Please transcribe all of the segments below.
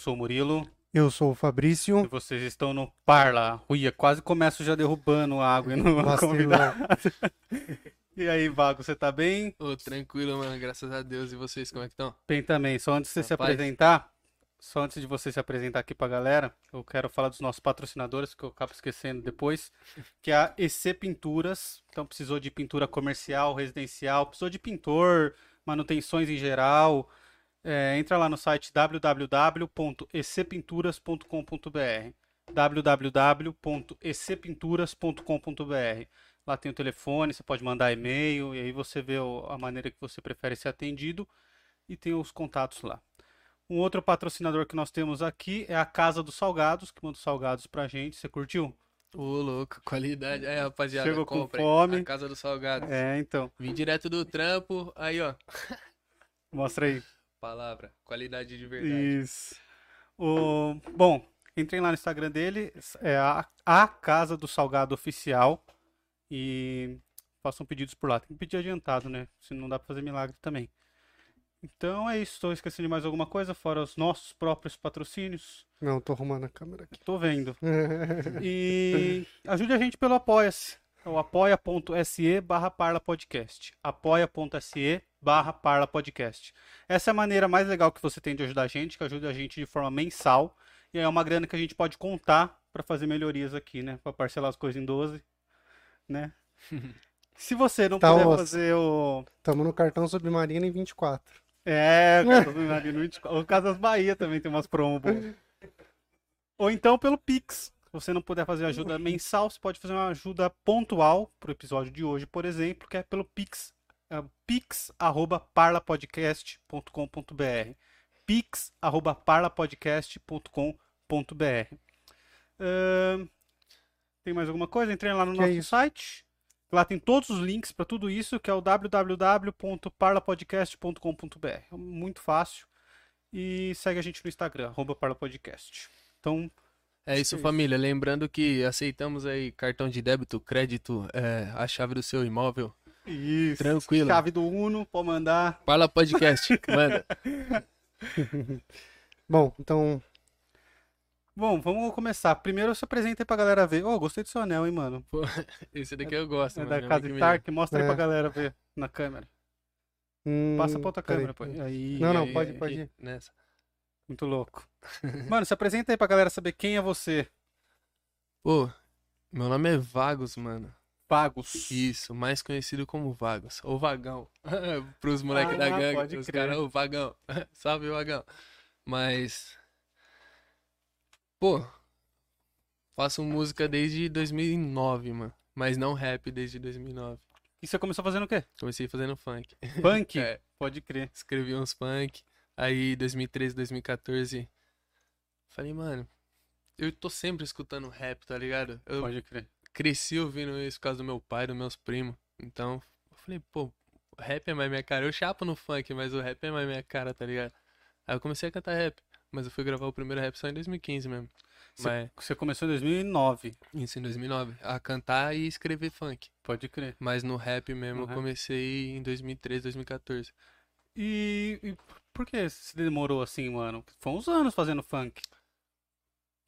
Sou o Murilo Eu sou o e Fabrício. vocês estão no Parla. Uia, quase começo já derrubando a água e não convidado. E aí, Vago, você tá bem? Ô, tranquilo, mano, graças a Deus. E vocês, como é que estão? Bem também. Só antes de você se Rapaz. apresentar, só antes de você se apresentar aqui pra galera, eu quero falar dos nossos patrocinadores, que eu acabo esquecendo depois, que é a EC Pinturas. Então, precisou de pintura comercial, residencial, precisou de pintor, manutenções em geral. É, entra lá no site www.ecpinturas.com.br www.ecpinturas.com.br Lá tem o telefone, você pode mandar e-mail, e aí você vê a maneira que você prefere ser atendido e tem os contatos lá. Um outro patrocinador que nós temos aqui é a Casa dos Salgados, que manda os salgados pra gente. Você curtiu? Ô, louco, qualidade. Aí, rapaziada, Chegou com fome. A Casa do Salgado. É, então. Vim direto do trampo. Aí, ó. Mostra aí. Palavra. Qualidade de verdade. Isso. O... Bom, entrem lá no Instagram dele, é a, a Casa do Salgado Oficial e façam pedidos por lá. Tem que pedir adiantado, né? Senão não dá pra fazer milagre também. Então é isso. Estou esquecendo de mais alguma coisa, fora os nossos próprios patrocínios. Não, tô arrumando a câmera aqui. Tô vendo. E ajude a gente pelo Apoia-se. É o apoia.se barra Parla Podcast. apoia.se barra Parla Podcast. Essa é a maneira mais legal que você tem de ajudar a gente, que ajuda a gente de forma mensal. E aí é uma grana que a gente pode contar para fazer melhorias aqui, né? Para parcelar as coisas em 12, né? Se você não Tá puder osso. fazer o... Tamo no cartão Submarino em 24. É, Casas Bahia, no 24. o Casas Bahia também tem umas promos boas. Ou então pelo Pix. Se você não puder fazer ajuda mensal, você pode fazer uma ajuda pontual pro episódio de hoje, por exemplo, que é pelo Pix. É pix@parlapodcast.com.br. pix@parlapodcast.com.br. Ahn, tem mais alguma coisa? Entrem lá no Que é nosso isso. site. Lá tem todos os links para tudo isso, que é o www.parlapodcast.com.br. É muito fácil. E segue a gente no Instagram, arroba parlapodcast. Então, É isso, Isso. família. Lembrando que aceitamos aí cartão de débito, crédito, é, a chave do seu imóvel. Isso. Tranquilo. Chave do Uno, pode mandar. Parla Podcast. Manda. Bom, então, Bom, vamos começar. Primeiro se apresenta aí pra galera ver. Ô, gostei do seu anel, hein, mano. Esse daqui eu gosto, É mano. da minha Casa me Stark. Mostra aí É. pra galera ver na câmera. hum, Passa pra outra câmera, pô. Aí, Não, não, Aí, pode- aí, pode ir. Nessa. muito louco. Mano, se apresenta aí pra galera saber quem é você. Pô, meu nome é Vagos, mano. Pagos. Isso, mais conhecido como Vagos. Ou Vagão. Pros moleques da Ah, gangue. pode Os caras, ô Vagão. Salve, Vagão. Mas. Pô, faço música desde 2009, mano. Mas não rap desde 2009. E você começou fazendo o quê? Comecei fazendo funk. Punk? É. Pode crer. Escrevi uns funk. Aí, 2013, 2014. Falei, mano, eu tô sempre escutando rap, tá ligado? Eu Pode crer. Cresci ouvindo isso por causa do meu pai, dos meus primos. Então, eu falei, pô, o rap é mais minha cara. Eu chapo no funk, mas o rap é mais minha cara, tá ligado? Aí eu comecei a cantar rap. Mas eu fui gravar o primeiro rap só em 2015 mesmo. Você, Mas, você começou em 2009. isso em 2009. A cantar e escrever funk. Pode crer. Mas no rap mesmo No eu rap. comecei em 2013, 2014. E, e por que você demorou assim, mano? Foi uns anos fazendo funk.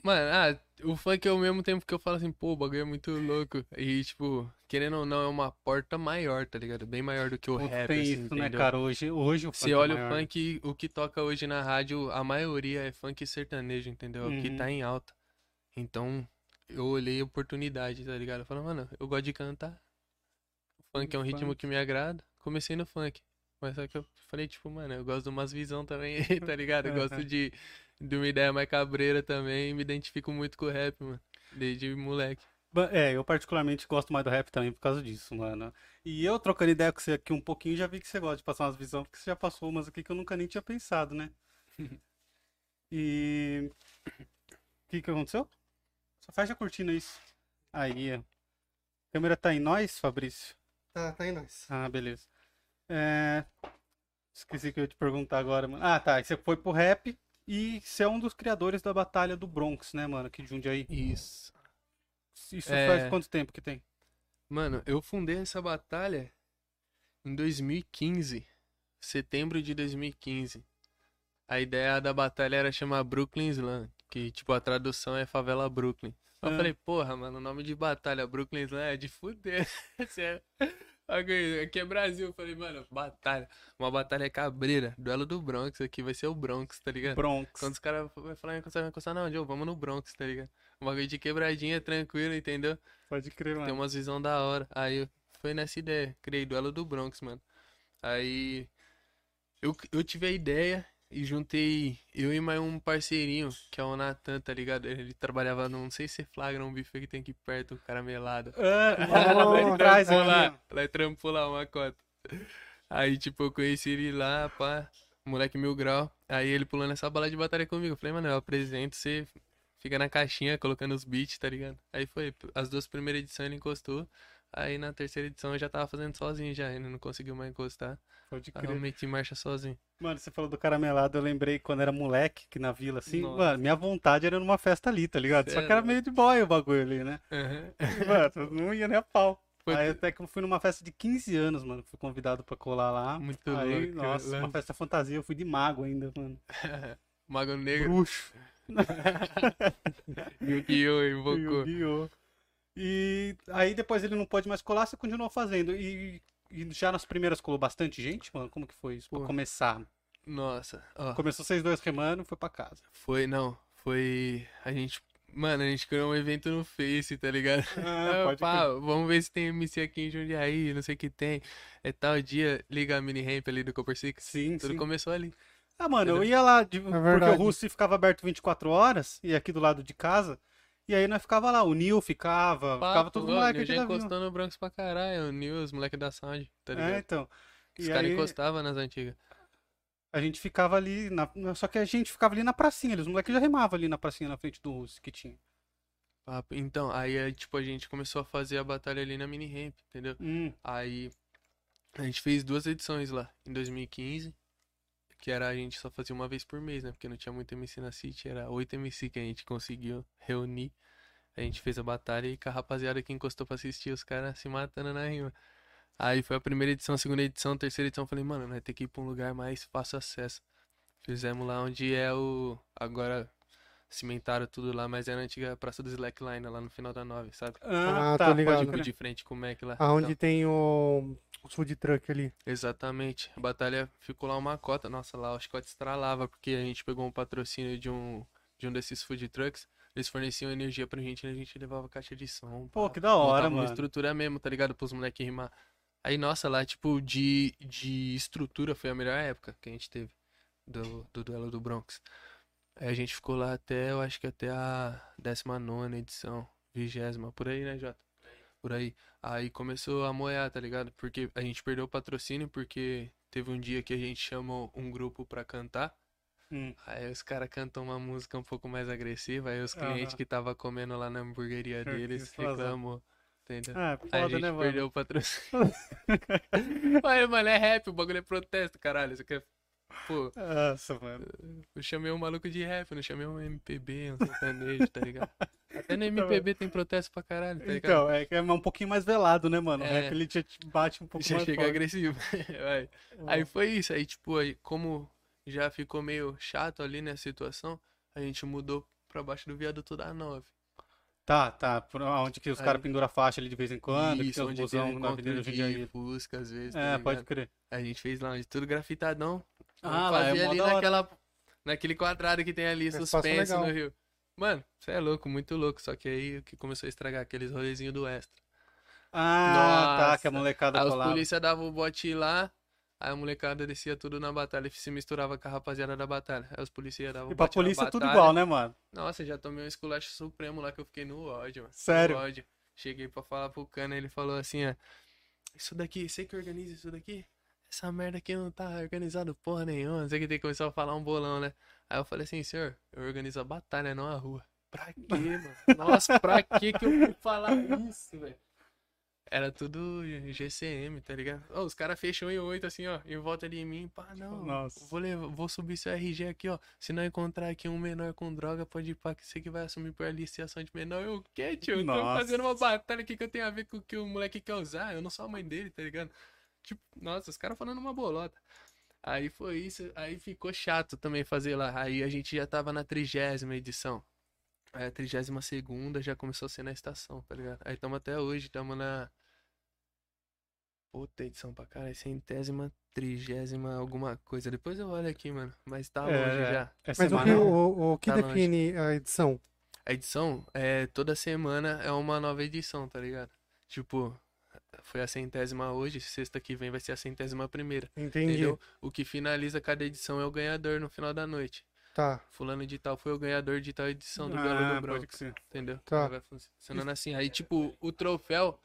Mano, ah, o funk é ao mesmo tempo que eu falo assim, pô, o bagulho é muito louco. E, tipo, querendo ou não, é uma porta maior, tá ligado? Bem maior do que o Putz, rap, tem assim, isso, né, entendeu? cara? Hoje, hoje o funk Você é olha o funk, o que toca hoje na rádio, a maioria é funk sertanejo, entendeu? É O que Uhum. tá em alta. Então, eu olhei a oportunidade, tá ligado? Eu falei, mano, eu gosto de cantar. O funk é um ritmo Funk. que me agrada. Comecei no funk. Mas só que eu falei, tipo, mano, eu gosto de umas visão também, tá ligado? Eu gosto de, de uma ideia mais cabreira também. Me identifico muito com o rap, mano. Desde moleque. É, eu particularmente gosto mais do rap também por causa disso, mano. E eu trocando ideia com você aqui um pouquinho, já vi que você gosta de passar umas visões, porque você já passou umas aqui que eu nunca nem tinha pensado, né? E. O que que aconteceu? Só fecha a cortina isso. Aí, ó. A câmera tá em nós, Fabrício? tá, tá em nós. Ah, beleza. É... Esqueci que eu ia te perguntar agora, mano. Ah, tá. e Você foi pro rap e você é um dos criadores da Batalha do Bronx, né, mano? Aqui de Jundiaí. Isso. Isso É. faz quanto tempo que tem? Mano, eu fundei essa batalha em 2015. Setembro de 2015. A ideia da batalha era chamar Brooklyn Slam, que, tipo, a tradução é favela Brooklyn. Eu Ah. falei, porra, mano, o nome de batalha Brooklyn Slam é de fuder. Aqui é Brasil. Eu falei, mano, batalha. Uma batalha cabreira. Duelo do Bronx aqui, vai ser o Bronx, tá ligado? Bronx. Quando os caras vão falar, vai encostar, não, Joe, vamos no Bronx, tá ligado? Um bagulho de quebradinha, tranquilo, entendeu? Pode crer, Tem mano. umas visão da hora. Aí foi nessa ideia. Criei duelo do Bronx, mano. Aí eu, eu tive a ideia e juntei eu e mais um parceirinho, que é o Natan, tá ligado? Ele trabalhava num, não sei se flagra um bife que tem aqui perto, caramelado. Ah, Oh, de trás trampou lá, lá trampou lá uma cota. Aí, tipo, eu conheci ele lá, pá, moleque mil grau. Aí ele pulando essa bala de batalha comigo. Eu falei, mano, eu apresento, você fica na caixinha colocando os beats, tá ligado? Aí foi, as duas primeiras edições ele encostou. Aí na terceira edição eu já tava fazendo sozinho já, ele não conseguiu mais encostar. Pode crer. meti marcha sozinho. Mano, você falou do caramelado, eu lembrei quando era moleque, que na vila, assim, Nossa. mano, minha vontade era numa festa ali, tá ligado? Só Cê é que era louco. meio de boy o bagulho ali, né? Aham. Mano, não ia nem a pau. Foi Aí até que eu fui numa festa de 15 anos, mano, fui convidado pra colar lá. muito Aí, louco. nossa, uma festa fantasia, eu fui de mago ainda, mano. Mago Negro, Bruxo. Yu-Gi-Oh! invocou. Yu-Gi-Oh! E aí depois ele não pôde mais colar, você continuou fazendo. E, e já nas primeiras colou bastante gente, mano? Como que foi isso? Pra Pô. começar. Nossa, ó. Começou vocês dois remando, foi pra casa. Foi, não. Foi. A gente. Mano, a gente criou um evento no Face, tá ligado? Ah, Ah, pá, vamos ver se tem MC aqui em Jundiaí, não sei o que tem. É tal dia, liga a mini ramp ali do Copper Six. Sim, Tudo sim. começou ali. Ah, mano, eu ia lá, de- porque o. Russi ficava aberto 24 horas, e aqui do lado de casa, e aí nós ficava lá, o Nil ficava, ficava todo ó, moleque aqui já da no Bronx pra caralho, o Nil, os moleques da Sound, tá ligado? É, então. os caras aí encostavam nas antigas. a gente ficava ali, na- só que a gente ficava ali na pracinha, os moleques já remavam ali na pracinha na frente do Russi que tinha. Papo. Então, aí, aí, tipo, a gente começou a fazer a batalha ali na mini ramp, entendeu? Hum, Aí a gente fez duas edições lá, em 2015, que era a gente só fazia uma vez por mês, né? Porque não tinha muito MC na City, era oito MC que a gente conseguiu reunir. A gente fez a batalha e com a rapaziada que encostou pra assistir, os caras se matando na rima. Aí foi a primeira edição, a segunda edição, a terceira edição, eu falei, mano, nós tem que ir pra um lugar mais fácil acesso. Fizemos lá onde é o. Agora cimentaram tudo lá, mas era a antiga Praça do Slackline, lá no final da nove, sabe? Ah, Ah, tá, ligado. Tipo, de frente com o Mac lá. Aonde Então, tem o, o food truck ali. Exatamente. A batalha ficou lá uma cota. Nossa, lá o chicote estralava, porque a gente pegou um patrocínio de um, de um desses food trucks. Eles forneciam energia pra gente e a gente levava caixa de som. Pô, que da hora, Montava uma mano. estrutura mesmo, tá ligado? Pros moleques rimar. Aí, nossa, lá, tipo, de, de estrutura foi a melhor época que a gente teve do, do duelo do Bronx. Aí a gente ficou lá até, eu acho que até a 19 edição, vigésima, por aí, né, Jota? Por aí. Aí começou a moer, tá ligado? Porque a gente perdeu o patrocínio, porque teve um dia que a gente chamou um grupo pra cantar. Hum. Aí os caras cantam uma música um pouco mais agressiva, aí os clientes Aham. que tava comendo lá na hamburgueria deles reclamou. Entendeu? Ah, Aí a foda, gente né, mano? perdeu o patrocínio. Olha, mano, é rap, o bagulho é protesto, caralho. Isso aqui é. Pô, Nossa, mano. eu chamei um maluco de rap, não chamei um MPB, um sertanejo, tá ligado? Até no Então, MPB tem protesto pra caralho, tá? Então, é que é um pouquinho mais velado, né, mano? O É. rap ele te te bate um pouco Já mais chega forte. agressivo. Vai. Aí foi isso, aí tipo, aí, como já ficou meio chato ali nessa situação, a gente mudou pra baixo do viaduto da 9. Tá, tá. Por onde que os caras penduram a faixa ali de vez em quando, que Isso, tem os onde busão na Avenida encontro Jundiaí. de Fusca, às vezes, tá É, pode ligado? crer. A gente fez lá, de tudo grafitadão. Ah, lá é ali naquela, naquele quadrado que tem ali, Espaço suspenso legal. no Rio. Mano, você é louco, muito louco. Só que aí o que começou a estragar aqueles rolezinhos do extra. Ah, tá, Nossa. que a molecada Aí os colava. polícia davam o bote lá, aí a molecada descia tudo na batalha e se misturava com a rapaziada da batalha. Aí os policiais davam E o pra bote na polícia é tudo igual, né, mano? Nossa, já tomei um esculacho supremo lá que eu fiquei no ódio, mano. Sério? No ódio. Cheguei pra falar pro cana, ele falou assim, ó. Isso daqui, você que organiza isso daqui? Essa merda aqui não tá organizado porra nenhuma. Não sei que tem começou a falar um bolão, né? Aí eu falei assim, senhor, eu organizo a batalha, não a rua. Pra quê, mano? Nossa, pra que que eu fui falar isso, velho? Era tudo GCM, tá ligado? Ó, os caras fecham em oito assim, ó, em volta de mim. Pá, não. Nossa. Vou, levar, vou subir seu RG aqui, ó. Se não encontrar aqui um menor com droga, pode ir pra que você que vai assumir por aliciação de menor. Eu, o quê, tio? Eu tô fazendo uma batalha aqui que eu tenho a ver com o que o moleque quer usar. Eu não sou a mãe dele, tá ligado? Tipo, nossa, os caras falando uma bolota. Aí foi isso, aí ficou chato também fazer lá. Aí a gente já tava na trigésima edição. Aí a trigésima segunda já começou a ser na estação, tá ligado? Aí estamos até hoje, estamos na. Puta edição pra caralho, centésima, trigésima, alguma coisa. Depois eu olho aqui, mano. Mas tá É, longe é. já. É Mas o que, o, o que Tá longe. define a edição? A edição é toda semana é uma nova edição, tá ligado? Tipo, foi a centésima hoje, sexta que vem vai ser a centésima primeira. Entendi. Entendeu? O que finaliza cada edição é o ganhador no final da noite. Tá. Fulano de tal foi o ganhador de tal edição do Ah, Galo do pode Branco. que sim. Entendeu? Tá. Aí Vai funcionando assim. Aí, tipo, o troféu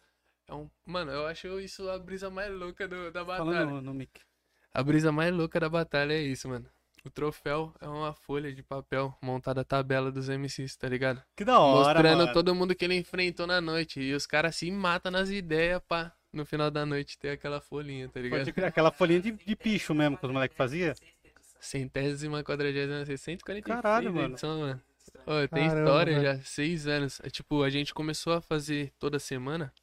é um. Mano, eu acho isso a brisa mais louca do- da Fala batalha. no, no mic. A brisa mais louca da batalha é isso, mano. O troféu é uma folha de papel montada a tabela dos MCs, tá ligado? Que da hora, Mostrando mano. todo mundo que ele enfrentou na noite. E os caras se matam nas ideias pra no final da noite ter aquela folhinha, tá ligado? Pode crer, aquela folhinha de, de picho mesmo que os moleques faziam. Centésima, quadragésima, 646 Caralho, mano. edição, mano. Ô, tem Caramba, história velho. já, seis anos. É, tipo, a gente começou a fazer toda semana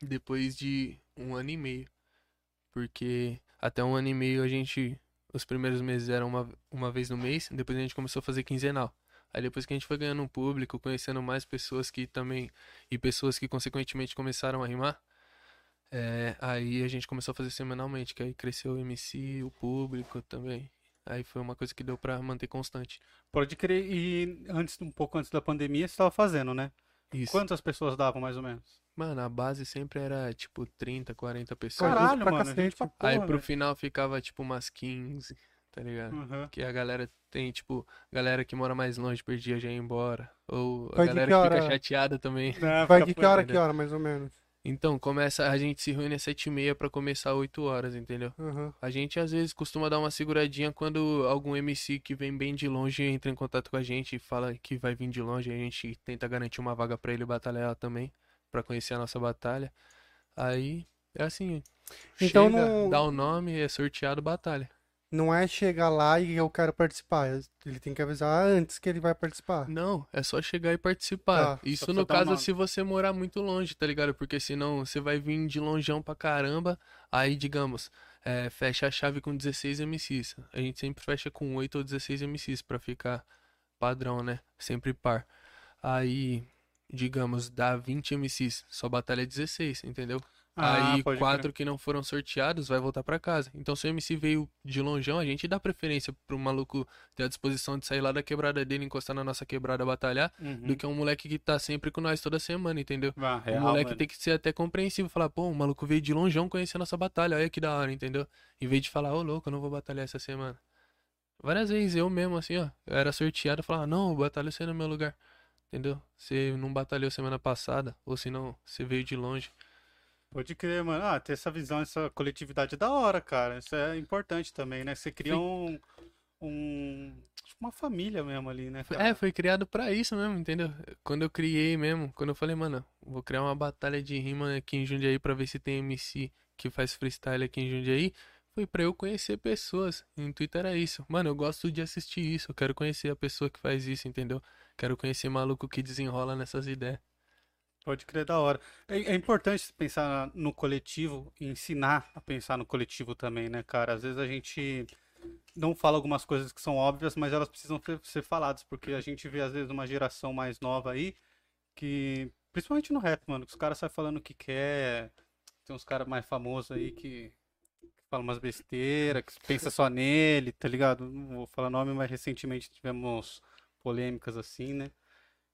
depois de um ano e meio. Porque até um ano e meio a gente. Os primeiros meses eram uma, uma vez no mês, depois a gente começou a fazer quinzenal. Aí depois que a gente foi ganhando um público, conhecendo mais pessoas que também. E pessoas que consequentemente começaram a rimar. é, aí a gente começou a fazer semanalmente, que aí cresceu o MC, o público também. Aí foi uma coisa que deu pra manter constante. Pode crer. E antes, um pouco antes da pandemia, você estava fazendo, né? Isso. Quantas pessoas davam, mais ou menos? Mano, a base sempre era tipo 30, 40 pessoas. Caralho, Caralho, pra mano. cacete. Gente pra porra, Aí pro velho. final ficava tipo umas 15, tá ligado? Uhum. Que a galera tem, tipo, galera que mora mais longe perdia já ia embora. Ou a Vai de galera que que fica chateada também. Não, Vai de que hora, que hora, mais ou menos? Então, começa, a gente se reúne às 7 e meia pra começar 8 horas, entendeu? Aham. A gente às vezes costuma dar uma seguradinha quando algum MC que vem bem de longe entra em contato com a gente e fala que vai vir de longe, a gente tenta garantir uma vaga pra ele batalhar também, pra conhecer a nossa batalha. Aí é assim, Então chega, não- dá o nome, é sorteado batalha. Não é chegar lá e eu quero participar. Ele tem que avisar antes que ele vai participar. Não, é só chegar e participar. Tá, Isso no caso uma- se você morar muito longe, tá ligado? Porque senão você vai vir de longeão pra caramba, aí digamos, é, fecha a chave com 16 MCs. A gente sempre fecha com 8 ou 16 MCs pra ficar padrão, né? Sempre par. Aí, digamos, dá 20 MCs, só batalha 16, entendeu? Ah, Aí quatro que não foram sorteados vai voltar pra casa. Então se o MC veio de longeão, a gente dá preferência pro maluco ter a disposição de sair lá da quebrada dele, encostar na nossa quebrada batalhar, crer. Uhum. do que um moleque que tá sempre com nós toda semana, entendeu? Ah, o real, moleque mano. tem que ser até compreensivo, falar, pô, o maluco veio de longeão conhecer a nossa batalha, olha que da hora, entendeu? Em vez de falar, ô louco, eu não vou batalhar essa semana. Várias vezes eu mesmo, assim, ó, eu era sorteado, eu falava, não, batalha você no meu lugar, entendeu? Você não batalhou semana passada, ou se não, você veio de longe. Pode crer, mano. Ah, ter essa visão, essa coletividade é da hora, cara. Isso é importante também, né? Você cria um, um tipo uma família mesmo ali, né, cara? É, foi criado pra isso mesmo, entendeu? Quando eu criei mesmo, quando eu falei, mano, vou criar uma batalha de rima aqui em Jundiaí pra ver se tem MC que faz freestyle aqui em Jundiaí, foi pra eu conhecer pessoas. O intuito era isso. Mano, eu gosto de assistir isso, eu quero conhecer a pessoa que faz isso, entendeu? Quero conhecer maluco que desenrola nessas ideias. Pode crer, da hora. É, é importante pensar no coletivo e ensinar a pensar no coletivo também, né, cara? Às vezes a gente não fala algumas coisas que são óbvias, mas elas precisam ser, ser faladas, porque a gente vê, às vezes, uma geração mais nova aí, que, principalmente no rap, mano, que os caras saem falando o que quer, tem uns caras mais famosos aí que, que falam umas besteiras, que pensa só nele, tá ligado? Não vou falar nome, mas recentemente tivemos polêmicas assim, né?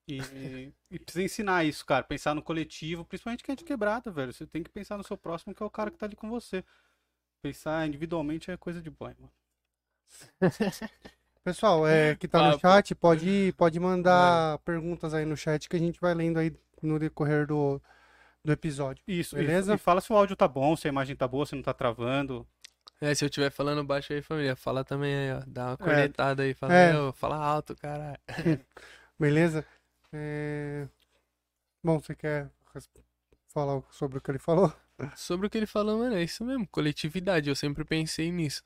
E, e precisa ensinar isso, cara. Pensar no coletivo, principalmente quem é de quebrada, velho. Você tem que pensar no seu próximo, que é o cara que tá ali com você. Pensar individualmente é coisa de boy, mano. Pessoal, é, que tá no Papo. chat, pode, pode mandar perguntas aí no chat que a gente vai lendo aí no decorrer do, do episódio. Isso, Beleza? E, e fala se o áudio tá bom, se a imagem tá boa, se não tá travando. É, se eu estiver falando baixo aí, família, fala também aí, ó. Dá uma cornetada aí, fala, É. "Ô, fala alto, caralho. Beleza? É, Bom, você quer falar sobre o que ele falou? Sobre o que ele falou, mano, é isso mesmo, coletividade, eu sempre pensei nisso.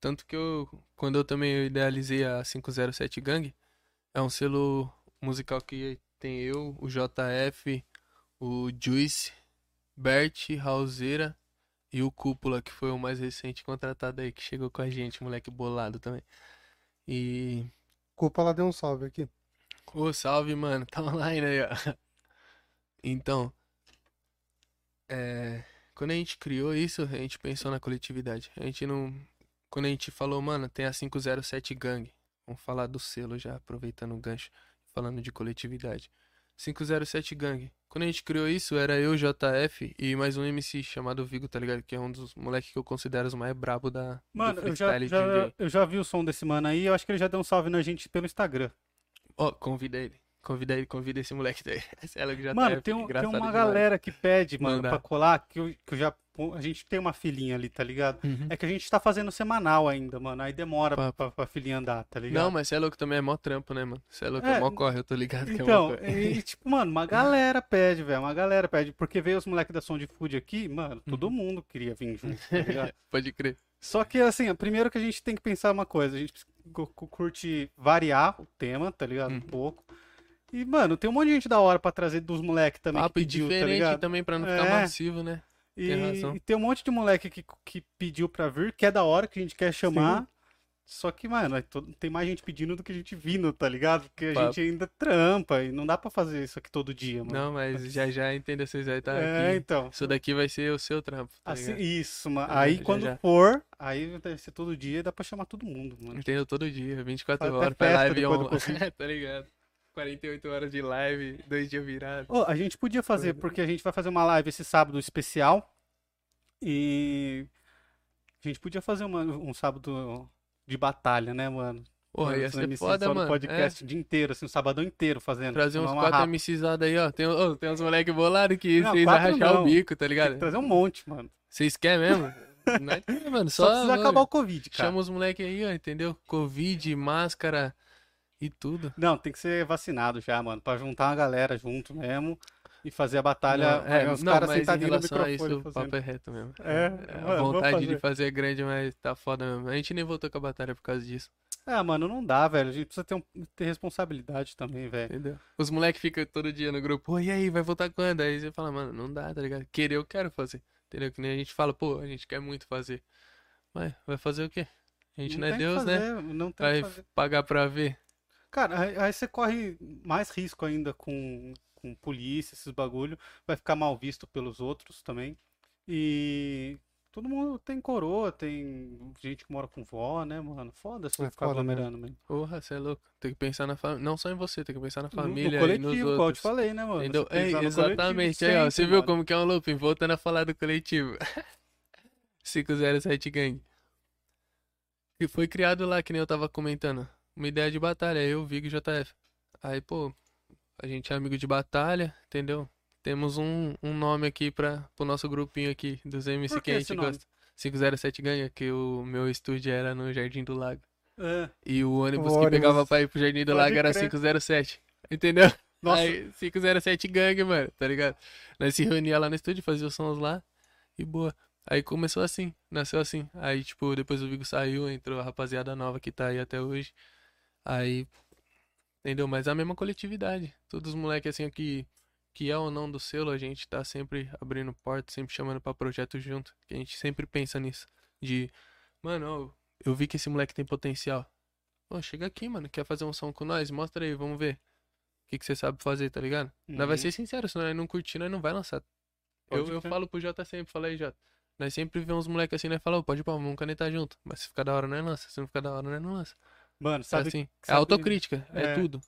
Tanto que eu, quando eu também idealizei a 507 Gang, é um selo musical que tem eu, o JF, o Juice, Bert, Raulzeira E o Cúpula, que foi o mais recente contratado aí, que chegou com a gente, moleque bolado também. E. Culpa, ela deu um salve aqui. Ô, salve, mano. Tá online aí, ó. Então. É. Quando a gente criou isso, a gente pensou na coletividade. A gente não. Quando a gente falou, mano, tem a 507 Gang. Vamos falar do selo já, aproveitando o gancho. Falando de coletividade. 507 Gang. Quando a gente criou isso, era eu, JF e mais um MC chamado Vigo, tá ligado? Que é um dos moleques que eu considero os mais brabo da Mano, eu já, já- eu já vi o som desse mano aí. Eu acho que ele já deu um salve na gente pelo Instagram. Ó, convida ele. Convida convida esse moleque daí. Esse ela que já Mano, tá tem, um- tem uma demais. galera que pede, mano, Mandar. pra colar, que eu, que eu já. A gente tem uma filhinha ali, tá ligado? Uhum. É que a gente tá fazendo semanal ainda, mano. Aí demora Papo. pra, pra filhinha andar, tá ligado? Não, mas você é louco também, é mó trampo, né, mano? Você é louco, É, é mó corre, eu tô ligado que é mó Então, corre. e, tipo, mano, uma galera pede, velho. Uma galera pede. Porque veio os moleques da Som de Food aqui, mano, todo Uhum. mundo queria vir junto, tá ligado? Pode crer. Só que, assim, primeiro que a gente tem que pensar uma coisa. A gente cu- cu- curte variar o tema, tá ligado? Um Uhum. pouco. E, mano, tem um monte de gente da hora pra trazer dos moleques também Papo que pediu, tá diferente ligado? também pra não ficar É. massivo, né? E, Tem razão. e tem um monte de moleque que, que pediu pra vir, que é da hora, que a gente quer chamar. Só que, mano, é tem mais gente pedindo do que a gente vindo, tá ligado? Porque a Papo. gente ainda trampa e não dá pra fazer isso aqui todo dia, mano. Não, mas já já entenda, vocês vai estar é, aqui. então. Isso daqui vai ser o seu trampo, tá Assim, isso, mano. Aí já, quando já. for, aí deve ser todo dia, dá pra chamar todo mundo, mano. Entendeu? Todo dia, 24 Faz horas, festa live on... Tá ligado? 48 horas de live, dois dias virados. Ô, a gente podia fazer, porque a gente vai fazer uma live esse sábado especial. E a gente podia fazer uma- um sábado de batalha, né, mano? Porra, ia ser MCs foda, só no mano. É, podcast o dia inteiro, assim, o sabadão inteiro fazendo. trazer uns quatro rapa. MCs aí, ó. Tem, ô, tem uns moleque bolado que Não, vocês vão rachar não. o bico, tá Tem ligado? que trazer um monte, mano. Vocês querem mesmo? Nós tem, mano. Só, Só, precisa mano, acabar o Covid, cara. Chama os moleque aí, ó, entendeu? Covid, máscara e tudo. Não, tem que ser vacinado já, mano, pra juntar uma galera junto mesmo e fazer a batalha. Não, é, os não, caras sentadinhos no a microfone isso, o papo é reto mesmo. É, a mano, vamos vontade de fazer. fazer é grande, mas tá foda mesmo. A gente nem voltou com a batalha por causa disso, Ah, mano, não dá, velho. A gente precisa ter, um- ter responsabilidade também, velho. entendeu? Os moleques ficam todo dia no grupo, pô, e aí, vai voltar quando? Aí você fala, mano, não dá, tá ligado? Querer eu quero fazer, entendeu? Que nem a gente fala, pô, a gente quer muito fazer. Mas vai fazer o quê? A gente não, é tem que Deus, né? fazer, Não tem Vai fazer. pagar pra ver. Cara, aí, aí você corre mais risco ainda com, com polícia, esses bagulho. Vai ficar mal visto pelos outros também. E todo mundo tem coroa, tem gente que mora com vó, né, mano? Foda se É ficar foda aglomerando, mano. Porra, você é louco. Tem que pensar na família. Não só em você, tem que pensar na No- família no e nos coletivo, igual eu te outros. falei, né, mano? É, no coletivo exatamente. Aí, ó, você viu mano. como que é um looping? Voltando a falar do coletivo. 507 Gang. E foi criado lá, que nem eu tava comentando. Uma ideia de batalha, eu, Vig e JF. Aí, pô, a gente é amigo de batalha, entendeu? Temos um, um nome aqui para pro nosso grupinho aqui, dos MC Por que que a gente gosta. 507 Gang, que o meu estúdio era no Jardim do Lago. É. E o ônibus O que pegava ônibus. pra ir pro Jardim do Pode Lago era crer. 507. Entendeu? Nossa, Aí, 507 gangue, mano, tá ligado? Nós se reunia lá no estúdio, fazia os sons lá e boa. Aí começou assim, nasceu assim. Aí, tipo, depois o Vigo saiu, entrou a rapaziada nova que tá aí até hoje. Aí, entendeu? Mas a mesma coletividade. Todos os moleques, assim, que, que é ou não do selo, a gente tá sempre abrindo porta, sempre chamando pra projeto junto. Que a gente sempre pensa nisso. De, mano, eu vi que esse moleque tem potencial. Pô, chega aqui, mano, quer fazer um som com nós? Mostra aí, vamos ver. O que, que você sabe fazer, tá ligado? Nós vai Uhum. ser sincero, se nós não curtir, nós não vai lançar. Pode Eu, eu falo pro Jota sempre, falei, Jota. Nós sempre vemos uns moleques assim, nós falamos, pode ir pra vamos canetar junto. Mas se ficar da hora, nós lança. Se não ficar da hora, nós não lança. Mano, É sabe assim. É sabe- autocrítica, é, é. tudo.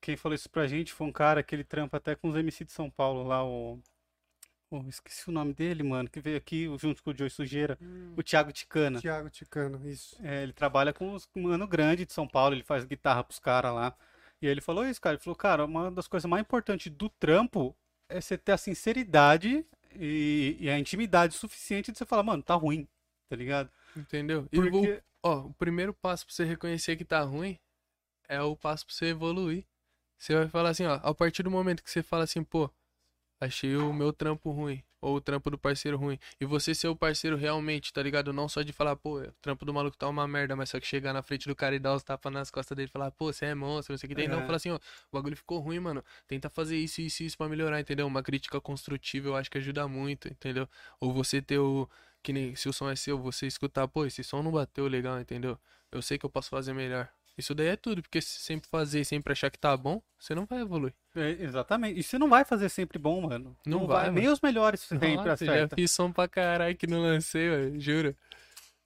quem falou isso pra gente foi um cara que ele trampa até com os MC de São Paulo lá, o. esqueci o nome dele, mano, que veio aqui junto com o Joey Sujeira, o Thiago Ticana. Thiago Ticano, isso. É, ele trabalha com os mano grande de São Paulo, ele faz guitarra pros caras lá. E aí ele falou isso, cara. Ele falou, cara, uma das coisas mais importantes do trampo é você ter a sinceridade e, e a intimidade suficiente de você falar, mano, tá ruim, tá ligado? Entendeu? E o, Porque. Ó, o primeiro passo pra você reconhecer que tá ruim é o passo pra você evoluir. Você vai falar assim, ó, a partir do momento que você fala assim, pô, achei o meu trampo ruim, ou o trampo do parceiro ruim, e você ser o parceiro realmente, tá ligado? Não só de falar, pô, o trampo do maluco tá uma merda, mas só que chegar na frente do cara e dar os tapas nas costas dele e falar, pô, você é monstro, não sei o que tem. Não, É. falar assim, ó, o bagulho ficou ruim, mano. Tenta fazer isso, isso, isso pra melhorar, entendeu? Uma crítica construtiva eu acho que ajuda muito, entendeu? Ou você ter o. Que nem se o som é seu, você escutar, pô, esse som não bateu legal, entendeu? Eu sei que eu posso fazer melhor. Isso daí é tudo, porque se sempre fazer e sempre achar que tá bom, você não vai evoluir. É, exatamente. E você não vai fazer sempre bom, mano. Não vai, Nem mano. os melhores sempre Nossa, já acerta. fiz som pra caralho que não lancei, velho, juro.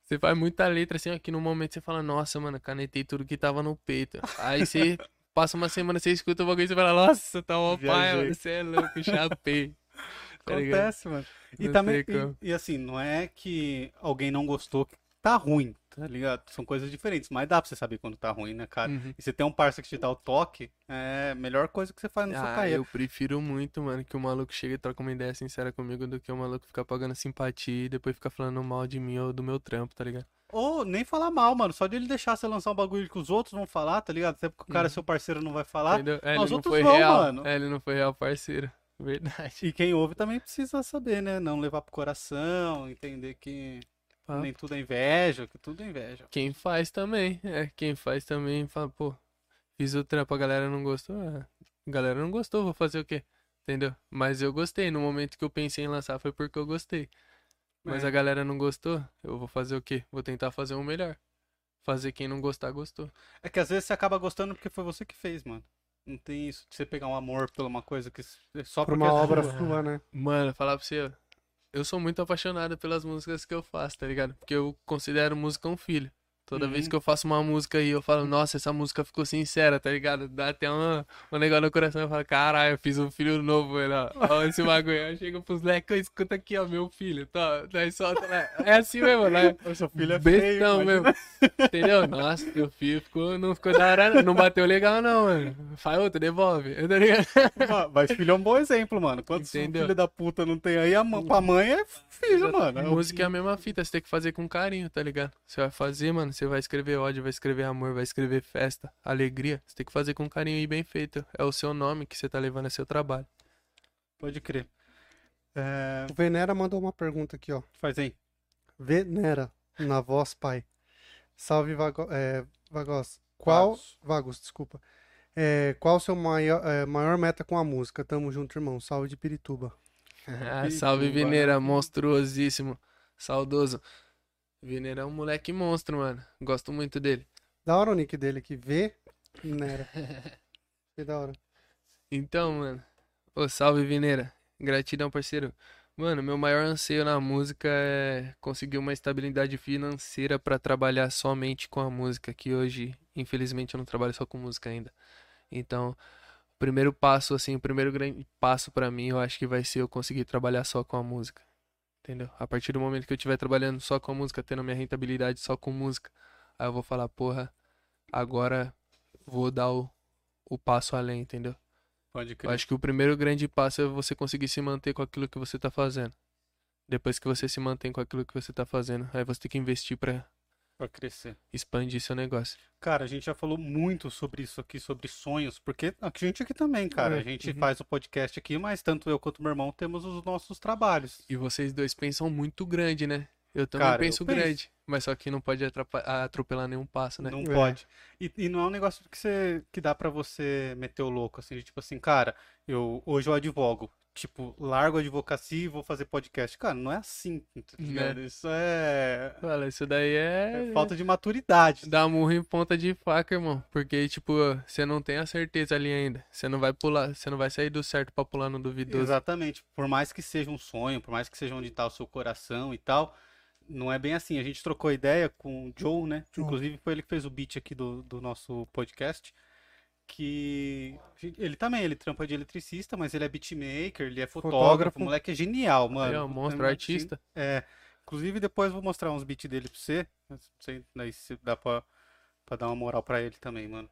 Você faz muita letra assim, ó, que no momento você fala, nossa, mano, canetei tudo que tava no peito. Aí você passa uma semana, você escuta o bagulho e você fala, nossa, tá uma pai, Viajei. mano, você é louco, chapei. Tá? Acontece, mano. E Não também, e, e assim, não é que alguém não gostou que tá ruim, tá ligado? São coisas diferentes, mas dá pra você saber quando tá ruim, né, cara? Uhum. E você tem um parceiro que te dá o toque, é a melhor coisa que você faz na sua Ah, carreira. eu prefiro muito, mano, que o maluco chega e troca uma ideia sincera comigo do que o maluco ficar pagando simpatia e depois ficar falando mal de mim ou do meu trampo, tá ligado? Ou nem falar mal, mano. Só de ele deixar você lançar um bagulho que os outros vão falar, tá ligado? Até porque o cara, Uhum. seu parceiro, não vai falar. Entendeu? É, mas ele os não outros foi vão, real. mano. É, ele não foi real parceiro. Verdade. E quem ouve também precisa saber, né? Não levar pro coração, entender que Papo. nem tudo é inveja, que tudo é inveja. Quem faz também, é, quem faz também fala, pô, fiz o trampo, a galera não gostou, é, a galera não gostou, vou fazer o quê? Entendeu? Mas eu gostei, no momento que eu pensei em lançar foi porque eu gostei. Mas É. a galera não gostou, eu vou fazer o quê? Vou tentar fazer o melhor. Fazer quem não gostar, gostou. É que às vezes você acaba gostando porque foi você que fez, mano. Não tem isso de você pegar um amor por uma coisa que é só Por uma é obra sua. sua, né? Mano, falar pra você, eu sou muito apaixonado pelas músicas que eu faço, tá ligado? Porque eu considero música um filho. Toda vez Uhum. que eu faço uma música e eu falo, nossa, essa música ficou sincera, tá ligado? Dá até uma, um negócio no coração. Eu falo, caralho, eu fiz um filho novo, ó. Ó, esse bagulho. Eu chego pros leques, escuta aqui, ó, meu filho. Tá, daí solta, né? É assim mesmo, né? O seu filho é feio, Bestão imagina. mesmo. Entendeu? Nossa, meu filho ficou, não ficou da hora, não. bateu legal, não, mano. Faz outro, devolve. Tá ligado? Mas filho é um bom exemplo, mano. Quantos Entendeu? filho da puta não tem aí, a mãe, pra mãe é filho, mano. É Música é a mesma fita, você tem que fazer com carinho, tá ligado? Você vai fazer, mano, você vai escrever ódio, vai escrever amor, vai escrever festa, alegria. Você tem que fazer com carinho e bem feito. É o seu nome que você tá levando, é seu trabalho. Pode crer. É, O Venera mandou uma pergunta aqui, ó. faz aí. Venera, na voz pai. Salve, Vago, é, Vagos. Qual. Vagos. Vagos, desculpa. É, qual o seu maior, é, maior meta com a música? Tamo junto, irmão. Salve de Pirituba. Ah, Ih, salve, tu, Vineira, mano. monstruosíssimo, saudoso. Vineira é um moleque monstro, mano. Gosto muito dele. Da hora o nick dele aqui. Venera. Que da hora. Então, mano. Ô, salve, Vineira. Gratidão, parceiro. Mano, meu maior anseio na música é conseguir uma estabilidade financeira pra trabalhar somente com a música, que hoje, infelizmente, eu não trabalho só com música ainda. Então, o primeiro passo, assim, o primeiro grande passo pra mim, eu acho que vai ser eu conseguir trabalhar só com a música. Entendeu? A partir do momento que eu estiver trabalhando só com a música, tendo minha rentabilidade só com música, aí eu vou falar, porra, agora vou dar o, o passo além, entendeu? Pode Eu crer. acho que o primeiro grande passo é você conseguir se manter com aquilo que você tá fazendo. Depois que você se mantém com aquilo que você tá fazendo, aí você tem que investir pra Pra crescer. expandir seu negócio. Cara, a gente já falou muito sobre isso aqui, sobre sonhos, porque a gente aqui também, cara. É, A gente uhum. faz o podcast aqui, mas tanto eu quanto meu irmão temos os nossos trabalhos. E vocês dois pensam muito grande, né? Eu também Cara, eu penso penso. grande, mas só que não pode atropelar nenhum passo, né? Não É. pode. E, e não é um negócio que, você, que dá pra você meter o louco, assim, de tipo assim, cara, eu hoje eu advogo. Tipo, largo a advocacia e vou fazer podcast. Cara, não é assim, tá ligado? Né? Isso é, Fala, isso daí é... é falta de maturidade. Dá murro em ponta de faca, irmão. Porque, tipo, você não tem a certeza ali ainda. Você não vai pular, você não vai sair do certo pra pular no duvidoso. Exatamente. Por mais que seja um sonho, por mais que seja onde tá o seu coração e tal, não é bem assim. A gente trocou ideia com o Joe, né? Joe. Inclusive foi ele que fez o beat aqui do, do nosso podcast. Que ele também, ele trampa de eletricista, mas ele é beatmaker, ele é fotógrafo, Fotógrafo. o moleque é genial, mano. ó, monstro, Então, artista. É. Inclusive depois eu vou mostrar uns beats dele pra você. Não sei daí se dá pra, pra dar uma moral pra ele também, mano.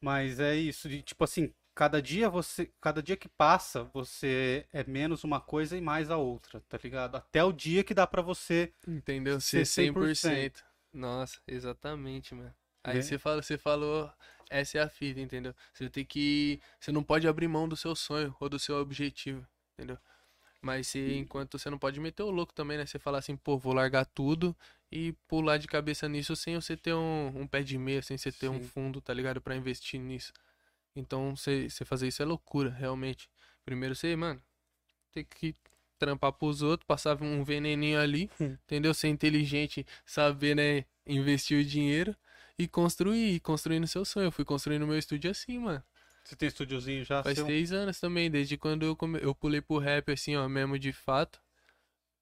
Mas é isso, de tipo assim, cada dia você, cada dia que passa, você é menos uma coisa e mais a outra, tá ligado? Até o dia que dá pra você Entendeu? Ser Ser 100%. 100%. Nossa, exatamente, mano. Aí Vê? você fala, você falou, essa é a fita, entendeu? Você tem que, você não pode abrir mão do seu sonho ou do seu objetivo, entendeu? Mas se, enquanto você não pode meter o louco também, né? Você falar assim, pô, vou largar tudo e pular de cabeça nisso sem você ter um, um pé de meia, sem você ter um Sim. fundo, tá ligado? Pra investir nisso. Então, você, você fazer isso é loucura, realmente. Primeiro você, mano, tem que trampar pros outros, passar um veneninho ali, entendeu? Ser inteligente, saber, né, investir o dinheiro e construir, construindo seu sonho. Eu fui construindo meu estúdio assim, mano. Você tem estúdiozinho já? Faz seu? seis anos também, desde quando eu, come... eu pulei pro rap, assim, ó, mesmo de fato.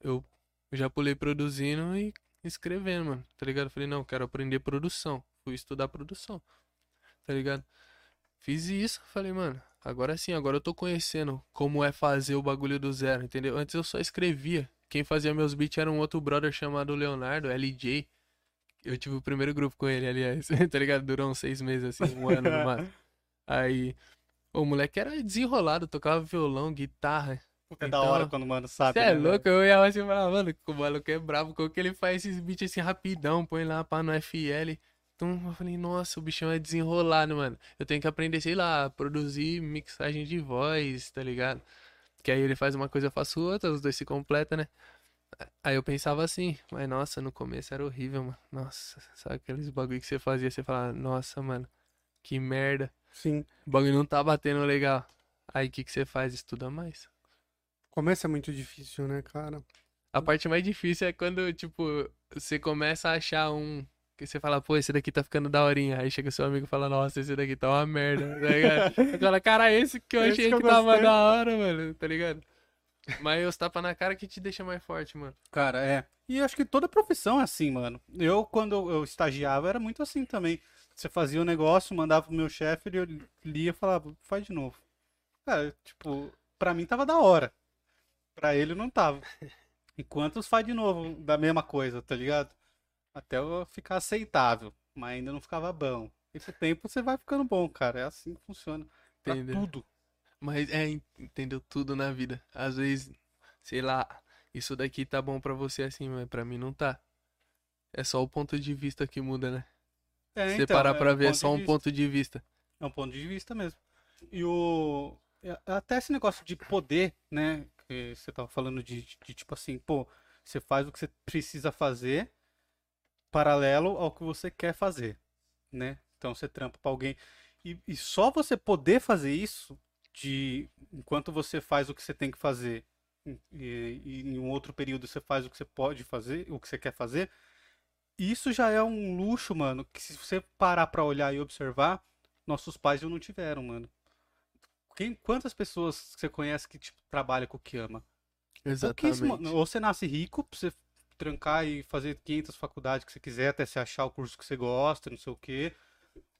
Eu já pulei produzindo e escrevendo, mano, tá ligado? Falei, não, quero aprender produção. Fui estudar produção, tá ligado? Fiz isso, falei, mano, agora sim, agora eu tô conhecendo como é fazer o bagulho do zero, entendeu? Antes eu só escrevia. Quem fazia meus beats era um outro brother chamado Leonardo, LJ. Eu tive o primeiro grupo com ele, aliás, tá ligado? Durou uns seis meses, assim, um ano no máximo. Aí, o moleque era desenrolado, tocava violão, guitarra. É da Então, hora quando o mano sabe. Você é né, louco? Eu ia assim e falava, mano, o maluco é brabo, como que ele faz esses beats assim rapidão, põe lá pá no FL. Então eu falei, nossa, o bichão é desenrolado, mano. Eu tenho que aprender, sei lá, produzir mixagem de voz, tá ligado? Que aí ele faz uma coisa, eu faço outra, os dois se completam, né? Aí eu pensava assim, mas nossa, no começo era horrível, mano. Nossa, sabe aqueles bagulho que você fazia, você falava, nossa, mano, que merda. Sim. O bagulho não tá batendo legal. Aí o que que você faz? Estuda mais. Começo é muito difícil, né, cara? A parte mais difícil é quando, tipo, você começa a achar um. Que você fala, pô, esse daqui tá ficando daorinha. Aí chega seu amigo e fala, nossa, esse daqui tá uma merda. Tá ligado? Fala, cara, esse que eu Esse achei que eu que tava gostei." da hora, mano, tá ligado? Mas os tapa na cara que te deixa mais forte, mano. Cara, é. E acho que toda profissão é assim, mano. Eu, quando eu estagiava, era muito assim também. Você fazia o negócio, mandava pro meu chefe, ele lia e falava, faz de novo. Cara, tipo, pra mim tava da hora. Pra ele não tava. Enquanto os faz de novo da mesma coisa, tá ligado? Até eu ficar aceitável. Mas ainda não ficava bom. E com o tempo você vai ficando bom, cara. É assim que funciona. Pra Entendeu? tudo. Mas é, en- entendeu tudo na vida. Às vezes, sei lá, isso daqui tá bom pra você assim, mas pra mim não tá. É só o ponto de vista que muda, né? É, Você então, parar é pra um ver, é só de um vista. ponto de vista. É um ponto de vista mesmo. E o. é- Até esse negócio de poder, né? Que você tava falando de, de, tipo assim, pô, você faz o que você precisa fazer paralelo ao que você quer fazer, né? Então você trampa pra alguém. E, e só você poder fazer isso, de enquanto você faz o que você tem que fazer, e, e em um outro período você faz o que você pode fazer, o que você quer fazer, isso já é um luxo, mano, que se você parar pra olhar e observar, nossos pais já não tiveram, mano. Quem, quantas pessoas você conhece que tipo, trabalha com o que ama? Exatamente. Ou você nasce rico pra você trancar e fazer 500 faculdades que você quiser até você achar o curso que você gosta, não sei o quê.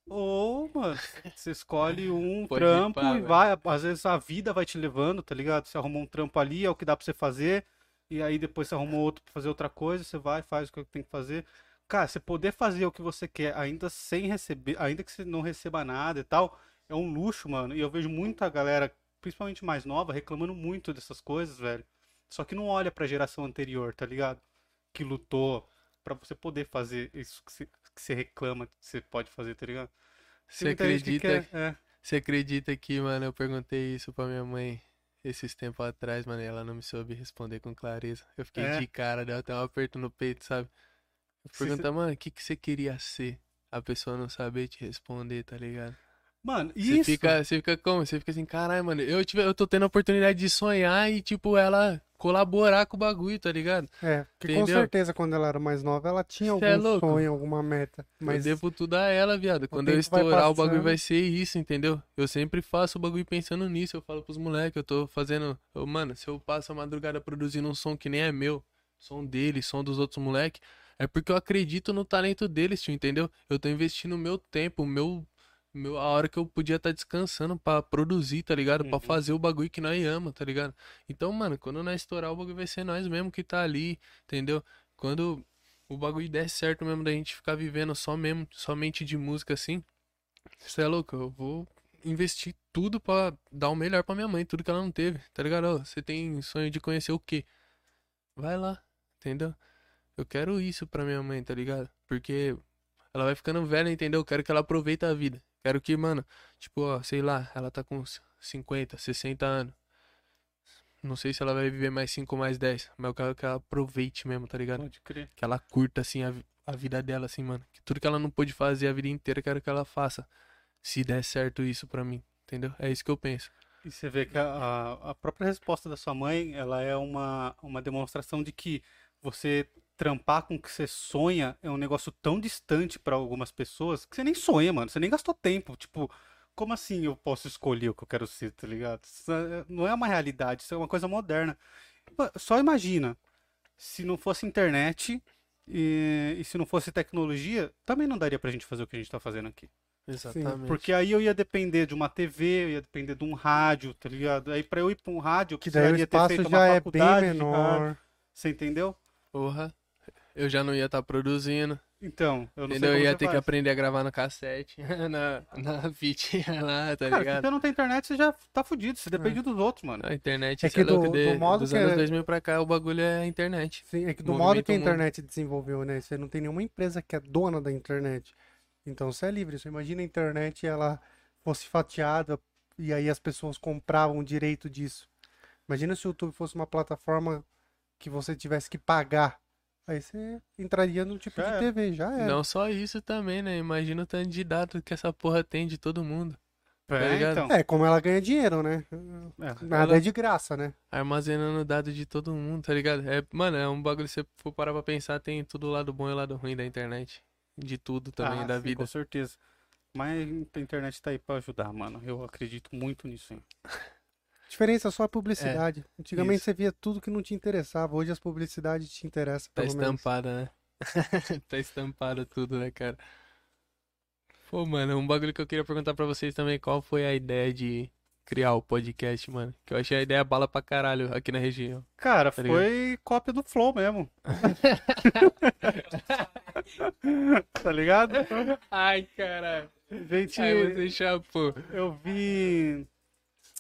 Ou, mano, você escolhe um Pode trampo e velho. vai. Às vezes a vida vai te levando, tá ligado? Você arrumou um trampo ali, é o que dá pra você fazer. E aí depois você arrumou outro pra fazer outra coisa, você vai, faz o que tem que fazer. Cara, você poder fazer o que você quer ainda sem receber, ainda que você não receba nada e tal, é um luxo, mano. E eu vejo muita galera, principalmente mais nova, reclamando muito dessas coisas, velho. Só que não olha pra geração anterior, tá ligado? Que lutou pra você poder fazer isso que você, que você reclama que você pode fazer, tá ligado? Você que acredita, quer- é. você acredita que, mano, eu perguntei isso pra minha mãe esses tempos atrás, mano, e ela não me soube responder com clareza. Eu fiquei É. de cara, deu até um aperto no peito, sabe? Perguntar, mano, o que que você queria ser? A pessoa não saber te responder, tá ligado? Mano, Você isso. fica, você fica como? Você fica assim, caralho, mano, eu, tive, eu tô tendo a oportunidade de sonhar e, tipo, ela colaborar com o bagulho, tá ligado? É, porque com Entendeu? certeza quando ela era mais nova, ela tinha Cê algum é sonho, alguma meta. Eu Mas devo tudo a ela, viado. Quando eu estourar, o bagulho vai ser isso, entendeu? Eu sempre faço o bagulho pensando nisso. Eu falo pros moleques, eu tô fazendo. eu, mano, se eu passo a madrugada produzindo um som que nem é meu, som dele, som dos outros moleques, é porque eu acredito no talento deles, tio, entendeu? Eu tô investindo o meu tempo, o meu. Meu, a hora que eu podia estar descansando pra produzir, tá ligado? Pra Uhum. fazer o bagulho que nós ama, tá ligado? Então, mano, quando nós estourar, o bagulho vai ser nós mesmo que tá ali, entendeu? Quando o bagulho der certo mesmo da gente ficar vivendo só mesmo, somente de música assim, você é louco, eu vou investir tudo pra dar o melhor pra minha mãe, tudo que ela não teve, tá ligado? Você tem sonho de conhecer o quê? Vai lá, entendeu? Eu quero isso pra minha mãe, tá ligado? Porque ela vai ficando velha, entendeu? Eu quero que ela aproveite a vida. Quero que, mano, tipo, ó, sei lá, ela tá com 50, 60 anos. Não sei se ela vai viver mais 5 ou mais 10, mas eu quero que ela aproveite mesmo, tá ligado? Pode crer. que ela curta assim a, a vida dela assim, mano. Que tudo que ela não pôde fazer a vida inteira, eu quero que ela faça. Se der certo isso pra mim, entendeu? É isso que eu penso. E você vê que a, a- a própria resposta da sua mãe, ela é uma, uma demonstração de que você trampar com o que você sonha é um negócio tão distante pra algumas pessoas que você nem sonha, mano. Você nem gastou tempo. Tipo, como assim eu posso escolher o que eu quero ser, tá ligado? Isso é- não é uma realidade, isso é uma coisa moderna. Só imagina, se não fosse internet e, e se não fosse tecnologia, também não daria pra gente fazer o que a gente tá fazendo aqui. Exatamente. Porque aí eu ia depender de uma TV, eu ia depender de um rádio, tá ligado? Aí pra eu ir pra um rádio, eu Que daí o precisaria ter feito já uma é bem menor. Você entendeu? Porra, eu já não ia estar produzindo. Então, eu não sei Entendeu? Eu como ia você ter que faz. aprender a gravar no cassete, na, na fitinha lá, tá Cara, se ligado? você não tem internet, você já tá fudido. Você depende dos outros, mano. A internet, É que do- louco, do de- modo dos que anos é- 2000 pra cá, o bagulho é a internet. Sim, é que do modo que a internet desenvolveu, né? Você não tem nenhuma empresa que é dona da internet. Então você é livre. Você imagina a internet ela fosse fatiada e aí as pessoas compravam o direito disso. Imagina se o YouTube fosse uma plataforma que você tivesse que pagar. Aí você entraria no tipo Já de. TV, já era. Não só isso também, né? Imagina o tanto de dados que essa porra tem de todo mundo. É, ligado? então. É, como ela ganha dinheiro, né? É. Nada Ela- é de graça, né? Armazenando dados de todo mundo, tá ligado? É, mano, é um bagulho, se você for parar pra pensar, tem tudo o lado bom e o lado ruim da internet. De tudo também, Ah, da sim, vida. Com certeza. Mas a internet tá aí pra ajudar, mano. Eu acredito muito nisso, hein? Diferença só a publicidade. Antigamente É, Isso. você via tudo que não te interessava. Hoje as publicidades te interessam, Tá pelo menos. estampada, né? tá estampada tudo, né, cara? Pô, mano, um bagulho que eu queria perguntar pra vocês também, qual foi a ideia de criar o podcast, mano? Que eu achei a ideia bala pra caralho aqui na região. Cara, Tá ligado? foi cópia do Flow mesmo. tá ligado? Ai, caralho. Gente, Ai, você chapou. eu vi.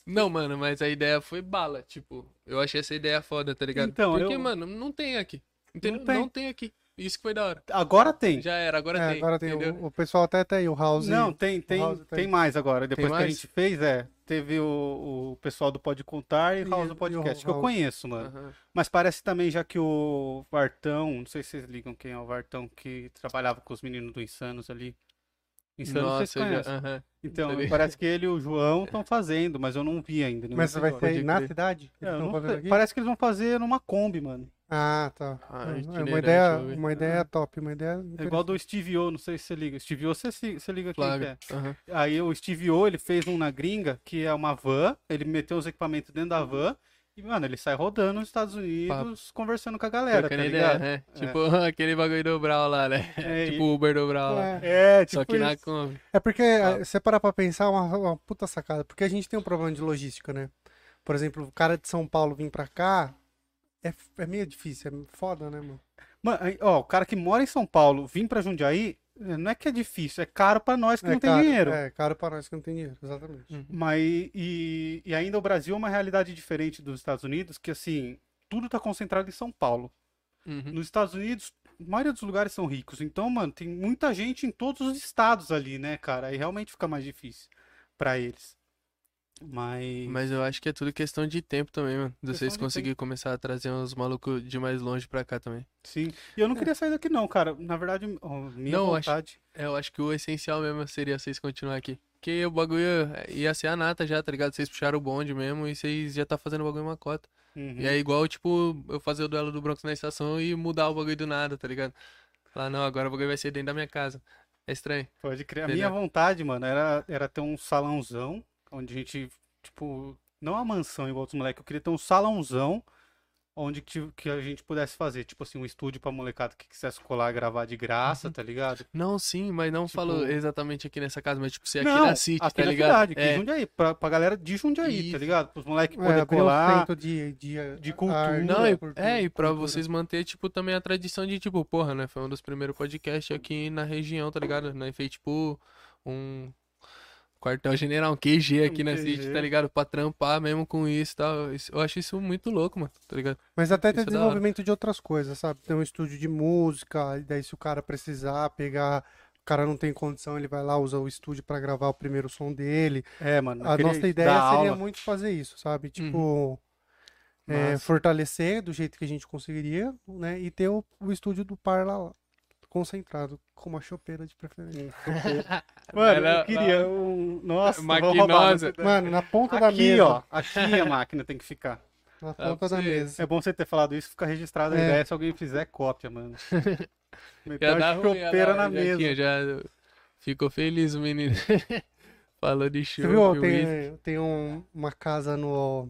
Não, mano, mas a ideia foi bala, tipo, eu achei essa ideia foda, tá ligado? Então, Porque, eu- mano, não tem aqui. Entendeu? Não tem. Não tem aqui. Isso que foi da hora. Agora tem. Já era, agora É, tem. agora tem. O, o pessoal até tem aí, o House. Não, tem, tem, House tem. tem mais agora. Depois que a mais? gente fez, é. Teve o, o pessoal do Pode Contar e o E- House do o Podcast, que eu conheço, mano. Aham. Mas parece também já que o Vartão, não sei se vocês ligam quem é o Vartão, que trabalhava com os meninos do Insanos ali. Insanos Nossa, vocês eu já... conhecem. aham. Então, ligado? parece que ele e o João estão fazendo, mas eu não vi ainda. Mas vai ser aí na crer. cidade? É, eu não fazendo sei. aqui? Parece que eles vão fazer numa Kombi, mano. Ah, tá. Ah, É uma ideia, eu uma ideia top, uma ideia É igual do Steve O, não sei se você liga. Steve O, você, se- você liga quem que Flávio. é. Aham. Aí o Steve O, ele fez um na gringa, que é uma van, ele meteu os equipamentos dentro da van, e, mano, ele sai rodando nos Estados Unidos, conversando com a galera, tá ligado? ideia, né? Tipo aquele bagulho do Brau lá, né? É, tipo o Uber do Brau lá. É, É, tipo Só que na isso. Kombi. é porque Ah. eh, você parar pra pensar, é uma, uma puta sacada. Porque a gente tem um problema de logística, né? Por exemplo, o cara de São Paulo vir pra cá é, é meio difícil, é foda, né, mano? Mano, ó, o cara que mora em São Paulo, vir pra Jundiaí, não é que é difícil, é caro pra nós que é não tem caro, dinheiro. É caro pra nós que não tem dinheiro, exatamente. Uhum. Mas e, e ainda o Brasil é uma realidade diferente dos Estados Unidos, que assim, tudo tá concentrado em São Paulo. Uhum. Nos Estados Unidos, a maioria dos lugares são ricos. Então, mano, tem muita gente em todos os estados ali, né, cara? Aí realmente fica mais difícil pra eles. Mas. Mas eu acho que é tudo questão de tempo também, mano. De vocês conseguirem começar a trazer uns malucos de mais longe pra cá também. Sim. E eu não queria sair daqui, não, cara. Na verdade, minha Não, eu acho- vontade. É, eu acho que o essencial mesmo seria vocês continuar aqui. Porque o bagulho ia ser a nata já, tá ligado? Vocês puxaram o bonde mesmo e vocês já tá fazendo o bagulho em uma cota. Uhum. E é igual, tipo, eu fazer o duelo do Broncos na estação e mudar o bagulho do nada, tá ligado? Lá, não, agora o bagulho vai ser dentro da minha casa. É estranho. Pode crer. A minha vontade, mano, era, era ter um salãozão, onde a gente, tipo, não uma mansão igual dos moleques, eu queria ter um salãozão onde que, que a gente pudesse fazer, tipo assim, um estúdio pra molecada que quisesse colar gravar de graça, Uhum. tá ligado? Não, sim, mas não Tipo- falou exatamente aqui nessa casa, mas tipo, ser aqui não, na City, aqui tá na ligado? cidade, aqui é, Jundiaí, pra, pra galera de Jundiaí, tá Isso. ligado? Pros moleques É, poderem um colar. centro de, de, de cultura. arte, Não, e, cultura, é, e pra cultura. vocês manter, tipo, também a tradição de, tipo, porra, né? Foi um dos primeiros podcasts aqui na região, tá ligado? Né? Fez, tipo, um quartel-general, um QG aqui Um na QG. City, tá ligado? Pra trampar mesmo com isso e tal. Eu acho isso muito louco, mano, tá ligado? Mas até Isso é desenvolvimento de outras coisas, sabe? Tem um estúdio de música, e daí se o cara precisar pegar, o cara não tem condição, ele vai lá, usa o estúdio pra gravar o primeiro som dele. É, mano, A nossa ideia seria aula. muito fazer isso, sabe? Tipo, é, Massa. fortalecer do jeito que a gente conseguiria, né? E ter o, o estúdio do Parla lá. Concentrado, com uma chopeira de preferência. Mano, eu queria um. Nossa, vou roubar Maquinosa. Mano, na ponta da Aqui, mesa. ó. Aqui a máquina tem que ficar. Na pra ponta da mesa. É bom você ter falado isso, fica registrado a É. ideia se alguém fizer cópia, mano. Meter Já uma dá ruim, olha chopeira lá, na já mesa. aqui, já ficou feliz o menino. Falou de show. Você viu? Tem, tem um- uma casa no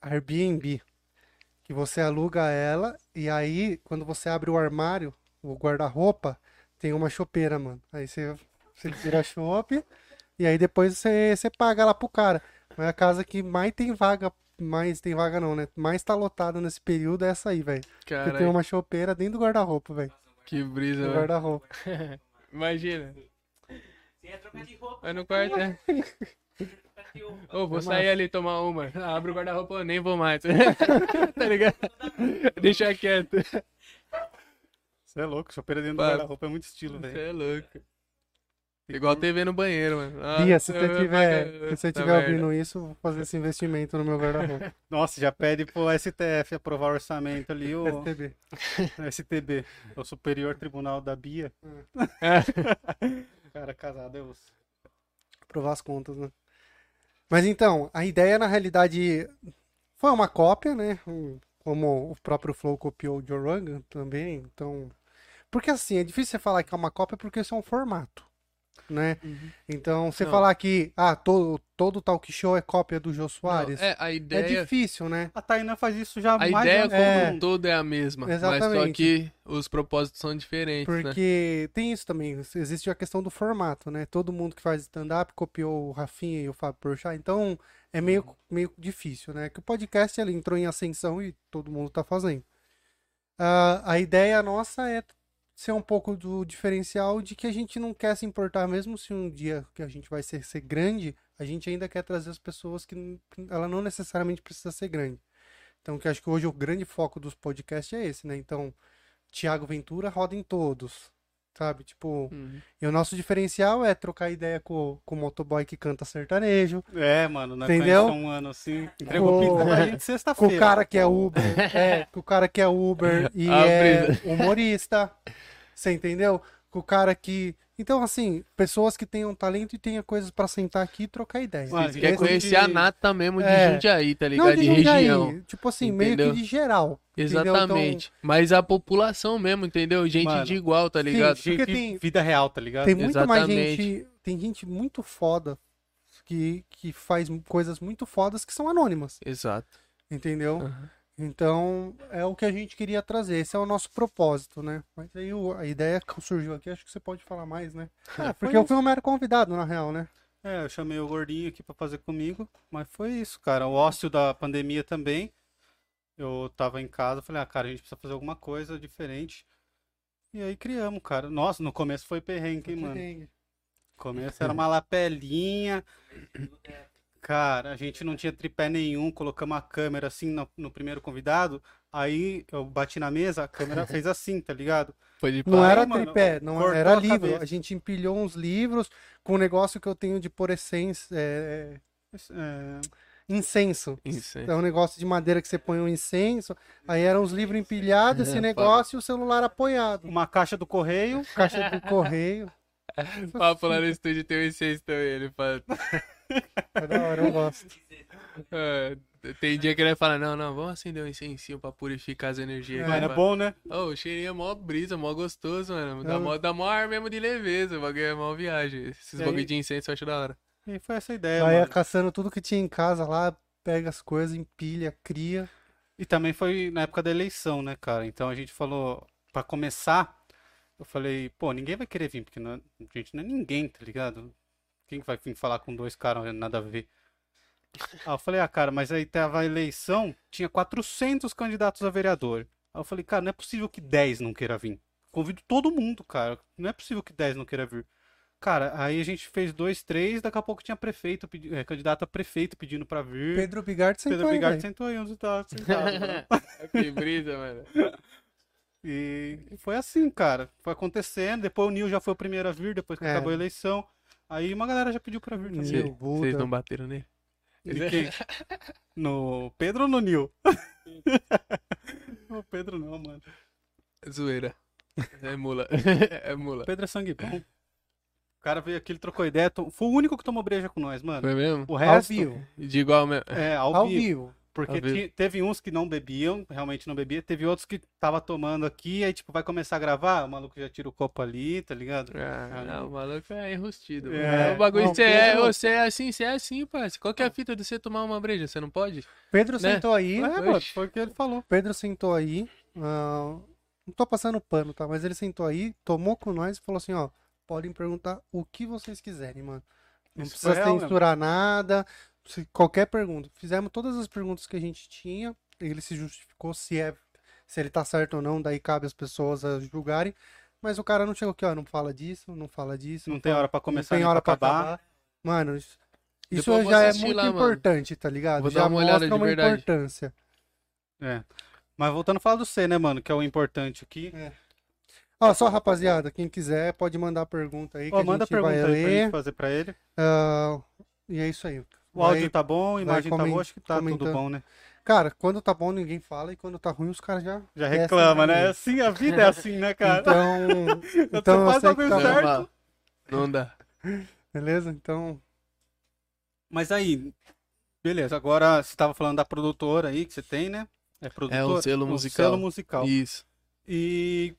Airbnb que você aluga ela e aí quando você abre o armário, o guarda-roupa, tem uma chopeira, mano. Aí você, você tira a chope e aí depois você, você paga lá pro cara. Mas a casa que mais tem vaga, mais tem vaga não, né? Mais tá lotada nesse período é essa aí, velho. Porque tem uma chopeira dentro do guarda-roupa, velho. que brisa, Do mano. guarda-roupa. Imagina. Você ia trocar de roupa. Vai no quarto, né? trocar de roupa. Ô, vou É sair ali tomar uma. Ah, Abre o guarda-roupa, eu nem vou mais. tá ligado? Deixa quieto. Você é louco, chopeira dentro do guarda-roupa é muito estilo, Você velho. é louco. Igual TV no banheiro, mano. Ah, Bia, se você tiver, se você tiver merda. ouvindo isso, vou fazer esse investimento no meu guarda-roupa. Nossa, já pede pro STF aprovar o orçamento ali, o STB. STB, o Superior Tribunal da Bia. É. Cara, casado é osso. provar as contas, né? Mas então, a ideia na realidade foi uma cópia, né? Como o próprio Flow copiou o Joe Rogan também, então... Porque assim, é difícil você falar que é uma cópia porque isso é um formato, né? Uhum. Então, você Não. falar que, ah, todo, todo talk show é cópia do Jô Não, Soares, é, é, a ideia, difícil, né? A Tainá faz isso já há a mais ideia anos como É. um todo é a mesma. Mas só Exatamente. que os propósitos são diferentes, né? Porque tem isso também, existe a questão do formato, né? Todo mundo que faz stand-up copiou o Rafinha e o Fábio Porchat, então é meio, meio difícil, né? Que o podcast ele entrou em ascensão e todo mundo tá fazendo. Ah, a ideia nossa é ser um pouco do diferencial de que a gente não quer se importar, mesmo se um dia que a gente vai ser, ser grande, a gente ainda quer trazer as pessoas que ela não necessariamente precisa ser grande. Então, que acho que hoje o grande foco dos podcasts é esse, né? Então, Tiago Ventura roda em todos, sabe? Tipo, Uhum. e o nosso diferencial é trocar ideia com, com o motoboy que canta sertanejo, É, mano, nós Entendeu? um ano assim. Entregou Com- pizza pra gente com sexta-feira. o cara que é Uber, é, com o cara que é Uber e A é humorista, você entendeu? Com o cara que... Então, assim, pessoas que tenham talento e tenham coisas pra sentar aqui e trocar ideia. Esse quer tipo conhecer de- a nata mesmo de É. Jundiaí, tá Não ligado? de De Jundiaí, região. tipo assim, meio Entendeu? que de geral. Então, Exatamente. Mas a população mesmo, entendeu? Gente Mano, de igual, tá ligado? Sim. Porque tem- vida real, tá ligado? Tem muito mais Exatamente. gente, tem gente muito foda que, que faz coisas muito fodas que são anônimas, Exato. entendeu? Aham. Então, é o que a gente queria trazer, esse é o nosso propósito, né? Mas aí o- a ideia que surgiu aqui, acho que você pode falar mais, né? É, Porque eu fui um mero convidado, na real, né? É, eu chamei o gordinho aqui pra fazer comigo, mas foi isso, cara. O ócio da pandemia também. Eu tava em casa, falei, ah, cara, a gente precisa fazer alguma coisa diferente. E aí criamos, cara. Nossa, no começo foi perrengue, hein, mano. No começo era uma lapelinha. Cara, a gente não tinha tripé nenhum, colocamos a câmera assim no, no primeiro convidado. Aí eu bati na mesa, a câmera fez assim, tá ligado? Foi de Não era mano, tripé, não era a livro. cabeça. A gente empilhou uns livros com um negócio que eu tenho de pôr essência, é, É, incenso. aí. É um negócio de madeira que você põe um incenso. Aí eram os livros empilhados, esse negócio e o celular apoiado. uma caixa do correio. Caixa do correio. Papo lá no estúdio tem o incêndio também. Ele fala. É da hora, eu gosto. "Ah, tem dia que ele vai falar: Não, não, vamos acender um incensinho pra purificar as energias. Mano, é aqui, bom, né? Ô, o cheirinho é mó brisa, mó gostoso, mano. Dá É. mó, dá mó ar mesmo de leveza. O bagulho é mó viagem. Esses bagulho de incenso eu acho da hora. E foi essa ideia, Vai mano. caçando tudo que tinha em casa lá, pega as coisas, empilha, cria. E também foi na época da eleição, né, cara? Então a gente falou, pra começar, eu falei, pô, ninguém vai querer vir, porque não, é- a gente não é ninguém, tá ligado? Quem que vai vir falar com dois caras, nada a ver? Aí eu falei, ah, cara, mas aí tava a eleição, tinha 400 candidatos a vereador. Aí eu falei, cara, não é possível que 10 não queira vir. Convido todo mundo, cara. Não é possível que 10 não queira vir. Cara, aí a gente fez dois, três, daqui a pouco tinha prefeito, pedi- é, candidato a prefeito pedindo pra vir. Pedro Bigard sentou Pedro aí, Bigard sentou aí onde tá sentado. que brisa, mano. E foi assim, cara. Foi acontecendo. Depois o Nil já foi o primeiro a vir, depois que É. acabou a eleição. Aí uma galera já pediu pra vir também. Nil. Vocês não bateram nele? De quem? No Pedro ou no Nil? no Pedro não, mano. Zoeira. É mula. é mula. Pedro é sangue bom. O cara veio aqui, ele trocou ideia. Foi o único que tomou breja com nós, mano. Foi mesmo? O Ao resto. vivo. De igual mesmo. É, ao, Ao vivo. vivo. Porque teve uns que não bebiam, realmente não bebia. Teve outros que tava tomando aqui, aí tipo, vai começar a gravar, o maluco já tira o copo ali, tá ligado? Ah, Ah, não, o maluco é enrustido. É. O bagulho, Não, você é, Pedro- você é assim, você é assim, parça. Qual que é a fita de você tomar uma breja? Você não pode? Pedro Né? sentou aí. É, mano, foi o que ele falou. Pedro sentou aí. ah, não tô passando pano, tá? Mas ele sentou aí, tomou com nós e falou assim, ó. Podem perguntar o que vocês quiserem, mano. Não Isso precisa mesmo. censurar nada. Se- qualquer pergunta. Fizemos todas as perguntas que a gente tinha. Ele se justificou se é se ele tá certo ou não, daí cabe as pessoas a julgarem. Mas o cara não chegou aqui, ó, não fala disso, não fala disso. Não tem fala- hora pra começar não tem hora pra pra acabar. acabar. Mano, isso, isso já é muito lá, mano. importante, tá ligado? Vou já dar uma olhada mostra de uma verdade. importância. É. Mas voltando a falar do C, né, mano? Que é o importante aqui. Ó, só rapaziada, quem quiser pode mandar pergunta aí que Ó, a manda gente pergunta vai aí pra gente ler. fazer pra ele. Ah, e é isso aí. O Vai- áudio tá bom, a imagem tá boa, acho que tá tudo comentando. bom, né? Cara, quando tá bom ninguém fala e quando tá ruim os caras já Já reclama, né? também. Assim, a vida é assim, né, cara? Então, então eu faz o bagulho tá certo. Não, dá. beleza? Então, Mas aí, beleza. Agora você tava falando da produtora aí que você tem, né? É produtora. selo o musical. selo musical. Isso. E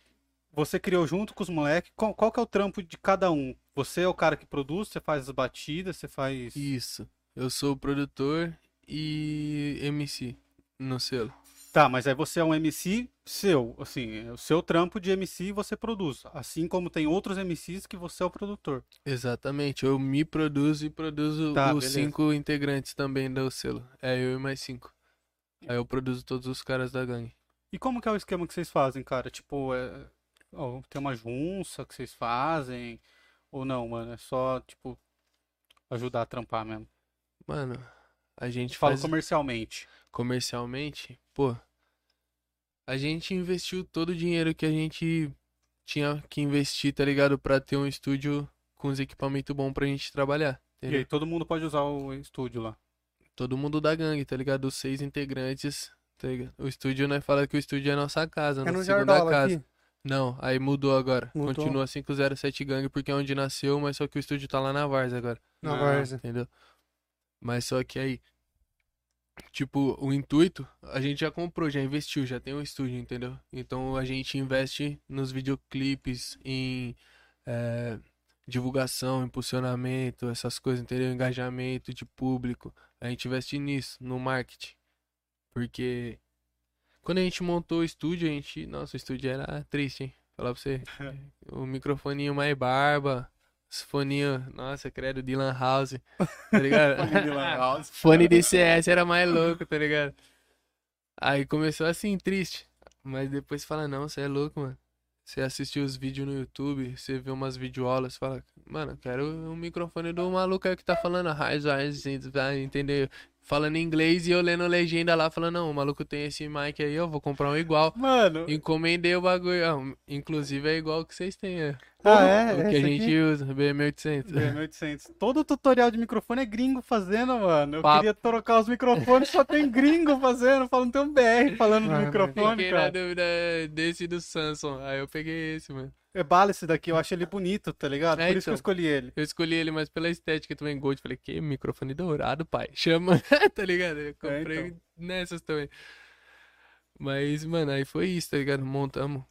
você criou junto com os moleques. Qual, qual que é o trampo de cada um? Você é o cara que produz, você faz as batidas, você faz. Isso. Eu sou produtor e MC no selo. Tá, mas aí você é um MC seu, assim, é o seu trampo de MC você produz. Assim como tem outros MCs que você é o produtor. Exatamente. Eu me produzo e produzo Tá, os beleza. cinco integrantes também do selo. É eu e mais cinco. Aí eu produzo todos os caras da gangue. E como que é o esquema que vocês fazem, cara? Tipo, é... tem uma junça que vocês fazem? Ou não, mano? É só, tipo, ajudar a trampar mesmo. Mano, a gente Falo faz comercialmente. comercialmente, pô, a gente investiu todo o dinheiro que a gente tinha que investir, tá ligado? Pra ter um estúdio com os equipamentos bons pra gente trabalhar. E Entendeu? aí todo mundo pode usar o estúdio lá. Todo mundo da gangue, tá ligado? Os seis integrantes, tá ligado? O estúdio, né? Fala que o estúdio é nossa casa, é nossa no segunda Jardola casa. aqui. Não, aí mudou agora. Mudou. Continua 507 Gangue porque é onde nasceu, mas só que o estúdio tá lá na Varsa agora, Na Ah, Várzea. entendeu? Mas só que aí, tipo, o intuito, a gente já comprou, já investiu, já tem um estúdio, entendeu? Então a gente investe nos videoclipes, em é, divulgação, impulsionamento, essas coisas, entendeu? Engajamento de público. A gente investe nisso, no marketing. Porque quando a gente montou o estúdio, a gente. Nossa, o estúdio era triste, hein? Falar pra você. O microfoninho mais barba. Os foninhos, nossa, credo, de Lan House. Tá ligado? Fone de CS era mais louco, tá ligado? Aí começou assim, triste. Mas depois fala, não, você é louco, mano. Você assiste os vídeos no YouTube, você vê umas videoaulas, fala, mano, eu quero um microfone do maluco aí que tá falando raiz, raiz, entendeu? Falando inglês e eu lendo legenda lá, falando, não, o maluco tem esse mic aí, eu vou comprar um igual. Mano, Encomendei o bagulho, ah, inclusive é igual que vocês têm, é. Ah, é? o que a gente aqui? usa, BM800. BM800. Todo tutorial de microfone é gringo fazendo, mano. Eu Papo. queria trocar os microfones, só tem gringo fazendo, falando, tem um BR falando do Ah, microfone, Fiquei na cara. dúvida desse do Samsung. Aí eu peguei esse, mano. É bala esse daqui, eu acho ele bonito, tá ligado? É, Por isso que eu então. escolhi ele. Eu escolhi ele mais pela estética também, Gold. Falei, que microfone dourado, pai. Chama, tá ligado? Eu comprei então. nessas também. Mas, mano, aí foi isso, tá ligado? Montamos,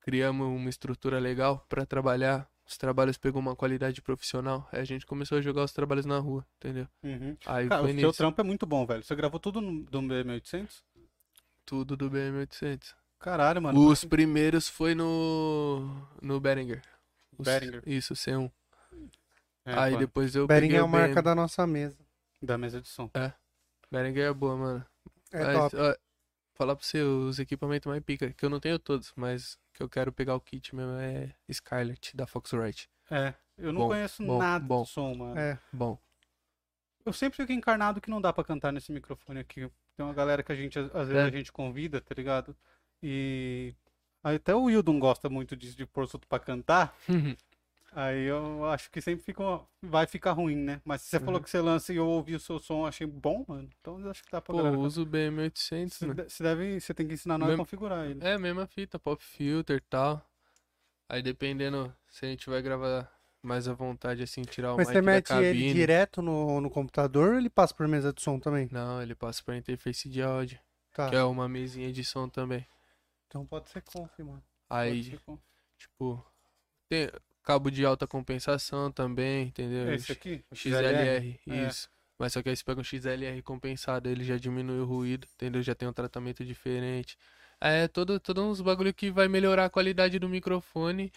criamos uma estrutura legal pra trabalhar. Os trabalhos pegou uma qualidade profissional. Aí a gente começou a jogar os trabalhos na rua, entendeu? Uhum. Aí Cara, o seu trampo é muito bom, velho. Você gravou tudo no, do BM800? Tudo do BM800. Caralho, mano. Os primeiros foi no no Behringer. Os- Behringer. Isso, C1. É, Aí mano, depois eu Bering peguei é a marca da nossa mesa. Da mesa de som. Behringer é boa, mano. É Mas, top. ó, falar pra você, os equipamentos mais pica, que eu não tenho todos, mas que eu quero pegar o kit mesmo é Scarlett, da Foxrite. É. Eu não Bom, conheço bom, nada bom. de som, mano. É. Bom, Eu sempre fico encarnado que não dá pra cantar nesse microfone aqui. Tem uma galera que a gente, às às vezes, É. a gente convida, tá ligado? E. aí Até o não gosta muito disso de pôr os outros pra cantar. Aí eu acho que sempre fica uma- vai ficar ruim, né? Mas se você Uhum. falou que você lança e eu ouvi o seu som, eu achei bom, mano. Então eu acho que dá pra pô, galera uso o BM800, Você mano. de- você deve, você tem que ensinar nós a Mesmo- configurar ele. É, mesma fita, pop filter e tal. Aí dependendo se a gente vai gravar mais à vontade, assim, tirar o Mas mic você da mete ele cabine. direto no, no computador ou ele passa por mesa de som também? Não, ele passa pra interface de áudio, Tá. que é uma mesinha de som também. Então pode ser conf, mano. Aí, ser com- tipo, tem cabo de alta compensação também, entendeu? Esse aqui? o XLR, É. isso. Mas só que aí você pega um XLR compensado, ele já diminui o ruído, entendeu? Já tem um tratamento diferente. É todo, todo uns bagulho que vai melhorar a qualidade do microfone,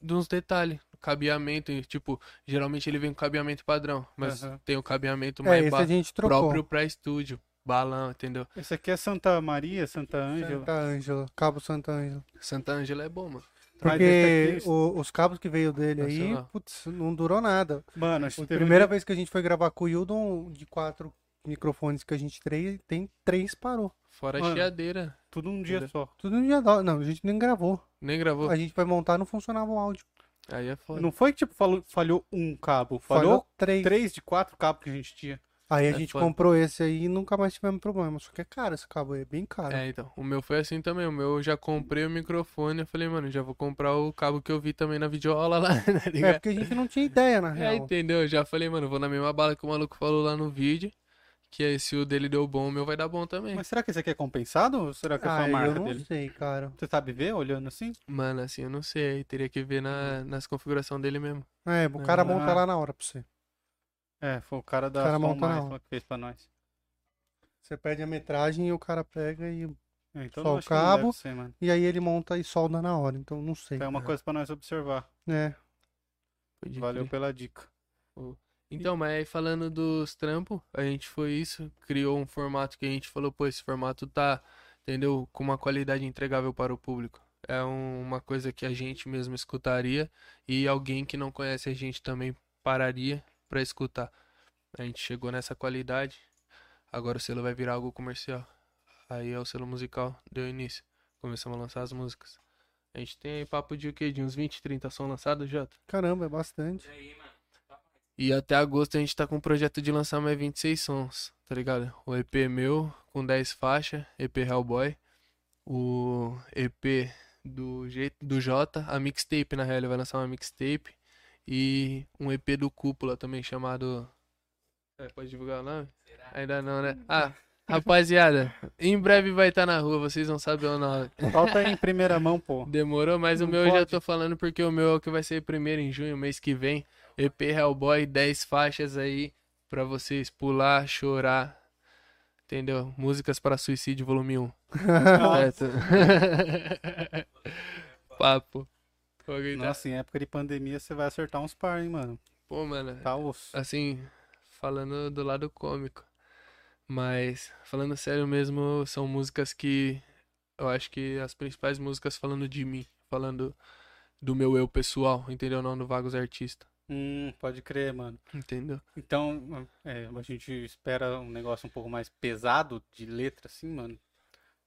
de uns detalhes. Cabeamento, tipo, geralmente ele vem com cabeamento padrão, mas Aham. tem o cabeamento É, mais esse ba- a gente trocou. próprio pra estúdio, balão, entendeu? Esse aqui é Santa Maria, Santa Ângela. Santa Ângela, Cabo Santa Ângela. Santa Ângela é bom, mano. Porque aqui- o- os cabos que veio dele aí, putz, não durou nada. Mano, acho A que teve um primeira vez que a gente foi gravar com o Hildon, de quatro microfones que a gente três, tem três parou. Fora a Mano. chiadeira. tudo um dia só. Tudo no dia da... Não, a gente nem gravou. Nem gravou. A gente foi montar não funcionava o áudio. Aí é foda. Não foi que tipo falou, falhou um cabo, falhou, Falhou três. três de quatro cabos que a gente tinha. Aí a É gente foda. comprou esse aí e nunca mais tivemos problema. Só que é caro esse cabo aí, é bem caro. É, então. O meu foi assim também. O meu eu já comprei o microfone. Eu falei, mano, já vou comprar o cabo que eu vi também na videoaula lá, tá É, porque a gente não tinha ideia, na É, real. entendeu? Eu já falei, mano, vou na mesma bala que o maluco falou lá no vídeo. Que aí, se o dele deu bom, o meu vai dar bom também. Mas será que esse aqui é compensado ou será que é só Ah, a marca eu não dele? sei, cara. Você sabe ver olhando assim? Mano, assim, eu não sei. Teria que ver na, nas configurações dele mesmo. É, o cara Ah. monta lá na hora pra você. É, foi o cara da O cara monta que fez pra nós. Você pede a metragem e o cara pega e, É, então Só o cabo. ser, mano. e aí ele monta e solda na hora. Então não sei. É uma coisa pra nós observar. É. Pode Valeu crer. pela dica. Então, mas aí falando dos trampos, a gente foi isso, criou um formato que a gente falou, pô, esse formato tá, entendeu? Com uma qualidade entregável para o público. É um- uma coisa que a gente mesmo escutaria e alguém que não conhece a gente também pararia pra escutar. A gente chegou nessa qualidade, agora o selo vai virar algo comercial. Aí é o selo musical, deu início. Começamos a lançar as músicas. A gente tem aí papo de o quê? De uns 20, 30 sons lançados, Jota? Caramba, é bastante. E aí, mano? E até agosto a gente tá com o projeto de lançar mais 26 sons, tá ligado? O EP meu, com 10 faixas, EP Hellboy. O EP do, jeito, do Jota, a mixtape, na real, ele vai lançar uma mixtape. E um EP do Cúpula também, chamado... É, pode divulgar o nome? Ainda não, né? Ah, rapaziada, em breve vai estar na rua, vocês vão saber o nome. Falta em primeira mão, pô. Demorou, mas o Não meu eu já pode. tô falando porque o meu é o que vai ser primeiro em junho, mês que vem. EP Hellboy, 10 faixas aí pra vocês pular, chorar. Entendeu? Músicas para suicídio, volume 1. Certo? Papo. Nossa, em época de pandemia você vai acertar uns par, hein, mano. Pô, mano, Tá osso. assim, falando do lado cômico. Mas, falando sério mesmo, são músicas que eu acho que as principais músicas falando de mim, falando do meu eu pessoal, entendeu? Não do Vagos Artista, Hum, pode crer, mano. entendeu? Então, é, a gente espera um negócio um pouco mais pesado de letra, assim, mano.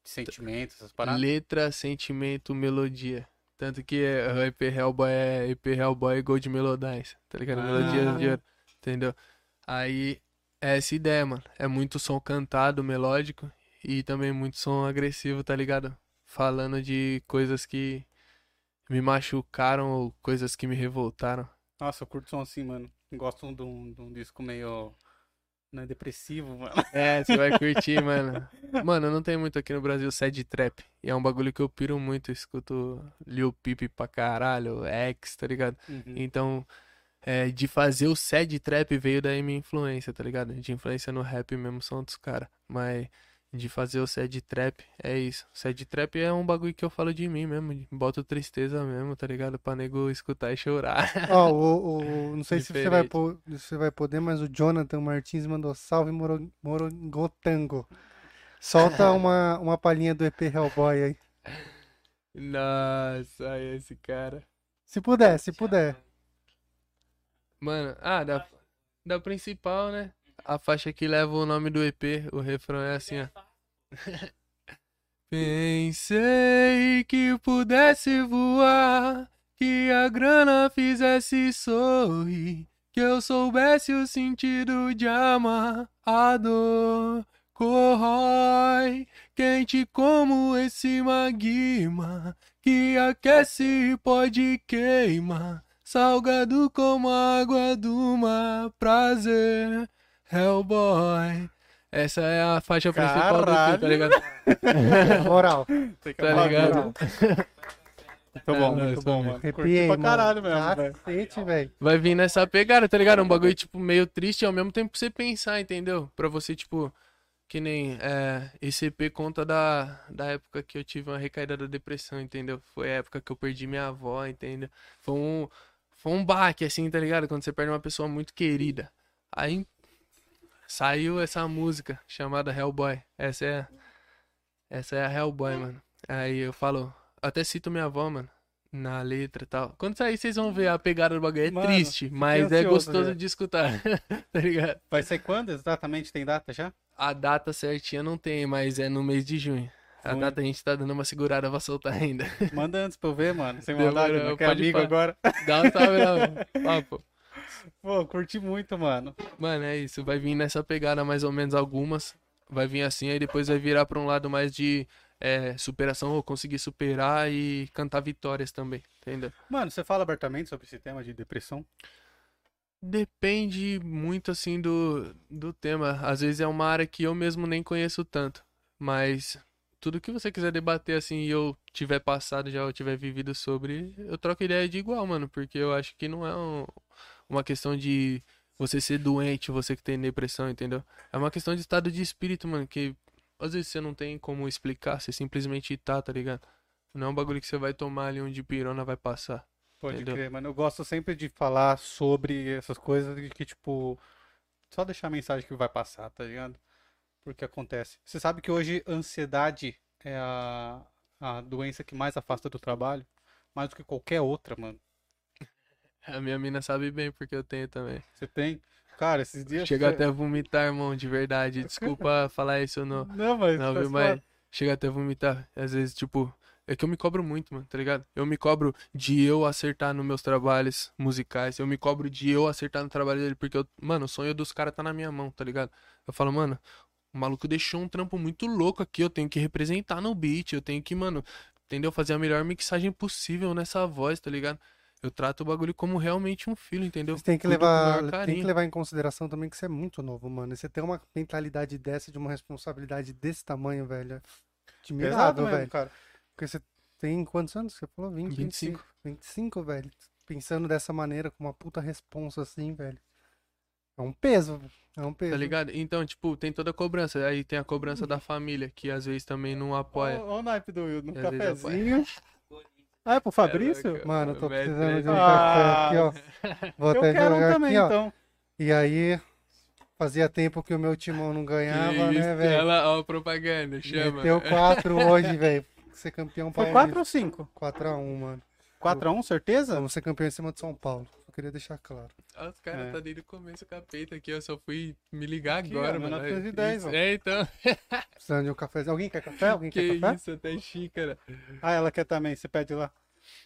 De sentimentos, essas paradas. Letra, sentimento, melodia. Tanto que é, o EP Hellboy é EP Hellboy Gold Melodies, tá ligado? Ah. Melodias de ouro, entendeu? Aí, é essa ideia, mano. É muito som cantado, melódico, e também muito som agressivo, tá ligado? Falando de coisas que me machucaram ou coisas que me revoltaram. Nossa, eu curto som assim, mano. Gosto de um, de um disco meio. Né, depressivo, mano. É, você vai curtir, mano. Mano, não tem muito aqui no Brasil sad trap. E é um bagulho que eu piro muito. Eu escuto Lil Peep pra caralho, X, tá ligado? Uhum. Então, é, de fazer o sad trap veio daí minha influência, tá ligado? De influência no rap mesmo são outros caras. Mas de fazer o sad trap é isso. Sad trap é um bagulho que eu falo de mim mesmo. Boto tristeza mesmo, tá ligado? Pra nego escutar e chorar. Ó, o, o- não sei se você vai, po- você vai poder, mas o Jonathan Martins mandou salve Moro- Morongotango. Solta uma, uma palhinha do EP Hellboy aí. Nossa, esse cara. Se puder, se puder. Mano, ah, da, da principal, né? A faixa que leva o nome do EP, o refrão é assim, ó. Pensei que pudesse voar, que a grana fizesse sorrir, que eu soubesse o sentido de amar. A dor corrói, quente como esse magma, que aquece e pode queimar. Salgado como água do mar, prazer, Hellboy. Essa é a faixa principal do Caralho. filme, tá ligado? Moral. Tá ligado? moral. Muito bom, É, muito bom, mano. Arrepiei, pra mano. caralho mesmo, velho. Cacete, velho. Vai vir nessa pegada, tá ligado? Um bagulho, tipo, meio triste e ao mesmo tempo pra você pensar, entendeu? Pra você, tipo, que nem é, esse EP conta da, da época que eu tive uma recaída da depressão, entendeu? Foi a época que eu perdi minha avó, entendeu? Foi um, foi um baque, assim, tá ligado? Quando você perde uma pessoa muito querida. Aí saiu essa música chamada Hellboy. Essa é, essa é a Hellboy, mano. Aí eu falo, até cito minha avó, mano. Na letra e tal. Quando sair, vocês vão ver a pegada do bagulho. É Mano, triste, mas é ansioso gostoso já. de escutar. tá ligado? Vai ser quando exatamente? Tem data já? A data certinha não tem, mas é no mês de junho. A data a gente tá dando uma segurada pra soltar ainda. Manda antes pra eu ver, mano. Sem maldade. Que é amigo agora. Dá um salve lá, mano. Papo. Pô, curti muito, mano. Mano, é isso. Vai vir nessa pegada mais ou menos algumas. Vai vir assim, aí depois vai virar pra um lado mais de é, superação, ou conseguir superar e cantar vitórias também, entendeu? Mano, você fala abertamente sobre esse tema de depressão? Depende muito assim do, do tema. Às vezes é uma área que eu mesmo nem conheço tanto. Mas tudo que você quiser debater assim e eu tiver passado já ou tiver vivido sobre, eu troco ideia de igual, mano. Porque eu acho que não é um- uma questão de você ser doente, você que tem depressão, entendeu? É uma questão de estado de espírito, mano. Que às vezes você não tem como explicar, você simplesmente tá, tá ligado? Não é um bagulho que você vai tomar ali um de pirona vai passar. Pode Entendeu? crer, mano. Eu gosto sempre de falar sobre essas coisas de que, tipo, só deixar a mensagem que vai passar, tá ligado? Porque acontece. Você sabe que hoje ansiedade é a, a doença que mais afasta do trabalho? Mais do que qualquer outra, mano. A minha mina sabe bem porque eu tenho também. Você tem. Cara, esses dias. Chega até a vomitar, irmão, de verdade. Desculpa falar isso no, Não, mas. não, viu, mas chega até a vomitar. Às vezes, tipo, é que eu me cobro muito, mano, tá ligado? Eu me cobro de eu acertar nos meus trabalhos musicais. Eu me cobro de eu acertar no trabalho dele, porque, eu, mano, o sonho dos caras tá na minha mão, tá ligado? Eu falo, mano, o maluco deixou um trampo muito louco aqui. Eu tenho que representar no beat. Eu tenho que, mano, entendeu? Fazer a melhor mixagem possível nessa voz, tá ligado? Eu trato o bagulho como realmente um filho, entendeu? Você tem que Cuido levar, tem que levar em consideração também que você é muito novo, mano. E você tem uma mentalidade dessa, de uma responsabilidade desse tamanho, velho. é Pesado Admirável, mesmo, velho. cara. Porque você tem quantos anos? Você falou 20, 25. 25. 25, velho. Pensando dessa maneira, com uma puta responsa assim, velho. É um peso, velho. é um peso. Tá ligado? Então, tipo, tem toda a cobrança. Aí tem a cobrança da família, que às vezes também não apoia. Olha o naipe do Will no cafezinho. Ah, é pro Fabrício? louco. Mano, eu tô precisando de um Ah, café aqui, ó. Vou Eu até quero um jogar também, aqui, ó. então. E aí, fazia tempo que o meu timão não ganhava, Que né, isso, velho? Ela, ó, a propaganda, chama. Meteu 4 hoje, velho. Ser campeão Foi paulista. 4 ou 5? 4x1, mano. 4x1, certeza? Vamos ser campeão em cima de São Paulo. Queria deixar claro. Ah, os caras É. tá desde o começo com a peita aqui, eu só fui me ligar Aqui, agora, ó, mano. 1910, Isso, ó. É, então. Precisando de um cafezinho. Alguém quer café? Alguém Que quer café? isso, até xícara. Ah, ela quer também, você pede lá.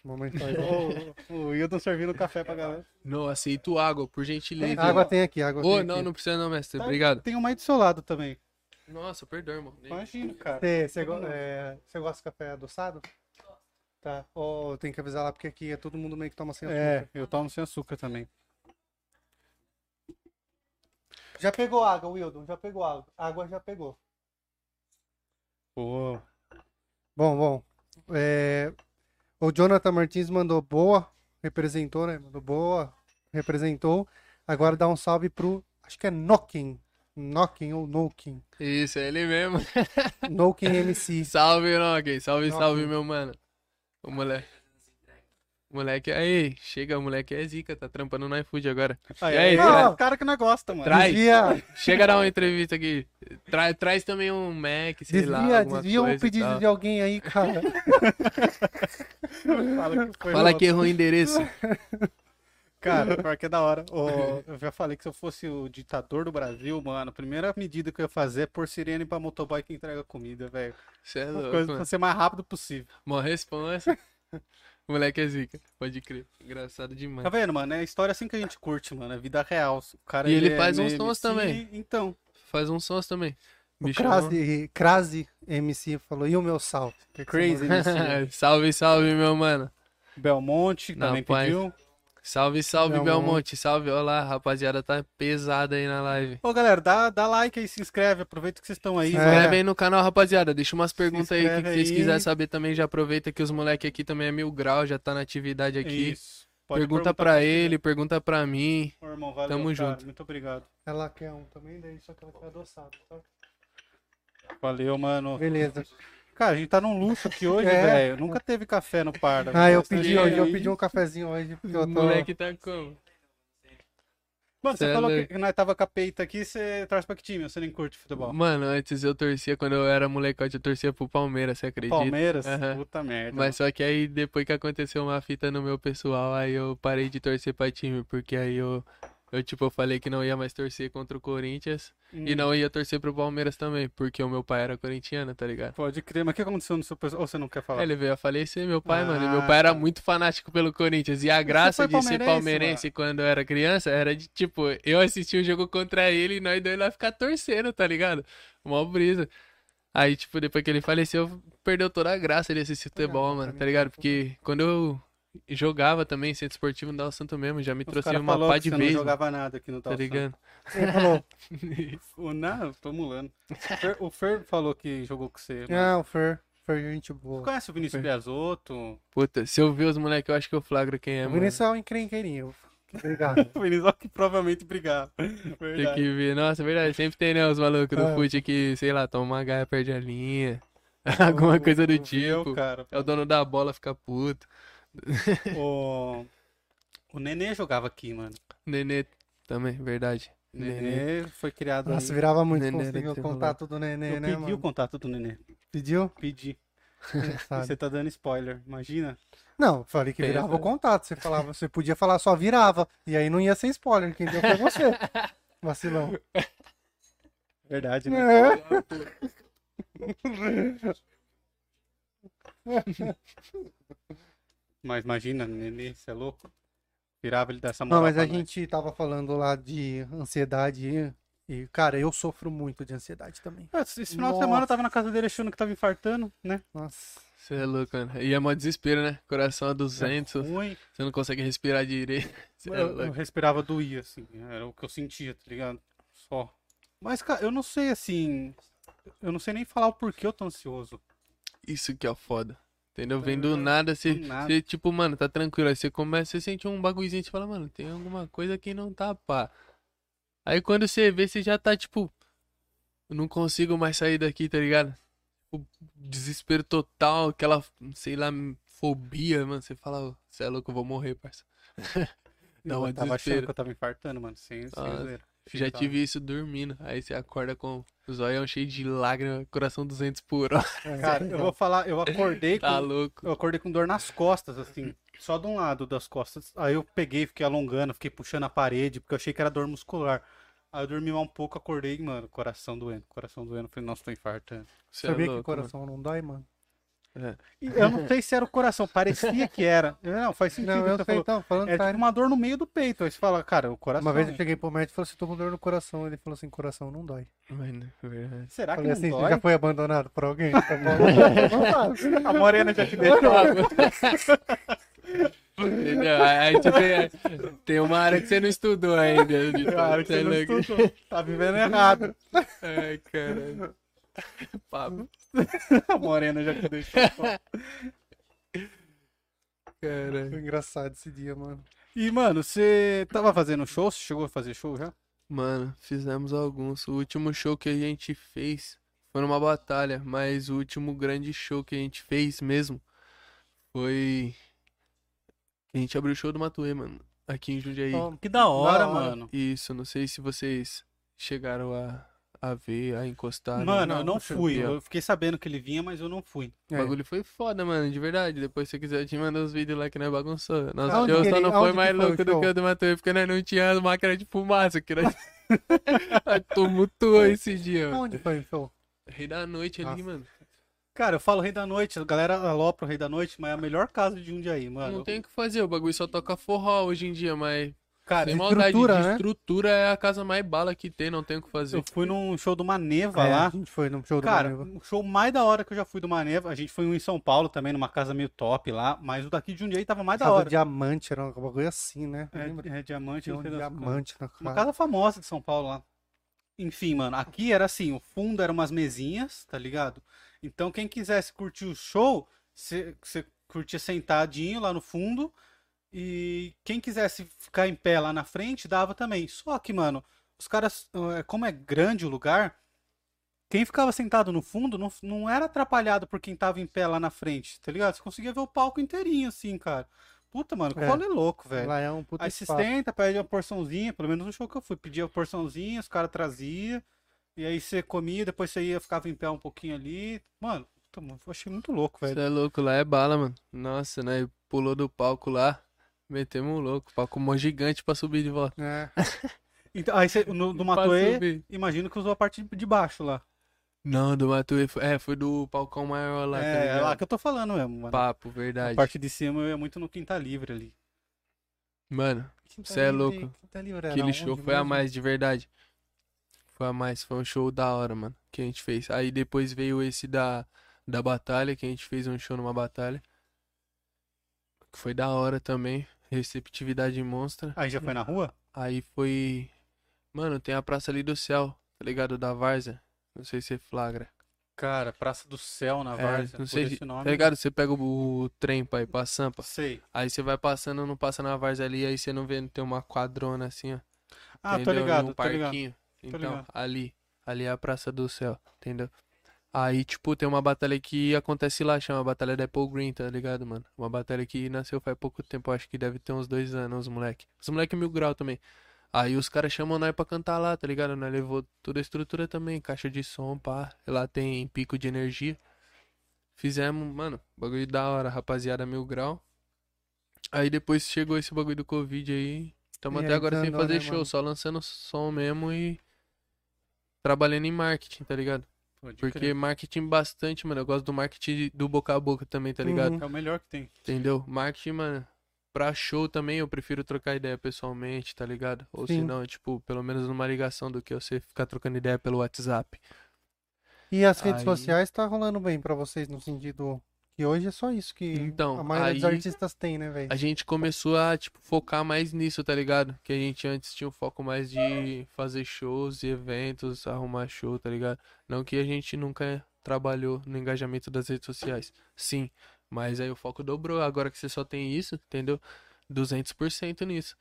Mamãe faz. o, o Wildon servindo café pra galera. Não, aceito água, por gentileza. água tem aqui, água Ô, tem não, aqui. não precisa não, mestre. Tá. Obrigado. Tem uma aí do seu lado também. Nossa, perdão, irmão. Imagina, cara. Você, você, go- é, você gosta de café adoçado? Tá. Ó, tem que avisar lá porque aqui é todo mundo meio que toma sem açúcar. É, eu tomo sem açúcar também. Já pegou água, Wildon? Já pegou água. Água já pegou. Pô, Bom, bom. É, o Jonathan Martins mandou boa, representou, né? Mandou boa, representou. Agora dá um salve pro, acho que é Nokin. Nokin ou Nokin. Isso, é ele mesmo. Nokin MC. Salve, Nogue. Salve, Nogue. salve, meu mano. O moleque. O moleque aí, chega, o moleque é zica, tá trampando no iFood agora. aí, E aí, aí, cara? é o cara que não gosta, mano. Traz. Desvia, Chega a dar uma entrevista aqui. Tra- traz também um Mac, sei lá. desvia, alguma desvia um coisa e pedido de alguém aí, cara. Fala que foi Fala que errou o endereço. Cara, pior que é da hora. Ô, eu já falei que se eu fosse o ditador do Brasil, mano, a primeira medida que eu ia fazer é pôr sirene pra motoboy que entrega comida, velho. Você é louco, coisas mano. pra ser mais rápido possível. Mó responsa. O moleque é zica, pode crer. Engraçado Tá demais. vendo, mano? É a história assim que a gente curte, mano. É vida real. O cara, E ele é faz uns meio tons MC, também. Então. Faz uns sons também. O Crase MC falou, e o meu salve? Crazy? MC. salve, salve, meu mano. Belmonte Não, também pai. pediu. Salve, salve, Belmonte. Belmonte. Salve, olá, rapaziada, tá pesada aí na live. Ô, galera, dá, dá like aí, se inscreve. Aproveita que vocês estão aí. Mano. Inscreve aí no canal, rapaziada. Deixa umas perguntas aí que inscreve vocês quiserem saber também. Já aproveita que os moleque aqui também é mil grau, já tá na atividade aqui. Isso. Pode pergunta pra ele, pergunta pra mim. Ô, irmão, valeu, Tamo cara. junto. Muito obrigado. Ela quer um também, daí só que ela quer adoçado, tá? Valeu, mano. Beleza. Cara, a gente tá num luxo aqui hoje, É. velho. Nunca teve café no Parda. Ah, eu pedi hoje, eu aí. pedi um cafezinho hoje, porque eu O tô... moleque tá como? Mano, você Cê é falou que nós tava com a peita aqui, você traz pra que time? Você nem curte futebol? Mano, antes eu torcia, quando eu era molecote, eu torcia pro Palmeiras, você acredita? Palmeiras? Aham. Puta merda. Mas só que aí, depois que aconteceu uma fita no meu pessoal, aí eu parei de torcer pra time, porque aí eu, eu tipo, eu falei que não ia mais torcer contra o Corinthians e Hum, não ia torcer pro Palmeiras também, porque o meu pai era corintiano, tá ligado? Pode crer. Mas o que aconteceu no seu pessoal? Ou você não quer falar? Ele veio a falecer, meu pai, mano. E Ah, meu pai era tá. muito fanático pelo Corinthians. E a graça de ser palmeirense, palmeirense quando eu era criança era de, tipo, eu assistir o jogo contra ele e nós dois lá ficar torcendo, tá ligado? Mó brisa. Aí, tipo, depois que ele faleceu, perdeu toda a graça de assistir futebol, mano, tá ligado? Porque quando eu jogava também, centro esportivo no Dal Santo mesmo, já me Os trouxe uma pá de você vez, não jogava nada aqui no tá ligado? Ele falou, O, não, tô mulando. O Fer, o Fer falou que jogou com você. ah, o Fer, Fer, gente Você boa. conhece o Vinícius Biasotto? Puta, se eu ver os moleques, eu acho que eu flagro quem é, O mano. Vinícius é um encrenqueirinho. Obrigado. O Vinícius que provavelmente brigava. Tem que ver. Nossa, é verdade. Sempre tem, né, os malucos do É. fute que, sei lá, toma uma gaia, perde a linha. Alguma coisa do tipo. cara. É o dono da bola, fica puto. O... o Nenê jogava aqui, mano. Nenê também, verdade. Nenê. Nenê foi criado Nossa, aí. virava muito Nenê conseguir deve o contato do Nenê, Eu né, pedi o contato do Nenê. Pediu? Pedi. E você tá dando spoiler, imagina. Não, falei que Pensa. virava o contato. Você falava, você podia falar só virava. E aí não ia ser spoiler. Quem deu foi você. Vacilão. Verdade, né? Mas imagina, Nenê, você é louco? Virava ele dessa Não, moral mas pra a nós. gente tava falando lá de ansiedade. E, cara, eu sofro muito de ansiedade também. Ah, Esse final de Nossa. semana eu tava na casa dele achando que tava infartando, né? Nossa. Você é louco, mano. E é mó desespero, né? Coração a 200, Ruim. você não consegue respirar direito. Você é Eu, eu louco. respirava doía, assim. Era o que eu sentia, tá ligado? Só. Mas, cara, eu não sei, assim. Eu não sei nem falar o porquê eu tô ansioso. Isso que é o foda. Entendeu? Vem do nada, você, Do nada. você, tipo, mano, tá tranquilo. Aí você começa, você sente um bagulhozinho, você fala, mano, tem alguma coisa que não tá pá. Aí quando você vê, você já tá, tipo, não consigo mais sair daqui, tá ligado? O desespero total, aquela, sei lá, fobia, mano. Você fala, você é louco, eu vou morrer, parça. Dá eu tava achando desespero. que eu tava infartando, mano. Sem, sem Ah, zoeira. Já tive isso dormindo. Aí você acorda com os olhos cheios de lágrimas, coração 200 por hora. Cara, eu vou falar, eu acordei Tá com, louco. eu acordei com dor nas costas, assim, só de um lado das costas. Aí eu peguei, fiquei alongando, fiquei puxando a parede, porque eu achei que era dor muscular. Aí eu dormi mais um pouco, acordei, mano, coração doendo, coração doendo. Falei, nossa, tô infartando. Você é Sabia que louco, o coração não dói, mano? E eu não sei se era o coração, parecia que era. Não, faz sentido Não, eu você sei, falou. então, falando É tipo uma dor no meio do peito. Aí você fala, cara, o coração. Uma vez eu né? cheguei pro médico e falei assim, tô com dor no coração. Ele falou assim, coração não dói. Mano, é verdade. Será que falei não assim, dói? já foi abandonado por alguém? Tá. Não. A morena já te deixou. Entendeu? Aí tipo, é- tem uma área que você não estudou ainda. Que Você não é estudou. Tá vivendo errado. Ai, caralho. Papo. A morena já te deixou. Caralho. Foi engraçado esse dia, mano. E, mano, você tava fazendo show? Você chegou a fazer show já? Mano, fizemos alguns. O último show que a gente fez foi numa batalha, mas o último grande show que a gente fez mesmo foi. A gente abriu o show do Matuê, mano. Aqui em Jundiaí. Ó, Que da hora, Da hora. mano. Isso, não sei se vocês chegaram a, a ver, a encostar. né? Mano, eu não, não puxa, fui. Eu fiquei sabendo que ele vinha, mas eu não fui. O É. bagulho foi foda, mano, de verdade. Depois, se você quiser, eu te mando uns vídeos lá que nós bagunçou. Nosso Aonde show só ele- não foi mais foi o louco do que o do Matheus, porque nós não tínhamos máquina de fumaça, que nós... Nós tumultuou esse dia, mano. Onde foi o show? Rei da noite ali, Nossa. mano. Cara, eu falo Rei da Noite, a galera alopra o Rei da Noite, mas é a melhor casa de Jundiaí, mano. Não tem o que fazer, o bagulho só toca forró hoje em dia, mas Cara, Sem maldade, estrutura, de né? estrutura é a casa mais bala que tem, não tem o que fazer. eu fui num show do Maneva É, lá. a gente foi no show do Cara, Maneva. o show mais da hora que eu já fui do Maneva, a gente foi um em São Paulo também, numa casa meio top lá, mas o daqui de Jundiaí tava mais da Casa hora. diamante, era um bagulho assim, né? É, é diamante, um diamante na Uma casa. casa famosa de São Paulo lá. Enfim, mano, aqui era assim, o fundo eram umas mesinhas, tá ligado? Então quem quisesse curtir o show, você curtia sentadinho lá no fundo. E quem quisesse ficar em pé lá na frente, dava também. Só que, mano, os caras, eh, como é grande o lugar, quem ficava sentado no fundo não, não era atrapalhado por quem tava em pé lá na frente, tá ligado? Você conseguia ver o palco inteirinho, assim, cara. Puta, mano, que É. rolê louco, velho. Lá é um puta Aí se senta, pede uma porçãozinha, pelo menos no show que eu fui, pedia uma porçãozinha, os caras traziam, e aí você comia, depois você ia, ficava em pé um pouquinho ali. Mano, puta, mano, eu achei muito louco, Você velho. é louco, lá é bala, mano. Nossa, né? Pulou do palco lá, metemos um louco. Palco mó gigante pra subir de volta. É. Então, aí você, no, do subir. imagino que usou a parte de baixo lá. Não, do Matuê, é, foi do palcão maior lá, tá é, é lá que eu tô falando mesmo, mano. Papo, A verdade. parte de cima eu ia muito no Quinta Livre ali. Mano, Quinta Cê é louco. Quinta Livre aquele show foi a mesmo? mais, de verdade. Foi a mais, foi um show da hora, mano, que a gente fez. Aí depois veio esse da, da batalha, que a gente fez um show numa batalha. Que foi da hora também. Receptividade monstra. Aí já foi na rua? Aí foi. Mano, tem a Praça ali do Céu, tá ligado? Da Várzea. Não sei se você flagra. Cara, Praça do Céu na É, Várzea, não por sei, se- nome. tá ligado? Você pega o, o trem pra ir pra Sampa. Sei. Aí você vai passando, não passa na Várzea ali, aí você não vê, tem uma quadrona assim, ó. Ah, tô entendeu? E ligado, um tô ligado. parquinho. Então, ligado. ali. Ali é a Praça do Céu, entendeu? Aí, tipo, tem uma batalha que acontece lá, chama Batalha da Apple Green, tá ligado, mano? Uma batalha que nasceu faz pouco tempo, acho que deve ter uns dois anos, os moleque. Os moleque mil grau também. Aí os caras chamam nós pra cantar lá, tá ligado? Nós levou toda a estrutura também, caixa de som, pá. Lá tem pico de energia. Fizemos, mano, bagulho da hora, rapaziada mil grau. Aí depois chegou esse bagulho do Covid aí. Tamo E até agora sem desandou, fazer né, show, mano? só lançando som mesmo e trabalhando em marketing, tá ligado? Pode Porque crer. marketing bastante, mano. Eu gosto do marketing do boca a boca também, tá ligado? Uhum. É o melhor que tem. Entendeu? Marketing, mano. Pra show também eu prefiro trocar ideia pessoalmente, tá ligado? Ou se não, tipo, pelo menos numa ligação do que você ficar trocando ideia pelo WhatsApp. E as redes Aí- sociais tá rolando bem pra vocês no sentido que hoje é só isso que Então, a maioria dos artistas tem, né, velho? A gente começou a, tipo, focar mais nisso, tá ligado? Que a gente antes tinha um foco mais de fazer shows e eventos, arrumar show, tá ligado? Não que a gente nunca trabalhou no engajamento das redes sociais. Sim, mas aí o foco dobrou. Agora que você só tem isso, entendeu? 200% nisso.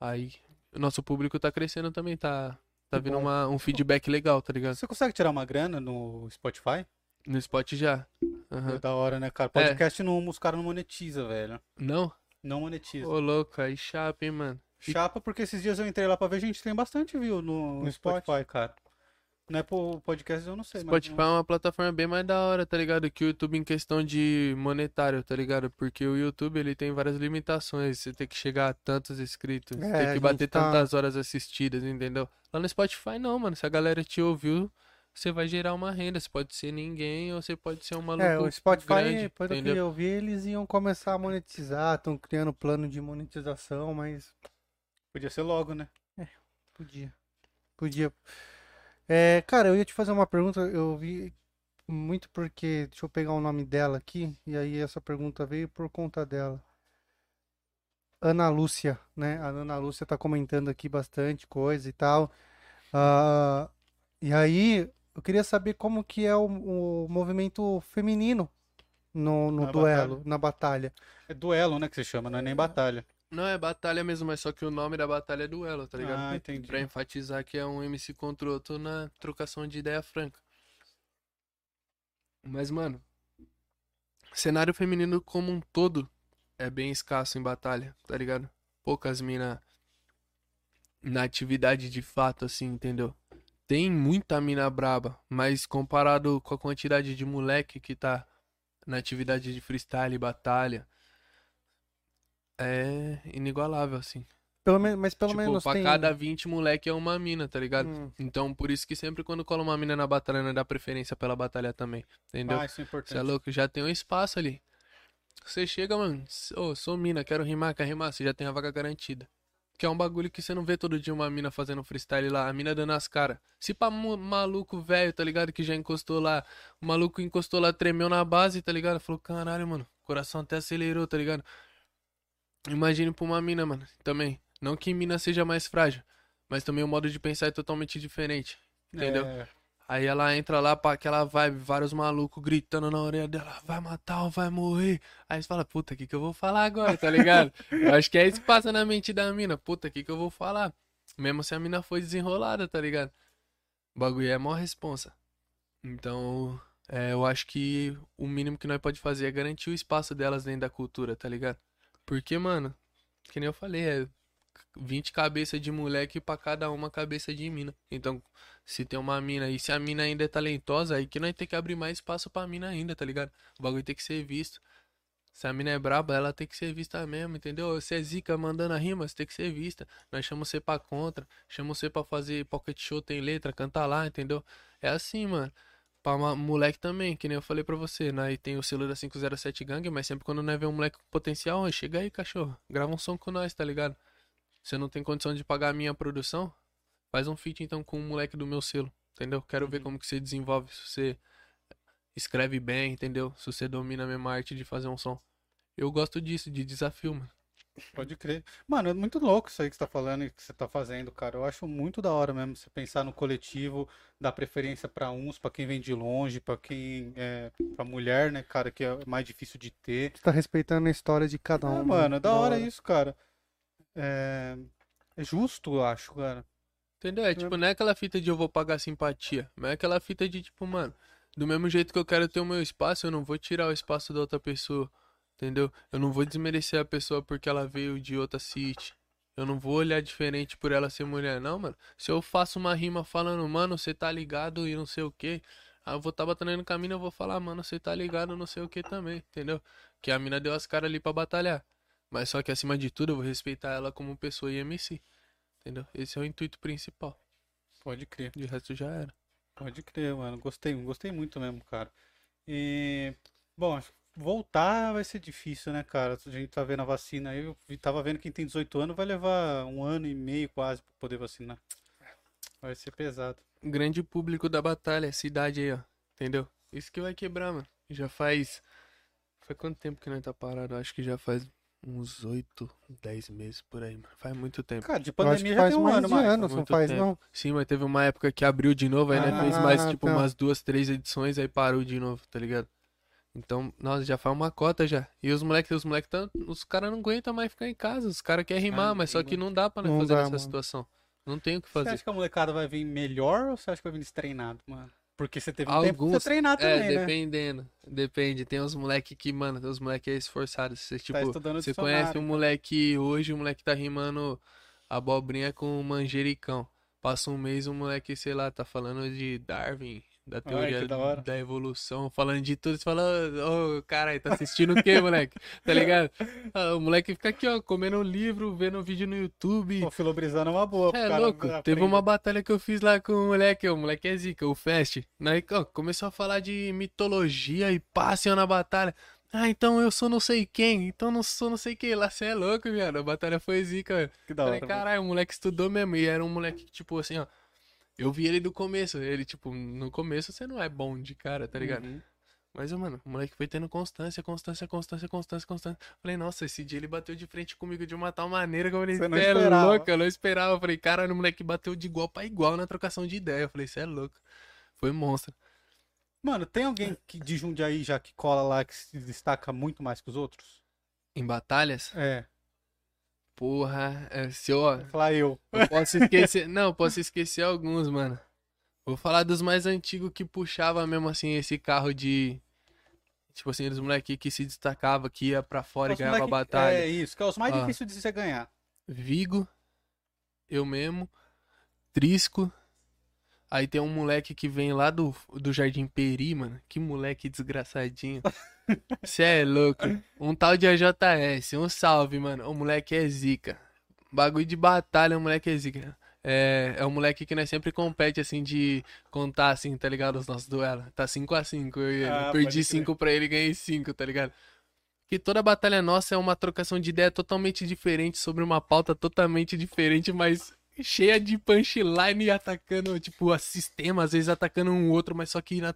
Aí o nosso público tá crescendo também, tá, tá vindo uma, um feedback legal, tá ligado? Você consegue tirar uma grana no Spotify? No spot já. Aham. É da hora, né, cara? É. Podcast não, os caras não monetiza, velho. Não? Não monetiza. Ô, louco, aí chapa, hein, mano. Chapa, porque esses dias eu entrei lá pra ver, a gente tem bastante view no, No Spotify, cara. Não é pro podcast, eu não sei, Spotify mas... é uma plataforma bem mais da hora, tá ligado? Que o YouTube em questão de monetário, tá ligado? Porque o YouTube ele tem várias limitações. Você tem que chegar a tantos inscritos, É, tem que bater tá- tantas horas assistidas, entendeu? Lá no Spotify não, mano. Se a galera te ouviu, você vai gerar uma renda. Você pode ser ninguém ou você pode ser um maluco É, o Spotify, grande, pelo que entendeu? eu vi, eles iam começar a monetizar, estão criando plano de monetização, mas Podia ser logo, né? podia. Podia. É, cara, eu ia te fazer uma pergunta, eu vi muito porque, deixa eu pegar o nome dela aqui, e aí essa pergunta veio por conta dela. Ana Lúcia, né? A Ana Lúcia tá comentando aqui bastante coisa e tal. Ah, e aí, eu queria saber como que é o, o movimento feminino no, no Na duelo, batalha? na batalha. É duelo, né, que você chama, não é nem batalha. Não, é batalha mesmo, mas só que o nome da batalha é duelo, tá ligado? Ah, entendi. Pra enfatizar que é um MC contra o outro na trocação de ideia franca. Mas, mano, cenário feminino como um todo é bem escasso em batalha, tá ligado? Poucas mina na atividade de fato, assim, entendeu? Tem muita mina braba, mas comparado com a quantidade de moleque que tá na atividade de freestyle e batalha, é inigualável, assim. Pelo menos, mas pelo tipo, menos pra tem. cada 20 moleque é uma mina, tá ligado? Hum, Então, por isso que sempre quando cola uma mina na batalha, não dá preferência pela batalha também. Entendeu? Ah, isso é Você é importante. louco, já tem um espaço ali. Você chega, mano, ô, sou mina, quero rimar, quer rimar, você já tem a vaga garantida. Que é um bagulho que você não vê todo dia uma mina fazendo freestyle lá, a mina dando as caras. Se pra maluco velho, tá ligado? Que já encostou lá, o maluco encostou lá, tremeu na base, tá ligado? Falou, caralho, mano, coração até acelerou, tá ligado? Imagine pra uma mina, mano, também. Não que mina seja mais frágil, mas também o modo de pensar é totalmente diferente, entendeu? É, Aí ela entra lá pra aquela vibe, vários malucos gritando na orelha dela, vai matar ou vai morrer. Aí você fala, puta, o que que eu vou falar agora, tá ligado? eu acho que é isso que passa na mente da mina, puta, o que que eu vou falar? Mesmo se a mina foi desenrolada, tá ligado? O bagulho é mó responsa. Então, é, eu acho que o mínimo que nós pode fazer é garantir o espaço delas dentro da cultura, tá ligado? Porque, mano, que nem eu falei, é 20 cabeças de moleque pra cada uma cabeça de mina. Então, se tem uma mina e se a mina ainda é talentosa, aí que nós tem que abrir mais espaço pra mina ainda, tá ligado? O bagulho tem que ser visto. Se a mina é braba, ela tem que ser vista mesmo, entendeu? Se é zica mandando a rima, você tem que ser vista. Nós chamamos você pra contra, chamamos você pra fazer pocket show, tem letra, canta lá, entendeu? É assim, mano. Pra uma- moleque também, que nem eu falei pra você, nós tem o da 507 Gang, mas sempre quando nós vê um moleque com potencial, chega aí, cachorro, grava um som com nós, tá ligado? Você não tem condição de pagar a minha produção? Faz um feat então com um moleque do meu selo, entendeu? Quero ver como que você desenvolve, se você escreve bem, entendeu? Se você domina a mesma arte de fazer um som. Eu gosto disso, de desafio, mano. Pode crer. Mano, é muito louco isso aí que você tá falando e que você tá fazendo, cara. Eu acho muito da hora mesmo você pensar no coletivo, dar preferência pra uns, pra quem vem de longe, pra quem é, pra mulher, né, cara, que é mais difícil de ter. Você tá respeitando a história de cada um. Ah, mano, é da hora isso, cara. É, é justo, eu acho, cara. Entendeu? É tipo, não é aquela fita de eu vou pagar simpatia, mas é aquela fita de tipo, mano, do mesmo jeito que eu quero ter o meu espaço, eu não vou tirar o espaço da outra pessoa, entendeu? Eu não vou desmerecer a pessoa porque ela veio de outra city. Eu não vou olhar diferente por ela ser mulher, não, mano. Se eu faço uma rima falando, mano, você tá ligado e não sei o que, aí eu vou tá batendo no caminho, eu vou falar, mano, você tá ligado não sei o que também, entendeu? Que a mina deu as caras ali pra batalhar. Mas só que acima de tudo, eu vou respeitar ela como pessoa e MC. Entendeu? Esse é o intuito principal. Pode crer. De resto já era. Pode crer, mano. Gostei, gostei muito mesmo, cara. E, bom, que voltar vai ser difícil, né, cara? A gente tá vendo a vacina aí. Eu tava vendo quem tem 18 anos vai levar um ano e meio quase pra poder vacinar. Vai ser pesado. Grande público da batalha, cidade aí, ó. Entendeu? Isso que vai quebrar, mano. Já faz. Faz quanto tempo que nós tá parado? Acho que já faz uns 8, 10 meses por aí, mano. Faz muito tempo. Cara, de pandemia já faz tem um mais ano, de mais. ano, não faz tempo. não. Sim, mas teve uma época que abriu de novo, aí né, Ah, fez mais, tipo, tá. umas duas, três edições, aí parou de novo, tá ligado? Então, nossa, já faz uma cota já. E os moleques, os moleques, tão, os caras não aguentam mais ficar em casa. Os caras querem rimar, Ah, mas só que não dá pra nós Não fazer dá, nessa mano. situação. Não tem o que Você fazer. acha que a molecada vai vir melhor ou você acha que vai vir destreinado, mano? Porque você teve um tempo pra Alguns- treinar É, também, né? dependendo. Depende. Tem uns moleque que, mano, os moleque é esforçado. Você, tipo, estudando você conhece um moleque hoje, o moleque tá rimando abobrinha com manjericão. Passa um mês, o moleque, sei lá, tá falando de Darwin, da teoria que da da evolução, falando de tudo. Você fala, ô, ô, caralho, tá assistindo o quê, moleque? Tá ligado? Ah, o moleque fica aqui, ó, comendo um livro, vendo um vídeo no YouTube. Pô, filobrizando é uma boa. É cara louco, teve uma batalha que eu fiz lá com o moleque, o moleque é zica, o Fast. Aí, ó, começou a falar de mitologia e passe na batalha. Ah, então eu sou não sei quem, então não sou não sei quem. Lá você é louco, viado. A batalha foi zica, velho. Que da hora. Falei, caralho, o moleque estudou mesmo. E era um moleque que, tipo assim, ó. Eu vi ele do começo. Ele, tipo, no começo você não é bom de cara, tá ligado? Uhum. Mas, mano, o moleque foi tendo constância, constância, constância, constância, constância. Falei, nossa, esse dia ele bateu de frente comigo de uma tal maneira que eu falei, Você não "Cê é esperava." louco, eu não esperava. Eu falei, caralho, o moleque bateu de igual pra igual na trocação de ideia. Eu falei, você é louco. Foi monstro. Mano, tem alguém que, de Jundiaí já que cola lá que se destaca muito mais que os outros? Em batalhas, É, porra, é, se eu, falar eu. eu posso esquecer. não, posso esquecer alguns, mano. Vou falar dos mais antigos que puxava mesmo assim esse carro de. Tipo assim, dos moleque que se destacava, que ia pra fora e Os ganhava a moleque- batalha. É isso, que é os mais Ah. difíceis de você ganhar. Vigo, eu mesmo, Trisco. Aí tem um moleque que vem lá do, do Jardim Peri, mano. Que moleque desgraçadinho. Cê é louco. Um tal de AJS, um salve, mano. O moleque é zica. Bagulho de batalha, o moleque é zica. É, é um moleque que nós sempre compete, assim, de contar, assim, tá ligado? Os nossos duelos. Tá 5x5, eu. Ah, Eu pode perdi crer. 5 pra ele e ganhei 5, tá ligado? Porque toda batalha nossa é uma trocação de ideia totalmente diferente, sobre uma pauta totalmente diferente, mas cheia de punchline e atacando, tipo, a sistema, às vezes atacando um outro, mas só que na,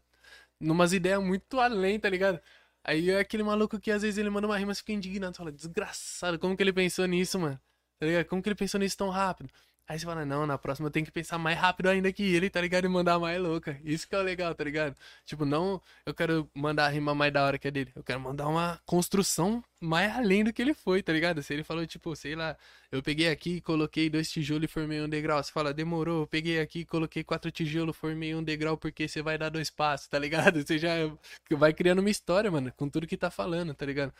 numas ideias muito além, tá ligado? Aí é aquele maluco que às vezes ele manda uma rima e fica indignado. Fala, desgraçado, como que ele pensou nisso, mano? Tá ligado? Como que ele pensou nisso tão rápido? Aí você fala, não, na próxima eu tenho que pensar mais rápido ainda que ele, tá ligado? E mandar mais louca. Isso que é o legal, tá ligado? Tipo, não eu quero mandar a rima mais da hora que a dele. Eu quero mandar uma construção mais além do que ele foi, tá ligado? Se ele falou, tipo, sei lá, eu peguei aqui, coloquei dois tijolos e formei um degrau. Você fala, demorou, eu peguei aqui, coloquei quatro tijolos, formei um degrau porque você vai dar dois passos, tá ligado? Você já vai criando uma história, mano, com tudo que tá falando, tá ligado?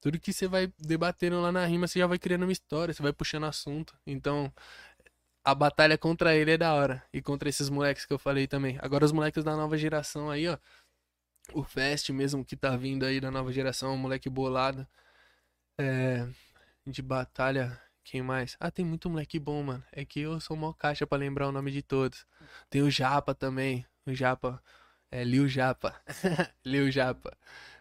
Tudo que você vai debatendo lá na rima, você já vai criando uma história, você vai puxando assunto. Então, a batalha contra ele é da hora. E contra esses moleques que eu falei também. Agora os moleques da nova geração aí, ó. O Fest mesmo que tá vindo aí da nova geração, um moleque bolado. É. De batalha. Quem mais? Ah, tem muito moleque bom, mano. É que eu sou mó caixa pra lembrar o nome de todos. Tem o Japa também. O Japa. É Liu Japa. Liu Japa.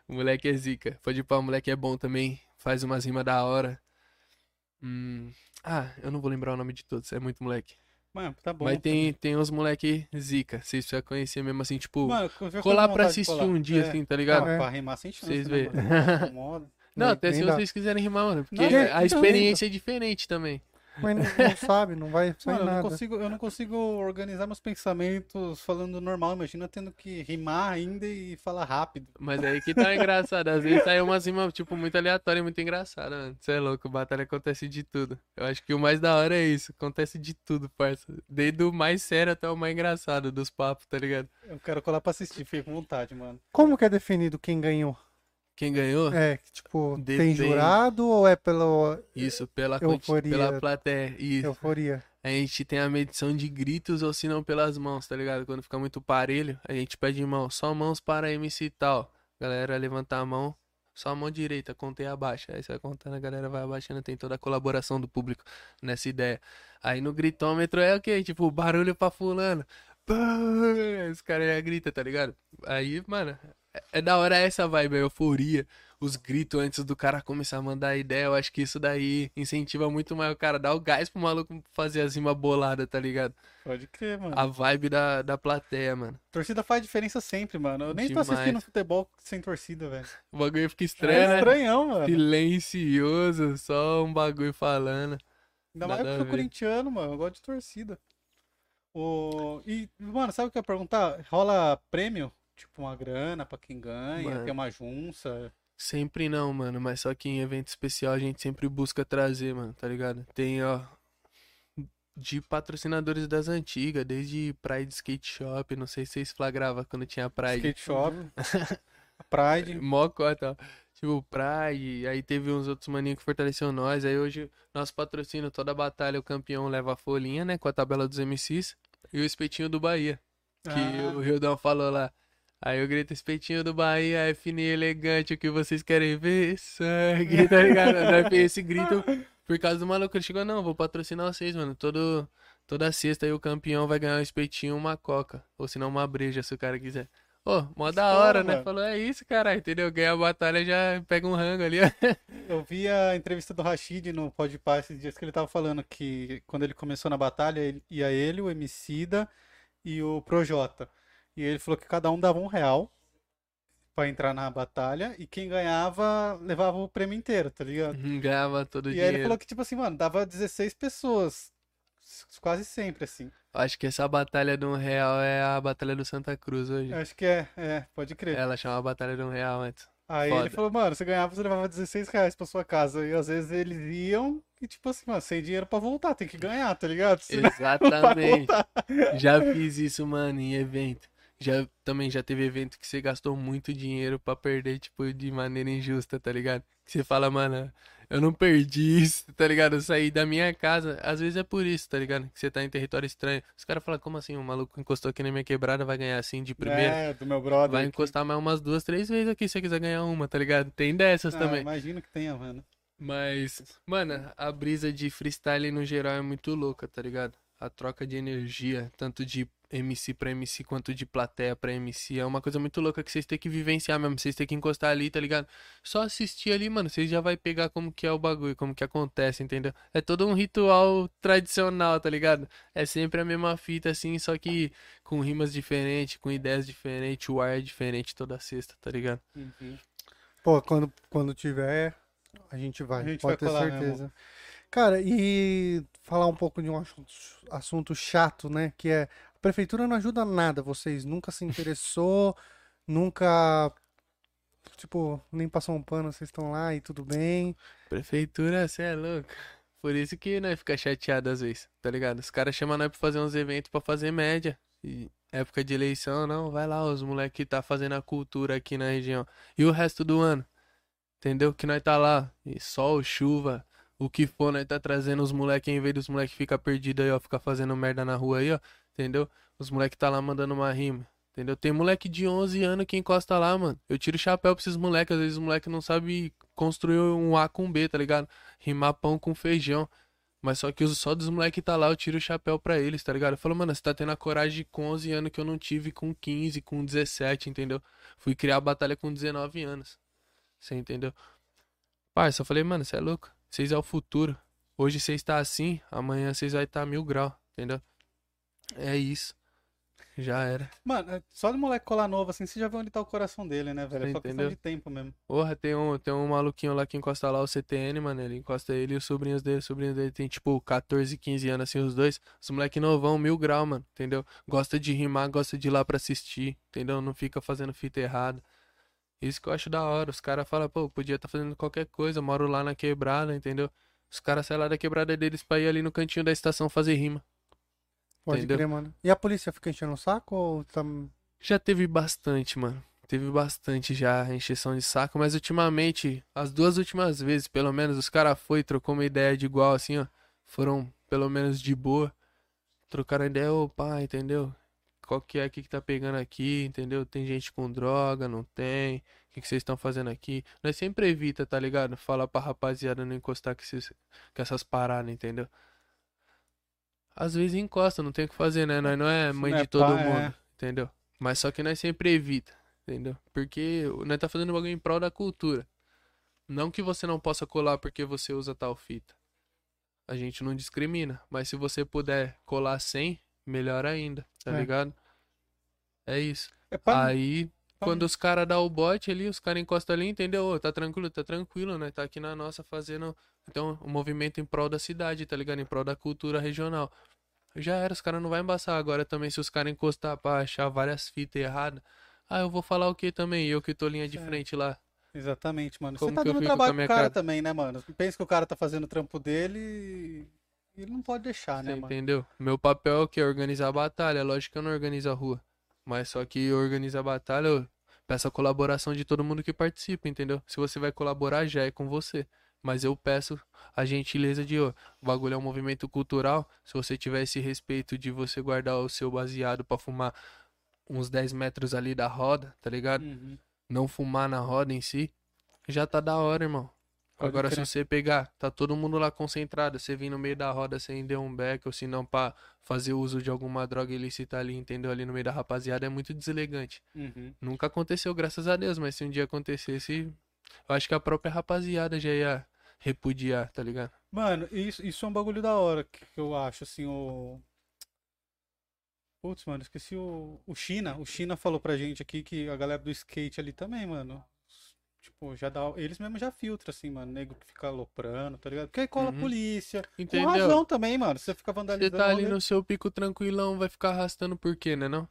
O moleque é zica. Pode ir pra o moleque é bom também. Faz umas rimas da hora. Hum, ah, eu não vou lembrar o nome de todos, é muito moleque. Mano, tá bom. Mas tem, tem uns moleque zica, vocês precisam conhecer mesmo assim, tipo, Mano, já colar pra assistir colar. um dia, É. assim, tá ligado? Não, É. pra rimar sem chance, Vocês né, vê. mano? Incomoda. Não, Nem- até se dá. vocês quiserem rimar, mano, porque Não, a experiência é diferente também. Mas não, não sabe, não vai sair Mano, eu não, nada. consigo, eu não consigo organizar meus pensamentos falando normal. Imagina tendo que rimar ainda e falar rápido. Mas aí que tá engraçado, às vezes sai umas rimas, tipo, muito aleatória e muito engraçada, mano. Você é louco, batalha acontece de tudo. Eu acho que o mais da hora é isso, acontece de tudo, parça. Desde o mais sério até o mais engraçado dos papos, tá ligado? Eu quero colar pra assistir, fiquei com vontade, mano. Como que é definido quem ganhou? Quem ganhou? É, tipo, tem Depende. jurado ou é pelo Isso, pela, Euforia. pela plateia. Isso. euforia? A gente tem a medição de gritos ou se não pelas mãos, tá ligado? Quando fica muito parelho, a gente pede mão. Só mãos para MC e tal. Galera, levantar a mão. Só a mão direita, contei abaixa. Aí você vai contando, a galera vai abaixando. Tem toda a colaboração do público nessa ideia. Aí no gritômetro é o quê? Tipo, barulho pra fulano. Os caras já gritam, tá ligado? Aí, mano, da hora essa vibe, a euforia. Os gritos antes do cara começar a mandar ideia. Eu acho que isso daí incentiva muito mais o cara. Dá o gás pro maluco fazer as rimas boladas, tá ligado? Pode crer, mano. A vibe da, da plateia, mano. Torcida faz diferença sempre, mano. Eu nem tô Demais. assistindo futebol sem torcida, velho. O bagulho fica estranho, É né? estranhão, mano. Silencioso, só um bagulho falando. Ainda mais porque eu sou corintiano, mano. Eu gosto de torcida. O... E, mano, sabe o que eu ia perguntar? Rola prêmio? Tipo, uma grana pra quem ganha, Mano. tem uma junça. Sempre não, mano. Mas só que em evento especial a gente sempre busca trazer, mano, tá ligado? Tem, ó. De patrocinadores das antigas, desde Pride Skate Shop, não sei se vocês flagravam quando tinha Pride. Skate shop. Pride. Mó cota, ó. Tipo, Pride, aí teve uns outros maninhos que fortaleceu nós. Aí hoje, nosso patrocínio, toda batalha, o campeão leva a folhinha, né? Com a tabela dos MCs. E o espetinho do Bahia. Que Ah. o Rildão falou lá. Aí eu grito, espetinho do Bahia, é fino e elegante, o que vocês querem ver? Sangue, tá ligado? Esse grito por causa do maluco. Ele chegou, não, vou patrocinar vocês, mano. Todo, toda sexta aí o campeão vai ganhar um espetinho uma coca. Ou se não, uma breja, se o cara quiser. Ô, mó da hora, né? Falou, é isso, cara, entendeu? Ganha a batalha, já pega um rango ali, ó. Eu vi a entrevista do Rashid no Podpah esses dias que ele tava falando que quando ele começou na batalha, ele- ia ele, o Emicida e o Projota. E ele falou que cada um dava um real pra entrar na batalha e quem ganhava levava o prêmio inteiro, tá ligado? Ganhava todo o E aí ele falou que, tipo assim, mano, dava 16 pessoas. Quase sempre, assim. Acho que essa batalha de um real é a batalha do Santa Cruz hoje. Acho que é, é, pode crer. Ela chama a batalha de um real antes. Aí foda. ele falou, mano, você ganhava, você levava 16 reais pra sua casa. E às vezes eles iam e, tipo assim, mano, sem dinheiro pra voltar, tem que ganhar, tá ligado? Senão Exatamente. Já fiz isso, mano, em evento. Já também já teve evento que você gastou muito dinheiro pra perder, tipo, de maneira injusta, tá ligado? Que você fala, mano, eu não perdi isso, tá ligado? Eu saí da minha casa. Às vezes é por isso, tá ligado? Que você tá em território estranho. Os caras falam, como assim? O maluco encostou aqui na minha quebrada, vai ganhar assim de primeira? É, do meu brother. Vai aqui. encostar mais umas duas, três vezes aqui se você quiser ganhar uma, tá ligado? Tem dessas Ah, também. Imagino que tenha, mano. Mas, mano, a brisa de freestyle no geral é muito louca, tá ligado? A troca de energia, tanto de MC pra MC quanto de plateia pra MC. É uma coisa muito louca que vocês têm que vivenciar mesmo. Vocês têm que encostar ali, tá ligado? Só assistir ali, mano, vocês já vai pegar como que é o bagulho, como que acontece, entendeu? É todo um ritual tradicional, tá ligado? É sempre a mesma fita, assim, só que com rimas diferentes, com ideias diferentes, o ar é diferente toda sexta, tá ligado? Pô, quando, quando tiver, a gente vai, A gente pode vai ter colar certeza. Cara, e falar um pouco de um assunto, assunto chato, né? Que é prefeitura não ajuda nada, vocês nunca se interessou, nunca, tipo, nem passou um pano, vocês estão lá e tudo bem. Prefeitura, cê é louco. Por isso que nós fica chateado às vezes, tá ligado? Os caras chamam nós pra fazer uns eventos pra fazer média. E época de eleição, não, vai lá, os moleques que tá fazendo a cultura aqui na região. E o resto do ano? Entendeu? Que nós tá lá, e sol, chuva, o que for, nós tá trazendo os moleques, em vez dos moleques ficar perdidos aí, ó, ficar fazendo merda na rua aí, ó, entendeu? Os moleques tá lá mandando uma rima, entendeu? Tem moleque de 11 anos que encosta lá, mano. Eu tiro o chapéu pra esses moleques, às vezes os moleques não sabem construir um A com B, tá ligado? Rimar pão com feijão. Mas só que só dos moleques tá lá, eu tiro o chapéu pra eles, tá ligado? Eu falo, mano, você tá tendo a coragem com 11 anos que eu não tive com 15, com 17, entendeu? Fui criar a batalha com 19 anos. Você entendeu? Parça, eu falei, mano, você é louco. Vocês é o futuro. Hoje vocês tá assim, amanhã vocês vai estar tá mil grau, entendeu? É isso. Já era. Mano, é só de moleque colar novo, assim, você já vê onde tá o coração dele, né, velho? É só questão Entendeu? de tempo mesmo. Porra, tem um, tem um maluquinho lá que encosta lá o CTN, mano. Ele encosta ele e os sobrinhos dele. Os sobrinhos dele tem tipo 14, 15 anos, assim, os dois. Os moleque novão, mil grau, mano. Entendeu? Gosta de rimar, gosta de ir lá pra assistir. Entendeu? Não fica fazendo fita errada. Isso que eu acho da hora. Os caras falam, pô, podia estar fazendo qualquer coisa. Moro lá na quebrada, entendeu? Os caras saem lá da quebrada deles pra ir ali no cantinho da estação fazer rima. Pode Entendeu? crer, mano. E a polícia fica enchendo o saco ou tá... Já teve bastante, mano. Teve bastante já encheção de saco, mas ultimamente, as duas últimas vezes, pelo menos, os caras foi, trocou uma ideia de igual, assim, ó. Foram, pelo menos, de boa. Trocaram ideia, pá, entendeu? Qual que é aqui que tá pegando aqui, entendeu? Tem gente com droga, não tem? O que vocês estão fazendo aqui? Nós sempre evita, tá ligado? Fala pra rapaziada não encostar com, esses, com essas paradas, entendeu? Às vezes encosta, não tem o que fazer, né? Nós não é mãe Não é de todo pá, é. mundo, entendeu? Mas só que nós sempre evita, entendeu? Porque nós tá fazendo bagulho em prol da cultura. Não que você não possa colar porque você usa tal fita. A gente não discrimina. Mas se você puder colar sem, melhor ainda, tá É. ligado? É isso. É pra... Aí, quando os caras dão o bote ali, os caras encostam ali, entendeu? Tá tranquilo, tá tranquilo, né? Tá aqui na nossa fazendo. Então, o movimento em prol da cidade, tá ligado? Em prol da cultura regional. Já era, os caras não vai embaçar. Agora também, se os caras encostar pra achar várias fitas erradas. Ah, eu vou falar o que também? Eu que tô linha de É. frente lá. Exatamente, mano. Como você tá que eu dando trabalho pro cara cara? também, né, mano? Pensa que o cara tá fazendo o trampo dele e ele não pode deixar, Você né, mano? entendeu? Meu papel é o quê? Organizar a batalha. Lógico que eu não organizo a rua. Mas só que organizar a batalha, eu peço a colaboração de todo mundo que participa, entendeu? Se você vai colaborar, já é com você. Mas eu peço a gentileza de, ó, o bagulho é um movimento cultural. Se você tiver esse respeito de você guardar o seu baseado pra fumar uns 10 metros ali da roda, tá ligado? Uhum. Não fumar na roda em si, já tá da hora, irmão. Pode Agora, crer. se você pegar, tá todo mundo lá concentrado, você vir no meio da roda sem dar um back, ou se não pra fazer uso de alguma droga ilícita ali, entendeu? Ali no meio da rapaziada, é muito deselegante. Uhum. Nunca aconteceu, graças a Deus, mas se um dia acontecesse, eu acho que a própria rapaziada já ia repudiar, tá ligado? Mano, isso, isso é um bagulho da hora que que eu acho, assim, o. Putz, mano, esqueci o. O China. O China falou pra gente aqui que a galera do skate ali também, mano. Tipo, já dá. Eles mesmo já filtram, assim, mano. Nego que fica aloprando, tá ligado? Porque aí cola a Uhum. polícia. Com Entendeu? razão também, mano. Você fica Você vandalizando. tá ali né? no seu pico tranquilão, vai ficar arrastando por quê, né não?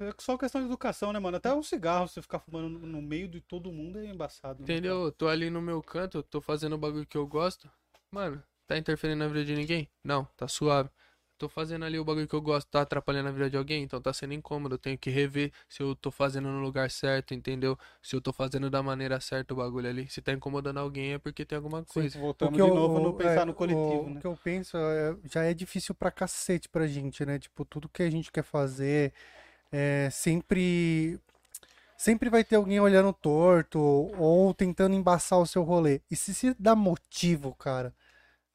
É só questão de educação, né, mano? Até um cigarro, você ficar fumando no meio de todo mundo é embaçado. né, Entendeu? Eu tô ali no meu canto, eu tô fazendo o bagulho que eu gosto. Mano, tá interferindo na vida de ninguém? Não, tá suave. Tô fazendo ali o bagulho que eu gosto, tá atrapalhando a vida de alguém? Então tá sendo incômodo. Eu tenho que rever se eu tô fazendo no lugar certo, entendeu? Se eu tô fazendo da maneira certa o bagulho ali. Se tá incomodando alguém é porque tem alguma Sim, coisa. voltamos que de eu- novo no pensar é, no coletivo, o, né? O que eu penso é, já é difícil pra cacete pra gente, né? Tipo, tudo que a gente quer fazer é sempre. Sempre vai ter alguém olhando torto ou tentando embaçar o seu rolê. E se se dá motivo, cara,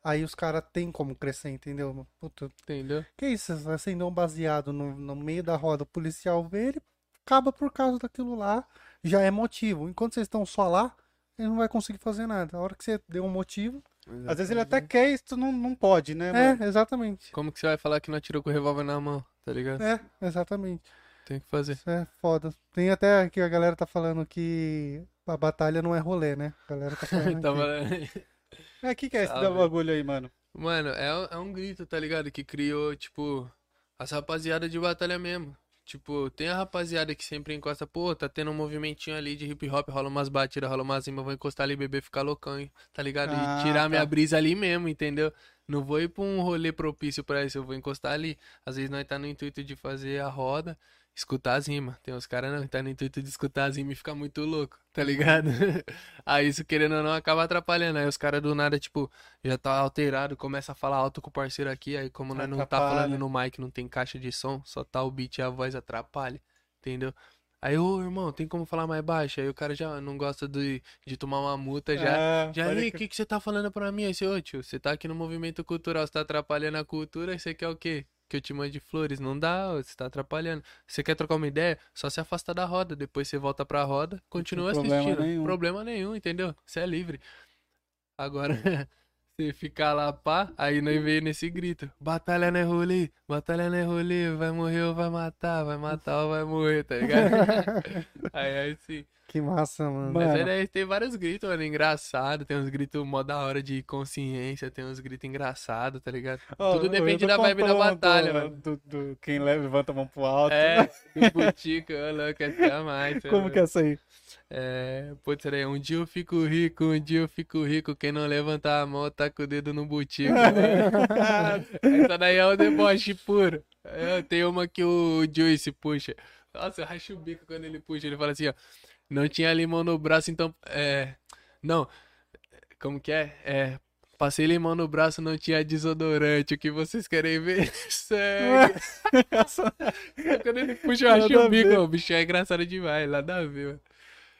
Aí os caras têm como crescer, entendeu? Puta, Entendeu? que isso? Você acendeu um baseado no, no meio da roda, o policial vê, ele acaba por causa daquilo lá, já é motivo. Enquanto vocês estão só lá, ele não vai conseguir fazer nada. A hora que você deu um motivo. Às vezes ele até quer e tu não, não pode, né, mano? É, exatamente. Como que você vai falar que não atirou com o revólver na mão, tá ligado? É, exatamente. Tem que fazer. Isso é foda. Tem até que a galera tá falando que a batalha não é rolê, né? A galera tá falando. aqui. É, o que, que é esse bagulho aí, mano? Mano, é, um- é um grito, tá ligado? Que criou, tipo, as rapaziada de batalha mesmo. Tipo, tem a rapaziada que sempre encosta, pô, tá tendo um movimentinho ali de hip hop, rola umas batidas, rola umas rimas, vou encostar ali, beber, ficar loucão, hein? tá ligado? Ah, e tirar minha tá. brisa ali mesmo, entendeu? Não vou ir pra um rolê propício pra isso, eu vou encostar ali. Às vezes nós tá no intuito de fazer a roda, escutar as rimas. Tem uns caras não, que tá no intuito de escutar as rimas e ficar muito louco, tá ligado? Aí isso, querendo ou não, acaba atrapalhando. Aí os caras do nada, tipo, já tá alterado, começa a falar alto com o parceiro aqui, aí como nós não tá falando no mic, não tem caixa de som, só tá o beat e a voz atrapalha, entendeu? Aí, ô irmão, tem como falar mais baixo? Aí o cara já não gosta de, de tomar uma multa, já. É, Já aí, o crer. que, que você tá falando pra mim? Aí ô tio, você tá aqui no movimento cultural, você tá atrapalhando a cultura, e você quer o quê? Que eu te mande flores? Não dá, você tá atrapalhando. Você quer trocar uma ideia? Só se afasta da roda, depois você volta pra roda, continua problema assistindo. nenhum. Problema nenhum, entendeu? Você é livre. Agora, você ficar lá, pá, aí nós veio nesse grito. Batalha não é rolê, batalha não é rolê, vai morrer ou vai matar, vai matar ou vai morrer, tá ligado? aí, aí sim. Que massa, mano. Mano. Mas aí daí tem vários gritos, mano, engraçado. Tem uns gritos mó da hora de consciência, tem uns gritos engraçados, tá ligado? Ó, Tudo depende da vibe da batalha, do- mano. Do, do- quem leva, levanta a mão pro alto. É, do Butico, ô louco, é a mais. Como que é essa aí? É, putz, aí, um dia eu fico rico, um dia eu fico rico. Quem não levantar a mão tá com o dedo no butico. Essa daí é o deboche puro. É, tem uma que o Joyce puxa. Nossa, eu racho o bico quando ele puxa. Ele fala assim, ó. Não tinha limão no braço, então. É. Não. Como que é? É. Passei limão no braço, não tinha desodorante. O que vocês querem ver? Segue. Quando ele puxa, eu racho Nada a o bico. O bicho é engraçado demais. Nada a ver, mano.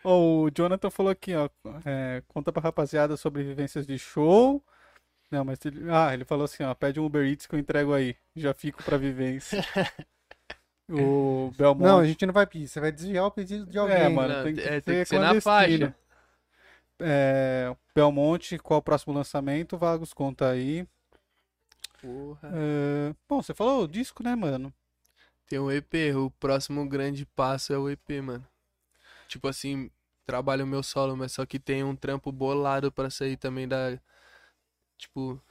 Ó, o Jonathan falou aqui, ó. é, conta pra rapaziada sobre vivências de show. Não, mas ele. Ah, ele falou assim, ó. Pede um Uber Eats que eu entrego aí. Já fico pra vivência. o Belmonte. Não, a gente não vai pedir. Você vai desviar o pedido de alguém. É, mano, Não, tem que, é, ser tem que ser na faixa. É, Belmonte, qual o próximo lançamento? Vagos, conta aí. Porra. É, bom, você falou o disco, né, mano? Tem um EP, o próximo grande passo é o EP, mano. Tipo assim, trabalho meu solo, mas só que tem um trampo bolado pra sair também da. Tipo,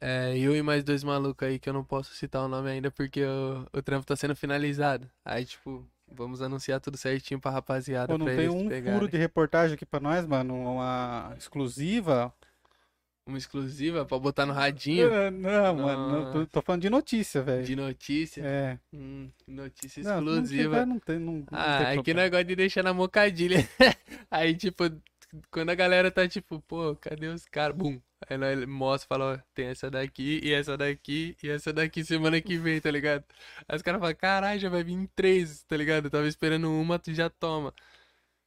é, eu e mais dois malucos aí que eu não posso citar o nome ainda porque o, o trampo tá sendo finalizado. Aí, tipo, vamos anunciar tudo certinho pra rapaziada Pô, não pra tem um pegarem. furo de reportagem aqui pra nós, mano? Uma exclusiva? Uma exclusiva pra botar no radinho É, Não, mano, não, tô, tô falando de notícia, velho. de notícia. É. Hum, notícia Não, não exclusiva. tiver, não tem, não, não Ah, tem é que problema. negócio de deixar na mocadilha. Aí, tipo, quando a galera tá tipo, pô, cadê os caras? Bum. Aí nós mostra, fala, ó, tem essa daqui, e essa daqui, e essa daqui semana que vem, tá ligado? Aí os caras falam, caralho, já vai vir três, tá ligado? Eu tava esperando uma, tu já toma.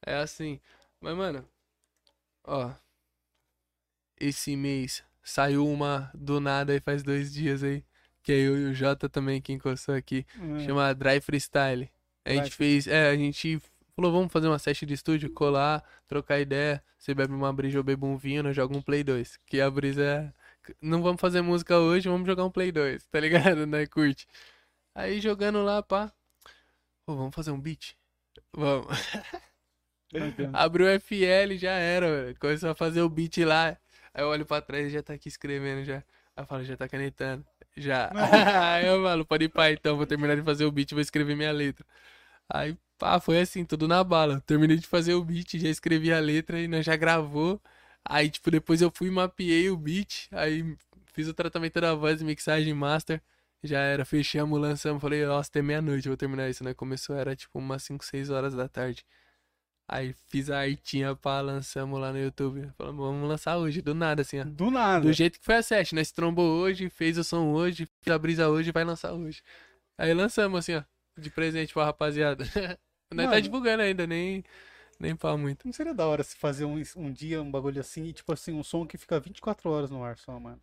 É assim. Mas, mano, ó. Esse mês saiu uma do nada aí faz dois dias aí. Que é eu e o Jota também que encostou aqui. É. Chama Dry Freestyle. A gente fez, é, a gente falou, vamos fazer uma session de estúdio, colar, trocar ideia. Você bebe uma brisa, eu bebo um vinho, nós joga um Play 2. Que a brisa é. Não vamos fazer música hoje, vamos jogar um Play 2, tá ligado? Né? Curte. Aí jogando lá, pá. Pô, vamos fazer um beat? Vamos. Abriu o FL, já era, velho. Começou a fazer o beat lá. Aí eu olho pra trás e já tá aqui escrevendo já. Aí eu falo, já tá canetando. Já. Aí eu falo, pode ir pá então, vou terminar de fazer o beat e vou escrever minha letra. Aí, pá, foi assim, tudo na bala. Terminei de fazer o beat, já escrevi a letra e nós já gravou. Aí, tipo, depois eu fui e mapeei o beat. Aí fiz o tratamento da voz, mixagem master. Já era, fechamos, lançamos. Falei, nossa, até meia-noite eu vou terminar isso, né? Começou, era tipo umas 5, 6 horas da tarde. Aí fiz a artinha, pá, lançamos lá no YouTube. Falamos, vamos lançar hoje, do nada, assim, ó. Do nada. Do jeito que foi a session, né? Se trombou hoje, fez o som hoje, fez a brisa hoje, vai lançar hoje. Aí lançamos assim, ó, de presente pra rapaziada. Nós tá Mano. divulgando ainda, nem, nem pau muito. Não seria da hora se fazer um, um dia um bagulho assim, e tipo assim, um som que fica 24 horas no ar só, mano.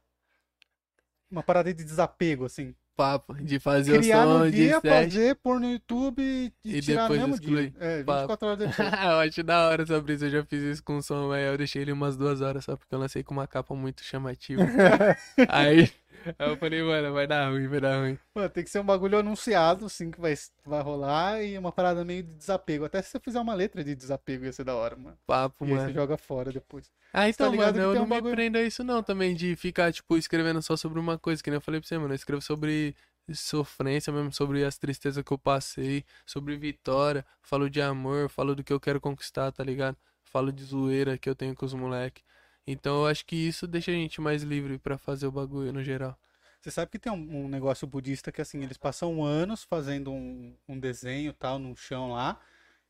uma parada de desapego, assim. Papo de fazer Criar o som no de dia, set. fazer, pôr no YouTube e, E tirar depois mesmo excluir. dia. É, Papo. 24 horas depois. eu acho da hora sobre isso. Eu já fiz isso com o som, mas eu deixei ele umas duas horas só porque eu lancei com uma capa muito chamativa. aí, aí eu falei, mano, vai dar ruim, vai dar ruim. Mano, tem que ser um bagulho anunciado, assim, que vai, vai rolar e uma parada meio de desapego. Até se você fizer uma letra de desapego ia ser da hora, mano. Papo, E aí você mano. joga fora depois. Ah, então, ligado mano, que eu tem não um me bagulho- prendo a isso não também, de ficar, tipo, escrevendo só sobre uma coisa, que nem eu falei pra você, mano. Eu escrevo sobre sofrência mesmo, sobre as tristezas que eu passei, sobre vitória, falo de amor, falo do que eu quero conquistar, tá ligado? Falo de zoeira que eu tenho com os moleques. Então eu acho que isso deixa a gente mais livre pra fazer o bagulho no geral. Você sabe que tem um, um negócio budista que, assim, eles passam anos fazendo um, um desenho tal no chão lá.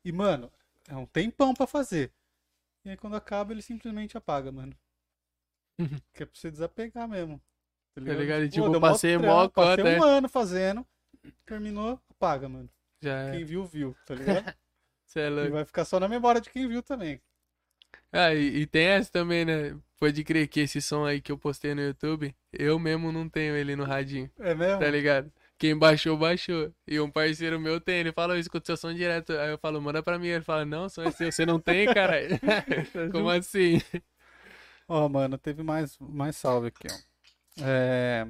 E, mano, é um tempão pra fazer. E aí quando acaba, ele simplesmente apaga, mano. Que é pra você desapegar mesmo. Tá ligado? E, Pô, tipo, deu passei mó trampo, Passei cota, um ano fazendo. Terminou, apaga, mano. Já é. Quem viu, viu, tá ligado? É E louco. vai ficar só na memória de quem viu também. Ah, e, e tem essa também, né? Pode crer que esse som aí que eu postei no YouTube, eu mesmo não tenho ele no radinho. É mesmo? Tá ligado? Quem baixou, baixou. E um parceiro meu tem, ele fala, eu escuto seu som direto. Aí eu falo, manda pra mim. Ele fala, não, som é seu, você não tem, cara. Como assim? Ó, mano, teve mais, mais salve aqui, ó. É...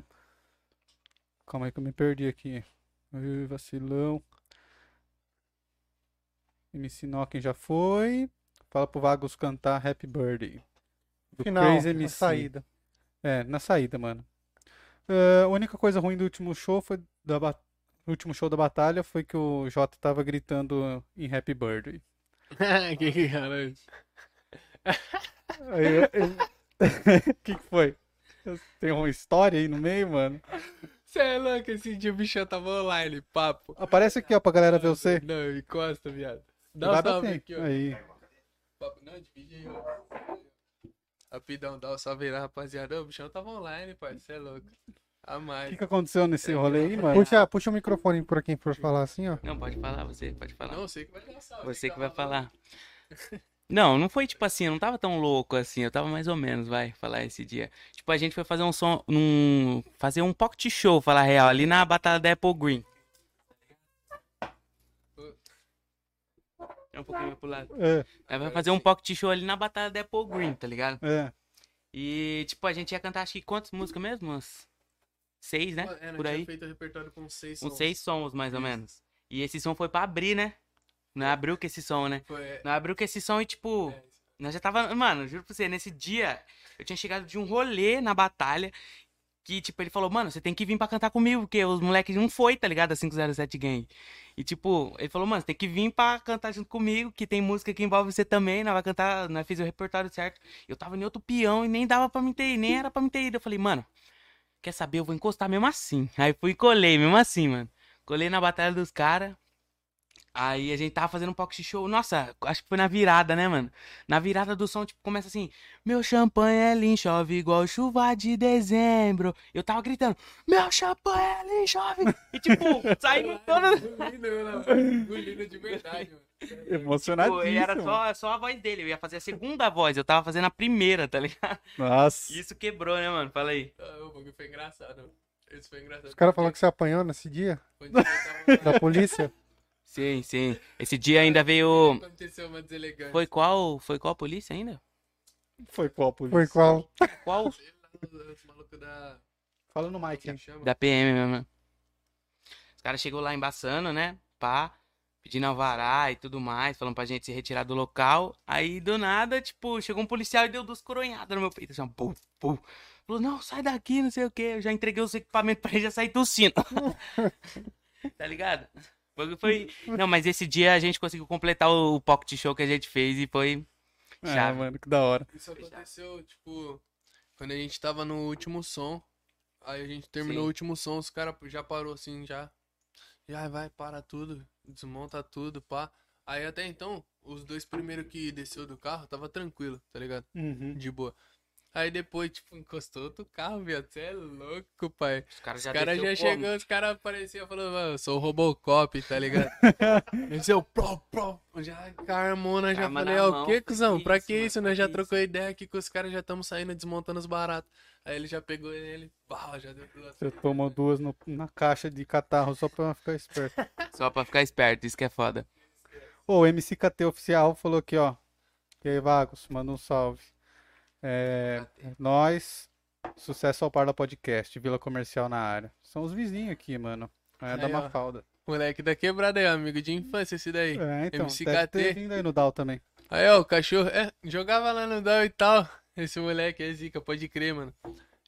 Calma aí que eu me perdi aqui. Ih, vacilão. MC Nocken já foi. Fala pro Vagos cantar Happy Birthday. Do Final, Crazy na MC. saída. É, na saída, mano. É, a única coisa ruim do último show foi da último show da batalha foi que o Jota tava gritando em Happy Birthday. que que eu- O que que foi? Tem uma história aí no meio, mano? Você é louco, esse dia o bichão tava online, papo. Aparece aqui, ó, pra galera ver você. Não, encosta, viado. Dá um salve aqui, ó. Aí. Papo, não, divide aí, ó. Rapidão, dá um salve aí, rapaziada. O bichão tava online, pai, você é louco. A O mais. que, que aconteceu nesse rolê aí, mano? Puxa, puxa o microfone pra quem for falar assim, ó. Não, pode falar, você, pode falar. Não, você que vai dar salve. Você que vai calma, falar. Não, não foi tipo assim, eu não tava tão louco assim, eu tava mais ou menos, vai, falar esse dia. Tipo, a gente foi fazer um som, num, fazer um pocket show, falar real, ali na batalha da Apple Green. É um pouquinho mais pro lado. É, Aí vai fazer um pocket show ali na batalha da Apple Green, tá ligado? é. E, tipo, a gente ia cantar acho que quantas músicas mesmo? Umas seis, né? É, não Por tinha aí. feito o repertório com seis sons. seis sons, mais ou menos. E esse som foi pra abrir, né? Não abriu com esse som, né? Foi, é, Não abriu com esse som e, tipo, é, nós já tava. Mano, juro pra você, nesse dia eu tinha chegado de um rolê na batalha. Que, tipo, ele falou, mano, você tem que vir pra cantar comigo, porque os moleques não foi, tá ligado? A 507 Gang. E, tipo, ele falou, mano, você tem que vir pra cantar junto comigo, que tem música que envolve você também, nós vai cantar, nós fizemos o repertório certo. Eu tava em outro peão e nem dava pra me ter, nem era pra me ter ido. Eu falei, mano, quer saber? Eu vou encostar mesmo assim. Aí fui e colei, mesmo assim, mano. Colei na batalha dos caras. Aí a gente tava fazendo um pocket show. Nossa, acho que foi na virada, né, mano? Na virada do som, tipo, começa assim: Meu champanhe é lindo, chove igual chuva de dezembro. Eu tava gritando: Meu champanhe é lindo, chove. E, tipo, saindo toda. Engolindo, de verdade, mano. Tipo, Emocionadíssimo. e era só, só a voz dele. Eu ia fazer a segunda voz. Eu tava fazendo a primeira, tá ligado? Nossa. Isso quebrou, né, mano? Fala aí. Ah, O bagulho foi engraçado. Isso foi engraçado. Os caras falaram que você apanhou nesse dia tava- da polícia. Sim, sim. Esse dia ainda veio. Aconteceu uma deselegância. Foi qual? Foi qual polícia ainda? Foi qual polícia? Foi qual? Qual? Os malucos da. Fala no mic, chama? Da PM mesmo. Os caras chegou lá embaçando, né? Pá, pedindo alvará e tudo mais, falando pra gente se retirar do local. Aí, do nada, tipo, chegou um policial e deu duas coronhadas no meu peito, assim, pum, pum. Falou, não, sai daqui, não sei o quê. Eu já entreguei os equipamentos pra ele já sair tossindo. tá ligado? Foi... Não, mas esse dia a gente conseguiu completar o o pocket show que a gente fez e foi É, chave. mano, que da hora. Isso aconteceu, tipo, quando a gente tava no último som. Aí a gente terminou Sim. o último som, os caras já parou assim, já. Já vai, para tudo, desmonta tudo, pá. Aí até então, os dois primeiros que desceu do carro tava tranquilo, tá ligado? Uhum. De boa. Aí depois, tipo, encostou outro carro, viado. Você é louco, pai. Os caras Os já caras já chegou, os caras apareciam falando, mano, eu sou o Robocop, tá ligado? Desceu, pro, pro, já com a armona, já falei, ó, o que, cuzão? Pra que isso? Nós já que trocou ideia aqui com os caras, já estamos saindo, desmontando os baratos. Aí ele já pegou ele, pau, já deu duas. Você tomou duas no- na caixa de catarro só pra ficar esperto. Só pra ficar esperto, isso que é foda. Ô, o MCKT Oficial falou aqui, ó. E aí, Vagos, manda um salve. É, nós, sucesso ao Parla Podcast, Vila Comercial na área. São os vizinhos aqui, mano. É da Aí, ó. Mafalda. Moleque da quebrada aí, amigo de infância esse daí. É, então, MCKT. deve ter vindo aí no DAO também. Aí, ó, o cachorro, é, jogava lá no Dal e tal. Esse moleque é zica, pode crer, mano.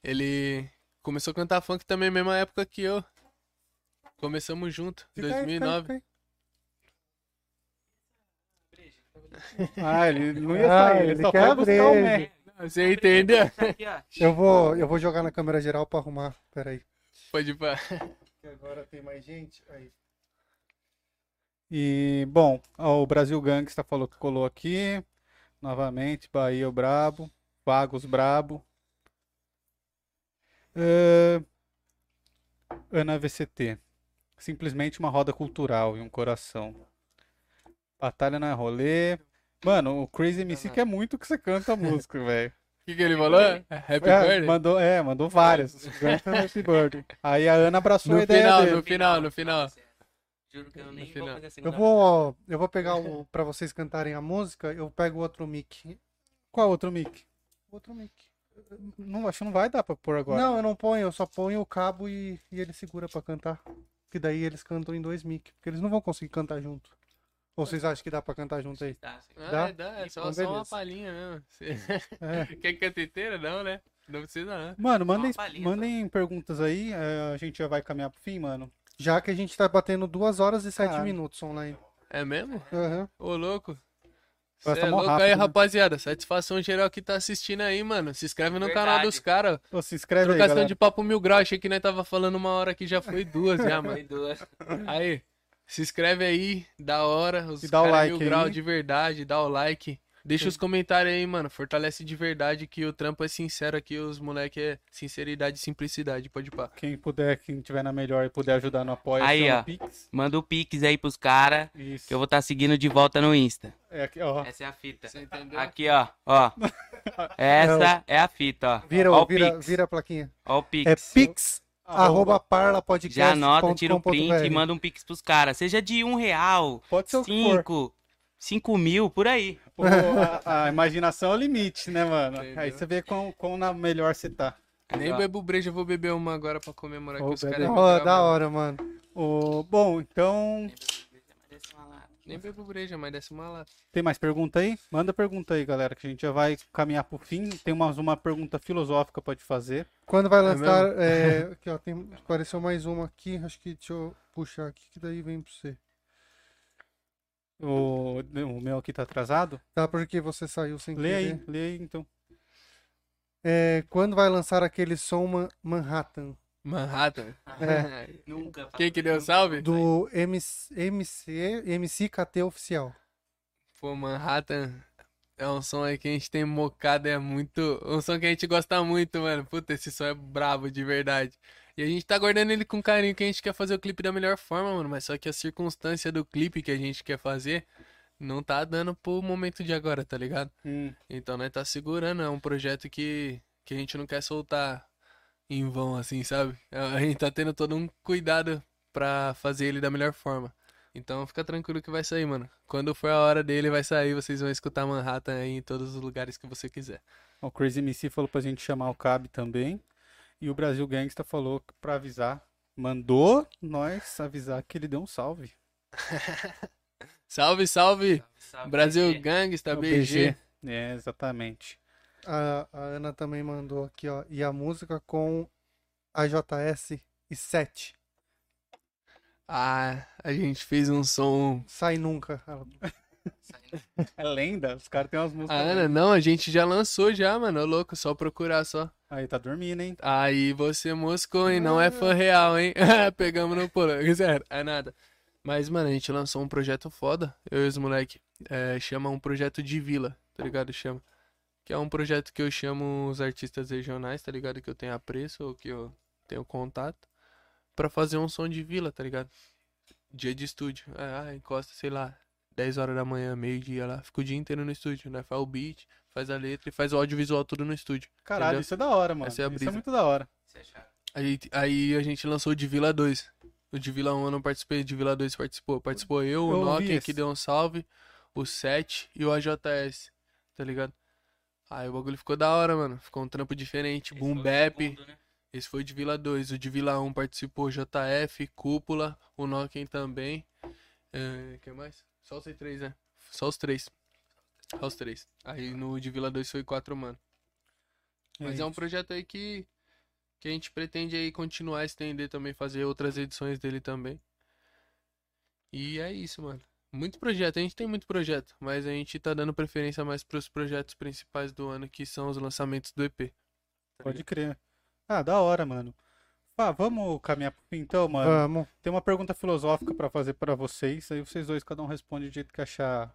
Ele começou a cantar funk também, mesma época que eu. Começamos junto, Fica aí, fica aí, 2009. fica aí. Ah, ele não ia Ah, sair, ele, ele só quer foi buscar o. Mac. Você entendeu? Aqui. Eu vou, eu vou jogar na câmera geral pra arrumar. Pera aí. Pode ir pra... Que agora tem mais gente. Aí. E, bom, ó, o Brasil Gangsta falou que colou aqui. Novamente, Bahia o Brabo. Vagos Brabo. É, Ana VCT. Simplesmente uma roda cultural e um coração. Batalha na rolê. Mano, o Crazy MC quer muito que você canta a música, velho. O que, que ele falou? Happy É, Birthday? mandou, é, mandou várias. No Happy Birthday. Aí a Ana abraçou No a ideia final, dele. no final, no final. Juro que eu nem final. vou fazer a Eu vou, eu vou pegar o para vocês cantarem a música. Eu pego outro mic. Qual outro mic? Outro mic. Não, acho que não vai dar pra pôr agora. Não, eu não ponho. Eu só ponho o cabo e, e ele segura pra cantar. Que daí eles cantam em dois mic. Porque eles não vão conseguir cantar junto. Ou vocês acham que dá pra cantar junto aí? Tá, sim. Ah, Dá? dá, é só, Então, só uma palhinha mesmo. Você- É. Quer canta inteira? Não, né? Não precisa, não. Mano, mandem, palhinha, mandem perguntas aí. é, a gente já vai caminhar pro fim, mano. Já que a gente tá batendo duas horas e sete Ah. minutos online. É mesmo? Aham. Ô, louco. Cê Passa é louco rápido, aí, né? rapaziada. Satisfação geral que tá assistindo aí, mano. Se inscreve no canal Verdade. dos caras. Se inscreve aí, Trocação galera. de papo mil graus. Achei que nós tava falando uma hora que já foi duas já, mano. Foi duas. Aí, se inscreve aí, da hora. Os E dá o é like mil grau de verdade, dá o like. Deixa os comentários aí, mano. Fortalece de verdade que o trampo é sincero aqui. Os moleque é sinceridade e simplicidade. Pode pá. Quem puder, quem tiver na melhor e puder ajudar no apoio, Aí, ó. Pix. Manda o pix aí pros caras, Isso. que eu vou estar seguindo de volta no Insta. É aqui, ó. Essa é a fita. Você entendeu? Aqui, ó. Ó. Essa é a fita, ó. Vira, ó o vira, pix. vira a plaquinha. Ó o pix. É pix, arroba parlapodcast. Já anota, tira o print e manda um pix pros caras. Seja de um real, Pode ser cinco, cinco mil, por aí. Pô, a, a imaginação é o limite, né, mano? Entendeu? Aí você vê quão, quão na melhor você tá. Nem Ó. bebo breja, eu vou beber uma agora pra comemorar Ô, que os caras. Ó, da hora, mano. Ô, bom, então. Nem bebo breja, mas desce uma lata. Tem mais pergunta aí? Manda pergunta aí, galera, que a gente já vai caminhar pro fim. Tem mais uma pergunta filosófica pra te fazer. Quando vai lançar. É, aqui, ó, tem, apareceu mais uma aqui. Acho que deixa eu puxar aqui, que daí vem pra você. O, o meu aqui tá atrasado? Tá, porque você saiu sem Lê querer. aí, lê aí então. É, quando vai lançar aquele som Ma- Manhattan? Manhattan. É. Nunca. Quem que deu salve? Do MC, MC, MCKT oficial. Pô, Manhattan é um som aí que a gente tem mocado, é muito. Um som que a gente gosta muito, mano. Puta, esse som é brabo de verdade. E a gente tá guardando ele com carinho, que a gente quer fazer o clipe da melhor forma, mano. Mas só que a circunstância do clipe que a gente quer fazer não tá dando pro momento de agora, tá ligado? Hum, Então nós tá segurando, é um projeto que, que a gente não quer soltar em vão, assim, sabe? A gente tá tendo todo um cuidado pra fazer ele da melhor forma. Então fica tranquilo que vai sair, mano. Quando for a hora dele, vai sair, vocês vão escutar Manhattan aí em todos os lugares que você quiser. o Crazy MC falou pra gente chamar o Cab também. E o Brasil Gangsta falou pra avisar. Mandou nós avisar que ele deu um salve. Salve, salve! Brasil BG. Gangsta, É o BG. É, exatamente. A, a Ana também mandou aqui, ó. E a música com a JS e 7. Ah, a gente fez um som. Sai nunca. É lenda, os caras têm umas músicas. A Ana, não, a gente já lançou já, mano. Ô, louco, só procurar só. Aí tá dormindo, hein? Aí você moscou, hein? Não é fã real, hein? Pegamos no pulo. Zero, é nada. Mas, mano, a gente lançou um projeto foda. Eu e os moleque. É, chama um projeto de vila, tá ligado? Chama. Que é um projeto que eu chamo os artistas regionais, tá ligado? Que eu tenho apreço ou que eu tenho contato, pra fazer um som de vila, tá ligado? Dia de estúdio. Ah, encosta, sei lá, 10 horas da manhã, meio-dia lá. Fica o dia inteiro no estúdio, né? Faz o beat, faz a letra e faz o audiovisual tudo no estúdio. Caralho, Entendeu? isso é da hora, mano. Essa é a isso é brisa. muito da hora. Você acha? Aí, aí a gente lançou o de Vila 2. O de Vila 1 eu não participei, de Vila 2 participou. Participou eu, Eu o Nokia que deu um salve, o 7 e o AJS, tá ligado? Aí o bagulho ficou da hora, mano. Ficou um trampo diferente, Esse boom bap. segundo, né? Esse foi o de Vila 2. O de Vila 1 participou JF, Cúpula, o Nokia também. É, que mais? Só os três, né? Só os três. Só os três. Aí no de Vila 2 foi quatro, mano. Mas é um projeto aí que, que a gente pretende aí continuar a estender também, fazer outras edições dele também. E é isso, mano. Muito projeto, a gente tem muito projeto, mas a gente tá dando preferência mais pros projetos principais do ano, que são os lançamentos do EP. tá Pode crer. Ah, da hora, mano. Ah, vamos caminhar pro fim então, mano. Vamos. Tem uma pergunta filosófica pra fazer pra vocês. Aí vocês dois, cada um responde do jeito que achar.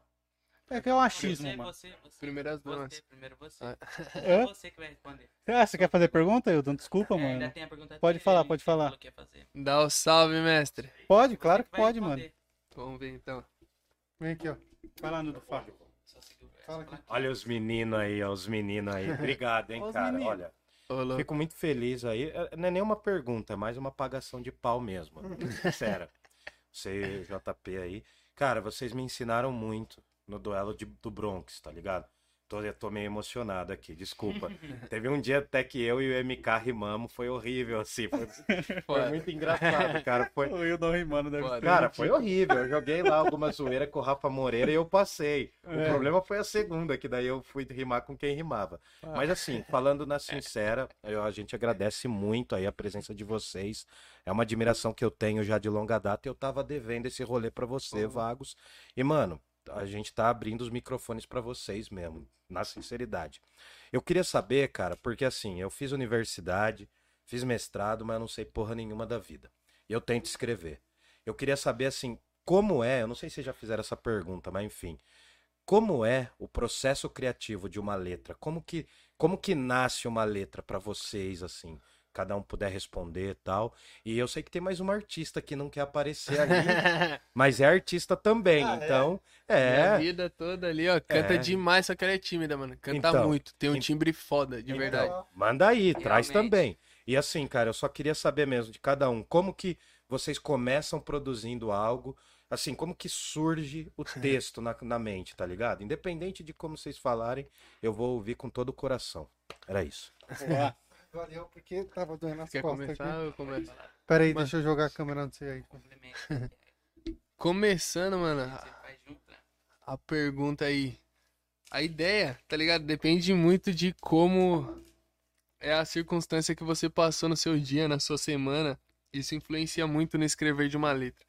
É que é um achismo, Você, mano. você, você. Primeiras Você, damas. primeiro você. Ah. Hã? Você que vai responder. Ah, você quer fazer pergunta, Hilton? Desculpa, É, ainda mano. tem a pergunta Pode dele, falar, pode falar. que. Dá o salve, mestre. Pode, Você claro que vai pode, mano. responder. Vamos ver então. Vem aqui, ó. Vai lá no do Fá. Só segura essa Fala aqui. Olha os meninos aí, ó, os meninos aí. Obrigado, hein, cara. meninos. Olha, louco. fico muito feliz aí. É, Não é nenhuma pergunta, é mais uma pagação de pau mesmo. Sincera. Você, JP aí. Cara, vocês me ensinaram muito no duelo de- do Bronx, tá ligado? Tô, eu tô meio emocionado aqui, desculpa. Teve um dia até que eu e o MK rimamos, foi horrível, assim. Foi, foi muito engraçado, cara. Foi, O Hilton rimando deve Foda. Cara, foi horrível. Eu joguei lá alguma zoeira com o Rafa Moreira e eu passei. O É. problema foi a segunda, que daí eu fui rimar com quem rimava. Mas assim, falando na sincera, eu- a gente agradece muito aí a presença de vocês. É uma admiração que eu tenho já de longa data e eu tava devendo esse rolê pra você, Vagos. E, mano, a gente tá abrindo os microfones pra vocês mesmo, na sinceridade. Eu queria saber, cara, porque assim, eu fiz universidade, fiz mestrado, mas eu não sei porra nenhuma da vida. E eu tento escrever. Eu queria saber, assim, como é, eu não sei se já fizeram essa pergunta, mas enfim. Como é o processo criativo de uma letra? Como que, como que nasce uma letra pra vocês, assim? Cada um puder responder e tal. E eu sei que tem mais uma artista que não quer aparecer ali, mas é artista também, Ah, é? então. Minha É. vida toda ali, ó. Canta É. demais, só que ela é tímida, mano. Canta Então, muito. Tem um en- timbre foda, de então, verdade. Manda aí, traz Realmente. também. E assim, cara, eu só queria saber mesmo de cada um, como que vocês começam produzindo algo, assim, como que surge o texto na, na mente, tá ligado? Independente de como vocês falarem, eu vou ouvir com todo o coração. Era isso. Boa. Valeu, porque tava doendo as Quer costas começar? aqui. Eu começo. Pera aí, deixa eu jogar a câmera no você aí. Começando, mano, a- a pergunta aí. A ideia, tá ligado? Depende muito de como é a circunstância que você passou no seu dia, na sua semana. Isso influencia muito no escrever de uma letra.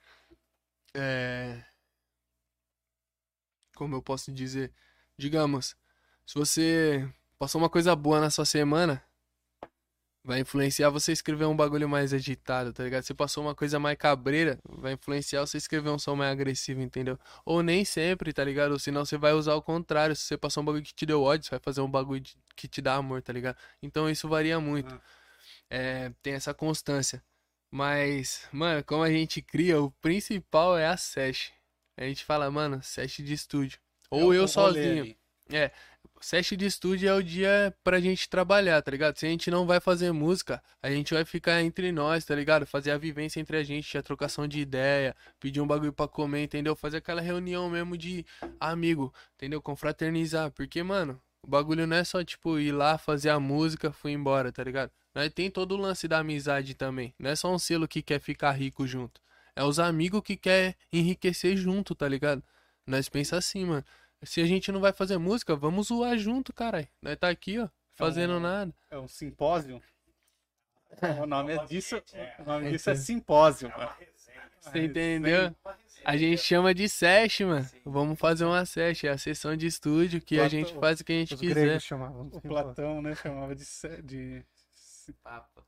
É. Como eu posso dizer? Digamos, se você passou uma coisa boa na sua semana, vai influenciar você escrever um bagulho mais agitado, tá ligado? Se passou uma coisa mais cabreira, vai influenciar você escrever um som mais agressivo, entendeu? Ou nem sempre, tá ligado? Ou senão você vai usar o contrário. Se você passou um bagulho que te deu ódio, você vai fazer um bagulho que te dá amor, tá ligado? Então isso varia muito. Ah. É, tem essa constância. Mas, mano, como a gente cria, o principal é a sesh. A gente fala, mano, sesh de estúdio. Ou É eu sozinho. ali. Sete de estúdio é o dia pra gente trabalhar, tá ligado? Se a gente não vai fazer música, a gente vai ficar entre nós, tá ligado? Fazer a vivência entre a gente, a trocação de ideia, pedir um bagulho pra comer, entendeu? Fazer aquela reunião mesmo de amigo, entendeu? Confraternizar. Porque, mano, o bagulho não é só, tipo, ir lá, fazer a música, fui embora, tá ligado? Tem todo o lance da amizade também. Não é só um selo que quer ficar rico junto. É os amigos que quer enriquecer junto, tá ligado? Nós pensa assim, mano. Se a gente não vai fazer música, vamos zoar junto, caralho. Nós tá aqui, ó, fazendo Então, nada. É um simpósio? O nome é disso, o nome disso é simpósio, mano. Você entendeu? A gente chama de sesh, mano. Vamos fazer uma sesh, é a sessão de estúdio que a Platão- gente faz o que a gente Os quiser. chamavam. O Platão, né, chamava de... de...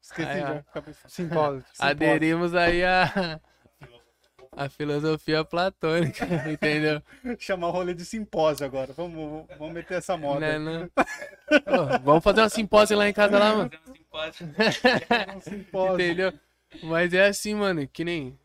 Esqueci é. já. acabei- Simpósio. Aderimos aí a. A filosofia platônica, entendeu? Chamar o rolê de simpósio agora. Vamos, vamos meter essa moda. Né, não? Ô, vamos fazer uma simpósio lá em casa lá, mano. Um simpósio. Entendeu? Mas é assim, mano, que nem.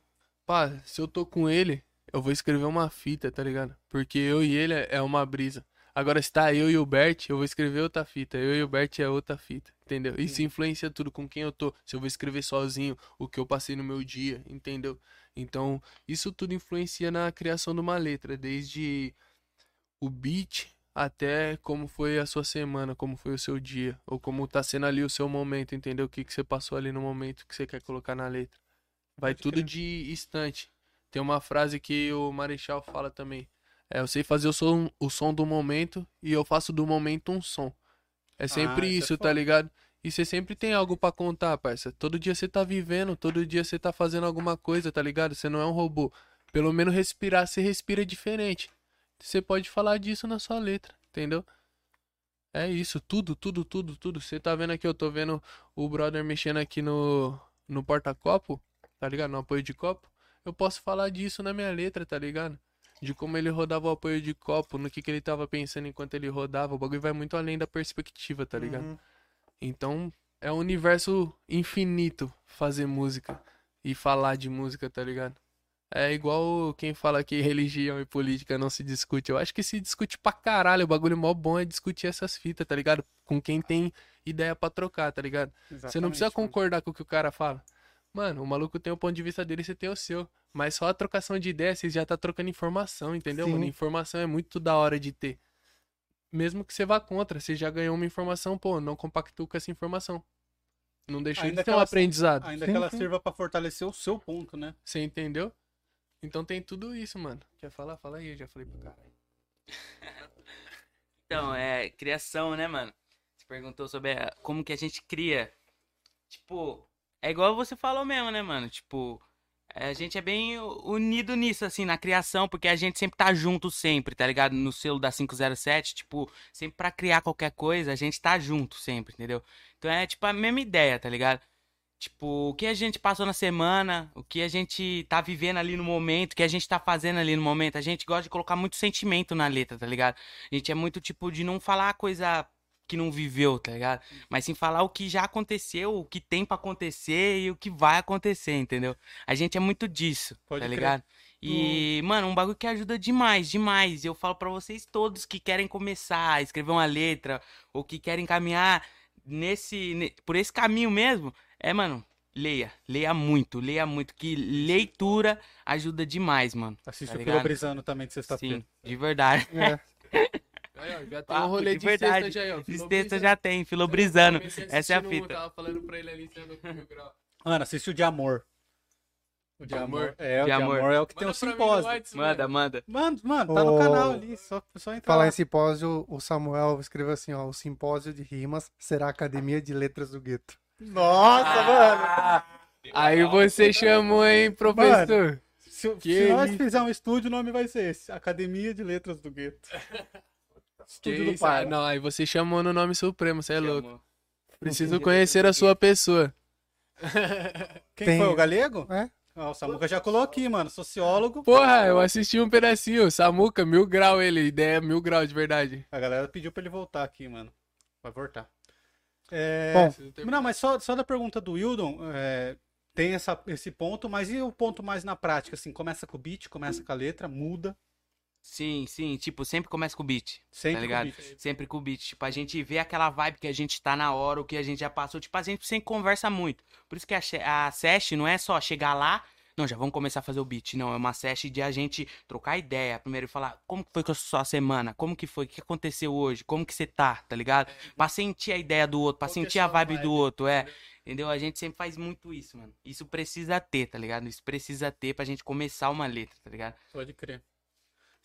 Pá, se eu tô com ele, eu vou escrever uma fita, tá ligado? Porque eu e ele é uma brisa. Agora, se tá eu e o Bert, eu vou escrever outra fita. Eu e o Bert é outra fita, entendeu? Isso influencia tudo com quem eu tô. Se eu vou escrever sozinho, o que eu passei no meu dia, entendeu? Então, isso tudo influencia na criação de uma letra, desde o beat até como foi a sua semana, como foi o seu dia, ou como tá sendo ali o seu momento, entendeu? O que, que você passou ali no momento que você quer colocar na letra. Vai Pode tudo crer. de instante. Tem uma frase que o Marechal fala também. É, eu sei fazer o som, o som do momento e eu faço do momento um som. É sempre isso é tá ligado? E você sempre tem algo pra contar, parça. Todo dia você tá vivendo, todo dia você tá fazendo alguma coisa, tá ligado? Você não é um robô. Pelo menos respirar, você respira diferente. Você pode falar disso na sua letra, entendeu? É isso, tudo, tudo, tudo, tudo. Você tá vendo aqui, eu tô vendo o brother mexendo aqui no, no porta-copo, tá ligado? No apoio de copo. Eu posso falar disso na minha letra, tá ligado? De como ele rodava o apoio de copo, no que, que ele tava pensando enquanto ele rodava. O bagulho vai muito além da perspectiva, tá ligado? Uhum. Então é um universo infinito fazer música e falar de música, tá ligado? É igual quem fala que religião e política não se discute. Eu acho que se discute pra caralho. O bagulho mó bom é discutir essas fitas, tá ligado? Com quem tem ideia pra trocar, tá ligado? Você não precisa Exatamente, concordar com o que o cara fala. Mano, o maluco tem o ponto de vista dele, você tem o seu. Mas só a trocação de ideia, você já tá trocando informação, entendeu, Sim. mano? Informação é muito da hora de ter. Mesmo que você vá contra, você já ganhou uma informação, pô, não compactua com essa informação. Não deixou Ainda de ter um aprendizado. Ainda Sim, que ela sim. sirva pra fortalecer o seu ponto, né? Você entendeu? Então tem tudo isso, mano. Quer falar? Fala aí, eu já falei pro cara. Então, é criação, né, mano? Você perguntou sobre a- como que a gente cria. Tipo, é igual você falou mesmo, né, mano? Tipo, a gente é bem unido nisso, assim, na criação, porque a gente sempre tá junto sempre, tá ligado? No selo da 507, tipo, sempre pra criar qualquer coisa, a gente tá junto sempre, entendeu? Então é, tipo, a mesma ideia, tá ligado? Tipo, o que a gente passou na semana, o que a gente tá vivendo ali no momento, o que a gente tá fazendo ali no momento. A gente gosta de colocar muito sentimento na letra, tá ligado? A gente é muito tipo de não falar coisa que não viveu, tá ligado? Mas sim falar o que já aconteceu, o que tem pra acontecer e o que vai acontecer, entendeu? A gente é muito disso, Pode tá crer. ligado? E, mano, um bagulho que ajuda demais, demais. Eu falo pra vocês todos que querem começar a escrever uma letra ou que querem caminhar nesse ne- por esse caminho mesmo, é, mano, leia, leia muito, leia muito que leitura ajuda demais, mano. Assiste Tá o? Filobrizando também de sexta-feira. Sim, de verdade. É. Aí, ó, já tem Papo um rolê de de, verdade. sexta já aí, ó. Texto já tem, filobrizando. Comecei Essa é a fita. Tava falando pra ele ali, sendo com mil grau. Mano, assiste o de amor. O de De amor. amor? É, o De de amor. amor é o que tem Manda o mim no simpósio. Manda, manda. Mano, mano, tá no Ô, canal ali, só, só entrar Falar lá. em simpósio, o Samuel escreveu assim, ó, o simpósio de rimas será a Academia de Letras do Gueto. Nossa, mano. Ah, Aí você chamou, hein, professor? Se, Que se nós fizermos um estúdio, o nome vai ser esse. Academia de Letras do Gueto. Que Estúdio do pai. Não, aí você chamou no nome supremo, você é louco. chamou. Preciso conhecer a sua pessoa. Quem Tem- foi, o Galego? É? Ah, o Samuca já colou aqui, mano. Sociólogo. Porra, eu assisti um pedacinho. Samuca, mil grau ele. Ideia mil grau de verdade. A galera pediu pra ele voltar aqui, mano. Vai voltar. É... Bom, Preciso ter- Não, mas só, só da pergunta do Wildon, é, tem essa, esse ponto, mas e o ponto mais na prática? Assim, começa com o beat, começa com a letra, muda, Sim, sim, tipo, sempre começa com o beat. sempre Tá ligado? com o beat. Sempre com o beat. Tipo, a gente vê aquela vibe que a gente tá na hora, o que a gente já passou. Tipo, a gente sempre conversa muito. Por isso que a, a sesh não é só chegar lá, não, já vamos começar a fazer o beat. Não, é uma sesh de a gente trocar ideia. Primeiro falar, como que foi com a sua semana? Como que foi? O que aconteceu hoje? Como que você tá? Tá ligado? Pra sentir a ideia do outro, pra Qual é sentir a vibe, vibe? do outro, é. Entendeu? A gente sempre faz muito isso, mano. Isso precisa ter, tá ligado? Isso precisa ter pra gente começar uma letra, tá ligado? Pode crer.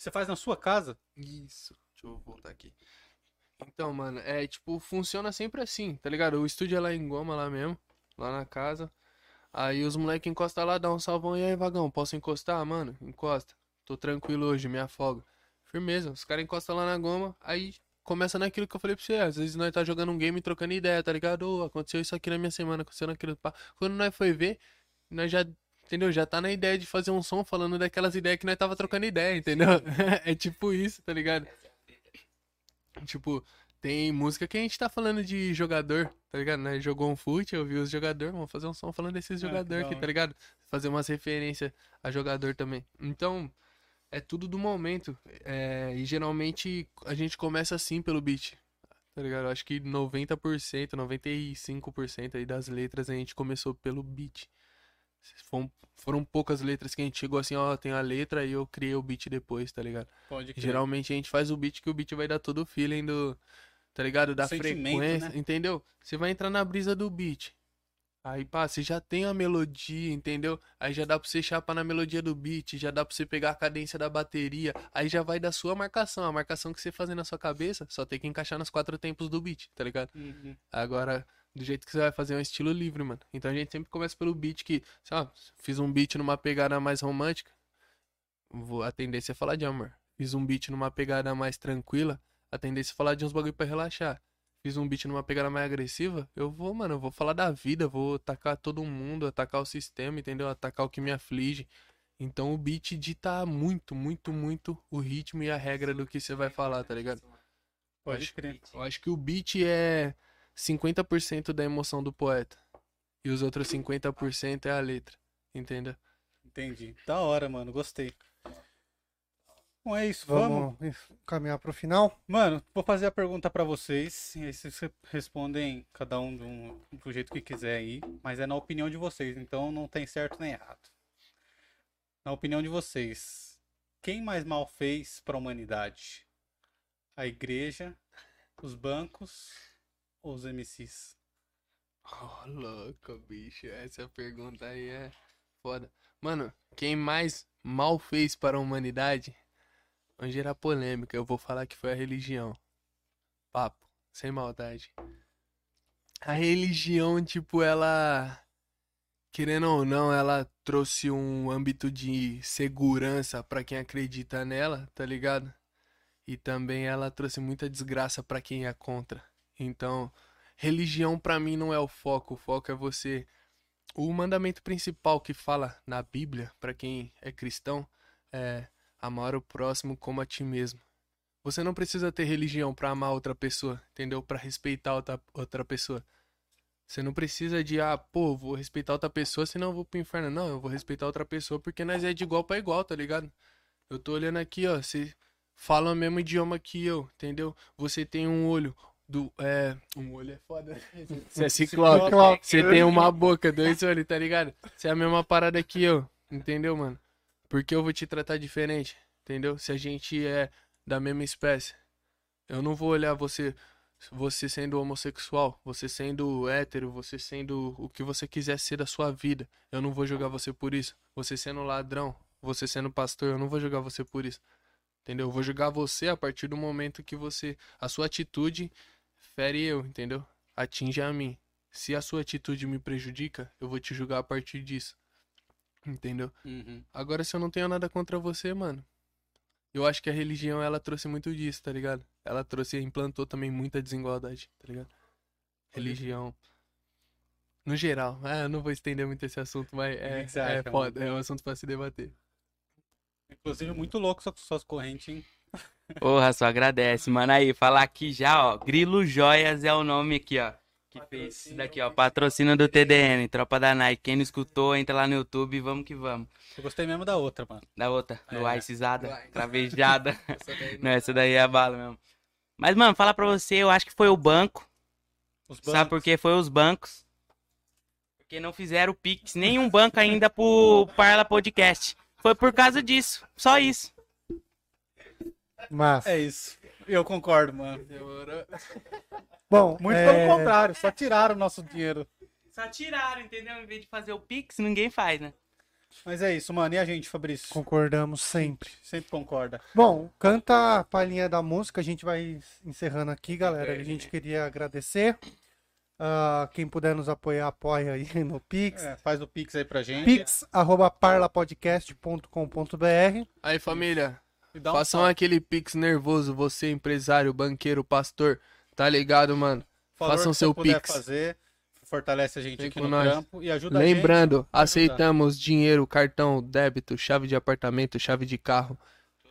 Você faz na sua casa? Isso. Deixa eu voltar aqui. Então, mano, é tipo, funciona sempre assim, tá ligado? O estúdio é lá em Goma, lá mesmo, lá na casa. Aí os moleque encostam lá, dá um salvão. E aí, vagão, posso encostar, mano? Encosta. Tô tranquilo hoje, me afoga. Firmeza. Os caras encostam lá na goma, aí começa naquilo que eu falei pra você. Às vezes nós tá jogando um game trocando ideia, tá ligado? Ô, aconteceu isso aqui na minha semana, aconteceu naquilo. Quando nós foi ver, nós já entendeu? Já tá na ideia de fazer um som falando daquelas ideias que nós tava trocando ideia, entendeu? é tipo isso, tá ligado? Tipo, tem música que a gente tá falando de jogador, tá ligado? Né? Jogou um fute, eu vi os jogadores, vamos fazer um som falando desses Ah, jogadores aqui, tá ligado? Fazer umas referências a jogador também. Então, é tudo do momento. É, e geralmente a gente começa assim pelo beat. Tá ligado? Eu acho que 90%, 95% aí das letras a gente começou pelo beat. Foram, foram poucas letras que a gente chegou assim, ó, tem a letra e eu criei o beat depois, tá ligado? Pode crer. Geralmente a gente faz o beat que o beat vai dar todo o feeling do. Tá ligado? Da Sentimento, frequência. né? Entendeu? Você vai entrar na brisa do beat. Aí, pá, você já tem a melodia, entendeu? Aí já dá pra você chapar na melodia do beat, já dá pra você pegar a cadência da bateria. Aí já vai da sua marcação. A marcação que você fazer na sua cabeça, só tem que encaixar nos quatro tempos do beat, tá ligado? Uhum. Agora, do jeito que você vai fazer é um estilo livre, mano. Então a gente sempre começa pelo beat que, sei lá, fiz um beat numa pegada mais romântica, vou, a tendência é falar de amor. Fiz um beat numa pegada mais tranquila, a tendência é falar de uns bagulho pra relaxar. Fiz um beat numa pegada mais agressiva, eu vou, mano, eu vou falar da vida, vou atacar todo mundo, atacar o sistema, entendeu? Atacar o que me aflige. Então o beat dita muito, muito, muito o ritmo e a regra do que você vai falar, tá ligado? Pode crer. Eu acho que o beat é 50% da emoção do poeta. E os outros 50% é a letra. Entendeu? Entendi. Da hora, mano. Gostei. Bom, é isso. Vamos. Vamos caminhar pro final? Mano, vou fazer a pergunta pra vocês. E aí vocês re- respondem cada um do, um- do jeito que quiser aí. Mas é na opinião de vocês. Então não tem certo nem errado. Na opinião de vocês, quem mais mal fez pra humanidade? A igreja, os bancos os MCs? Oh, louco, bicho. Essa pergunta aí é foda. Mano, quem mais mal fez para a humanidade? Vamos gerar polêmica. Eu vou falar que foi a religião. Papo, sem maldade. A religião, tipo, ela. Querendo ou não, ela trouxe um âmbito de segurança pra quem acredita nela, tá ligado? E também ela trouxe muita desgraça pra quem é contra. Então, religião pra mim não é o foco. O foco é você. O mandamento principal que fala na Bíblia, pra quem é cristão, é amar o próximo como a ti mesmo. Você não precisa ter religião pra amar outra pessoa, entendeu? Pra respeitar outra, outra pessoa. Você não precisa de, ah, pô, vou respeitar outra pessoa, senão eu vou pro inferno. Não, eu vou respeitar outra pessoa porque nós é de igual pra igual, tá ligado? Eu tô olhando aqui, ó, você fala o mesmo idioma que eu, entendeu? Você tem um olho do, é, um olho é foda. Você é ciclope. Você tem uma boca, dois olhos, tá ligado? Você é a mesma parada que eu, entendeu, mano? Porque eu vou te tratar diferente, entendeu? Se a gente é da mesma espécie. Eu não vou olhar você você sendo homossexual, você sendo hétero, você sendo o que você quiser ser da sua vida. Eu não vou julgar você por isso. Você sendo ladrão, você sendo pastor, eu não vou julgar você por isso. Entendeu? Eu vou julgar você a partir do momento que você a sua atitude fere eu, entendeu? Atinge a mim. Se a sua atitude me prejudica, eu vou te julgar a partir disso. Entendeu? Uhum. Agora, se eu não tenho nada contra você, mano. Eu acho que a religião, ela trouxe muito disso, tá ligado? Ela trouxe e implantou também muita desigualdade, tá ligado? Religião. No geral. Ah, eu não vou estender muito esse assunto, mas é, que é acha, foda. É um assunto pra se debater. Inclusive, muito louco só com suas correntes, hein? Porra, só agradece, mano. Aí, falar aqui já, ó. Grilo Joias é o nome aqui, ó. Que fez isso daqui, ó. Patrocínio do TDN, Tropa da Nike. Quem não escutou, entra lá no YouTube e vamos que vamos. Eu gostei mesmo da outra, mano. Da outra, do É. Icezada, Do Ice. cravejada. Essa daí Não, essa daí é a bala mesmo. Mas, mano, falar pra você, eu acho que foi o banco. Sabe por quê? Foi os bancos. Porque não fizeram o Pix, nenhum banco ainda pro Parla Podcast. Foi por causa disso. Só isso. Mas, É isso. Eu concordo, mano. Bom, Muito é, pelo contrário, só tiraram o nosso dinheiro. Só tiraram, entendeu? Em vez de fazer o Pix, ninguém faz, né? Mas é isso, mano. E a gente, Fabrício? concordamos sempre. Sempre concorda. Bom, canta a palhinha da música, a gente vai encerrando aqui, galera. A gente queria agradecer. Ah, quem puder nos apoiar, apoia aí no Pix. É, faz o Pix aí pra gente. Pix, arroba parlapodcast.com.br. Aí, família. Um Façam salve. aquele pix nervoso, você, empresário, banqueiro, pastor. Tá ligado, mano? Valor façam seu Pix. fazer. fortalece a gente aqui com no nós. trampo e ajuda a gente. Lembrando, aceitamos dinheiro, cartão, débito, chave de apartamento, chave de carro.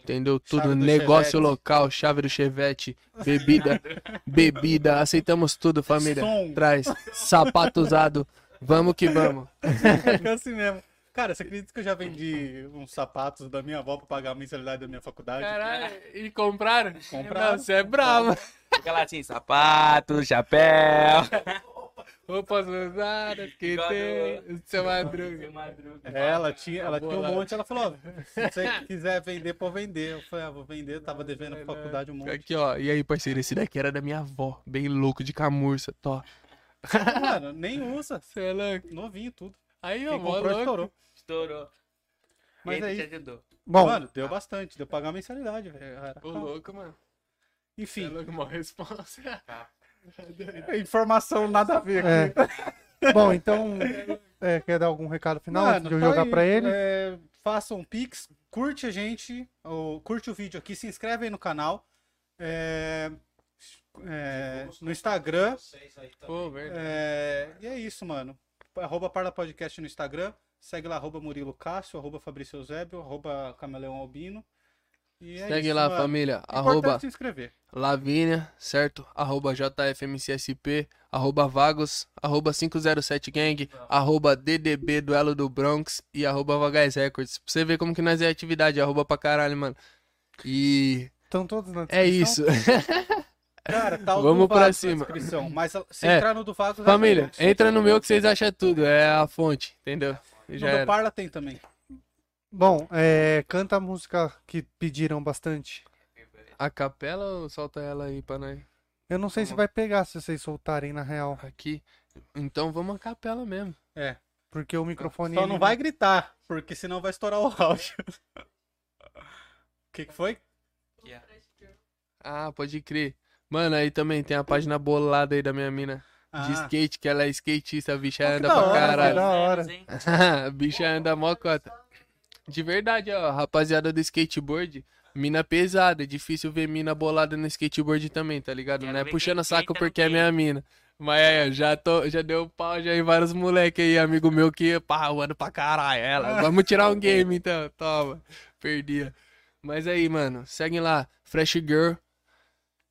Entendeu? Tudo. Chave Negócio Chevette. local, chave do Chevette, bebida, bebida. Aceitamos tudo, família. Som. Traz sapato usado. Vamos que vamos. É assim mesmo. Cara, você acredita que eu já vendi uns sapatos da minha avó pra pagar a mensalidade da minha faculdade? Caralho, e compraram? Compraram. Você é bravo. Fica lá assim, sapato, chapéu. Roupas usadas que tem. Seu madruga. É, ela tinha, ela tinha um monte, ela falou, ó, se você quiser vender, pode vender. Eu falei, ah, vou vender, eu tava devendo pra faculdade um monte. Aqui, ó. E aí, parceiro, esse daqui era da minha avó. Bem louco, de camurça. Tó. Mano, nem usa. Você é louco. Novinho tudo. Aí, ó, mó louco. estourou. Estourou. Mas Esse aí- te ajudou. Bom, Mano, deu bastante, deu pra pagar a mensalidade, velho. Ô, louco, mano. É Enfim, louco, mó responsa. informação nada a ver. é. Bom, então, é, quer dar algum recado final antes de eu tá jogar aí, pra ele? é, faça um pix, curte a gente, ou, curte o vídeo aqui, se inscreve aí no canal. é, é, no Instagram. Pô, é, e é isso, mano. Arroba Parla Podcast no Instagram. Segue lá, arroba Murilo Cássio, arroba Fabrício Eusébio, arroba Camaleão Albino. E é Segue isso, lá, mano. família. Importante Arroba se inscrever. Lavínia, certo? Arroba JFMCSP, arroba Vagos, arroba 507 Gang, arroba DDB Duelo do Bronx e arroba Vagais Records. Pra você ver como que nós é atividade, arroba pra caralho, mano. E Estão todos na é descrição? isso. Cara, tá o Vamos do pra cima. descrição, Mas se É. entrar no do Vagos... Família, é entra no meu que vocês acham tudo, é a fonte, entendeu? No Já do. Parla tem também. Bom, é, canta a música que pediram bastante. A capela ou solta ela aí pra nós? Eu não sei se vai pegar se vocês soltarem na real. Aqui. Então vamos a capela mesmo. É. Porque o microfone. Só ele não vai gritar, porque senão vai estourar o áudio. O que, que foi? Ah, pode crer. Mano, aí também tem a página bolada aí da minha mina de Ah, skate, que ela é skatista, a bicha anda da pra hora, caralho. da hora. A bicha anda mó cota. De verdade, ó, rapaziada do skateboard, mina pesada, é difícil ver mina bolada no skateboard também, tá ligado? Quero Não é puxando saco porque é minha mina. Mas é, já, tô, já deu pau já em vários moleque aí, amigo meu que, pá, eu ando pra caralho. Ela, vamos tirar um game então, toma, perdia. Mas aí, mano, seguem lá, Fresh Girl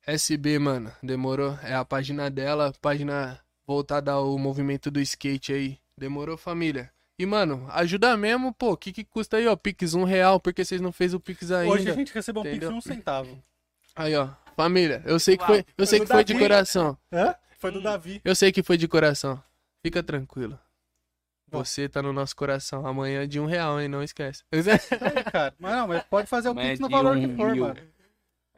SB, mano, demorou? É a página dela, página voltada ao movimento do skate aí. Demorou, família? E, mano, ajuda mesmo, pô, o que que custa aí, ó, Pix um real, porque vocês não fez o Pix ainda. Hoje a gente recebeu um pix de um centavo. Aí, ó, família, eu sei que foi, eu sei Foi que do foi de Davi. coração. Hã? Foi do Davi. Eu sei que foi de coração. Fica tranquilo. Você tá no nosso coração. Amanhã é de um real, hein? Não esquece. Aí, cara. Mas não, mas pode fazer o pix no valor um que for, mil. mano.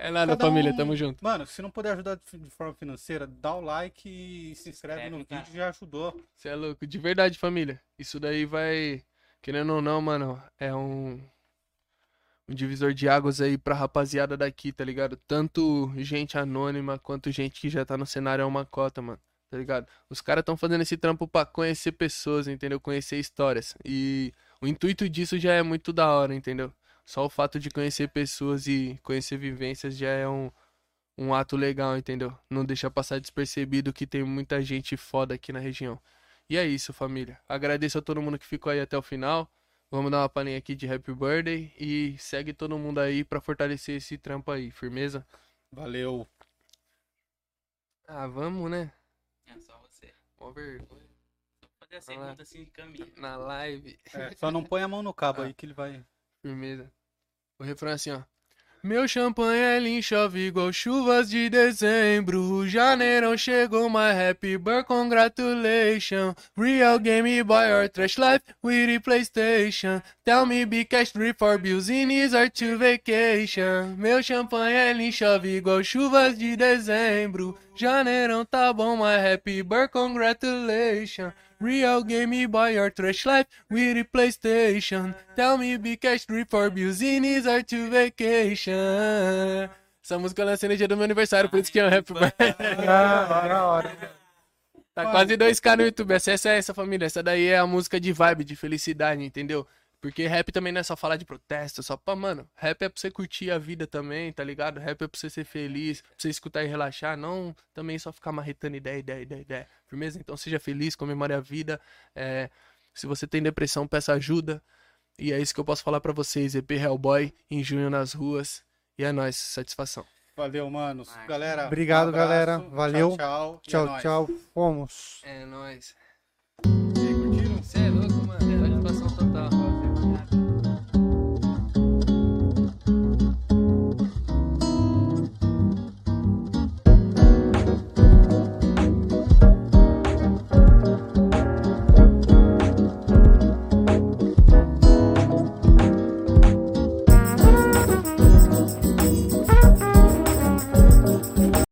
É nada, Cada família. um- Tamo junto. Mano, se não puder ajudar de forma financeira, dá o like e se inscreve Inscreve no canal. vídeo, já ajudou. Você é louco. De verdade, família. Isso daí vai. Querendo ou não, mano, é um. Um divisor de águas aí pra rapaziada daqui, tá ligado? Tanto gente anônima quanto gente que já tá no cenário é uma cota, mano. Tá ligado? Os caras tão fazendo esse trampo pra conhecer pessoas, entendeu? Conhecer histórias. E o intuito disso já é muito da hora, entendeu? Só o fato de conhecer pessoas e conhecer vivências já é um, um ato legal, entendeu? Não deixa passar despercebido que tem muita gente foda aqui na região. E é isso, família. Agradeço a todo mundo que ficou aí até o final. Vamos dar uma palhinha aqui de Happy Birthday e segue todo mundo aí pra fortalecer esse trampo aí, firmeza? Valeu. Ah, vamos, né? É só você. Mó vergonha. Fazer a segunda assim de caminho. Na live, É, só não põe a mão no cabo aí que ele vai. Firmeza. O refrão é assim, ó. Meu champanhe ele chove igual chuvas de dezembro. Janeirão chegou, my happy birthday, congratulations. Real Game Boy or Trash Life with the PlayStation. Tell me be cash free for bills in or to vacation. Meu champanhe ele chove igual chuvas de dezembro. Janeirão tá bom, my happy birthday, congratulations. Real Game Boy or Trash Life with the PlayStation. Tell me be cash free for in or to vacation. Essa música lancei no dia do meu aniversário, por isso que é um rap. Ah, da hora. Tá quase 2k no YouTube. Acessa essa família. Essa daí é a música de vibe, de felicidade, entendeu? Porque rap também não é só falar de protesto, só pra, mano, rap é pra você curtir a vida também, tá ligado? Rap é pra você ser feliz, pra você escutar e relaxar, não também só ficar marretando ideia, ideia, ideia, ideia. Firmeza? Então seja feliz, comemore a vida. É, se você tem depressão, peça ajuda. E é isso que eu posso falar pra vocês. EP Hellboy, em junho nas ruas. E é nóis, satisfação. Valeu, manos. Galera. Obrigado, um galera. Valeu. Tchau, tchau. É Tchau, nóis. tchau. Fomos. É nóis.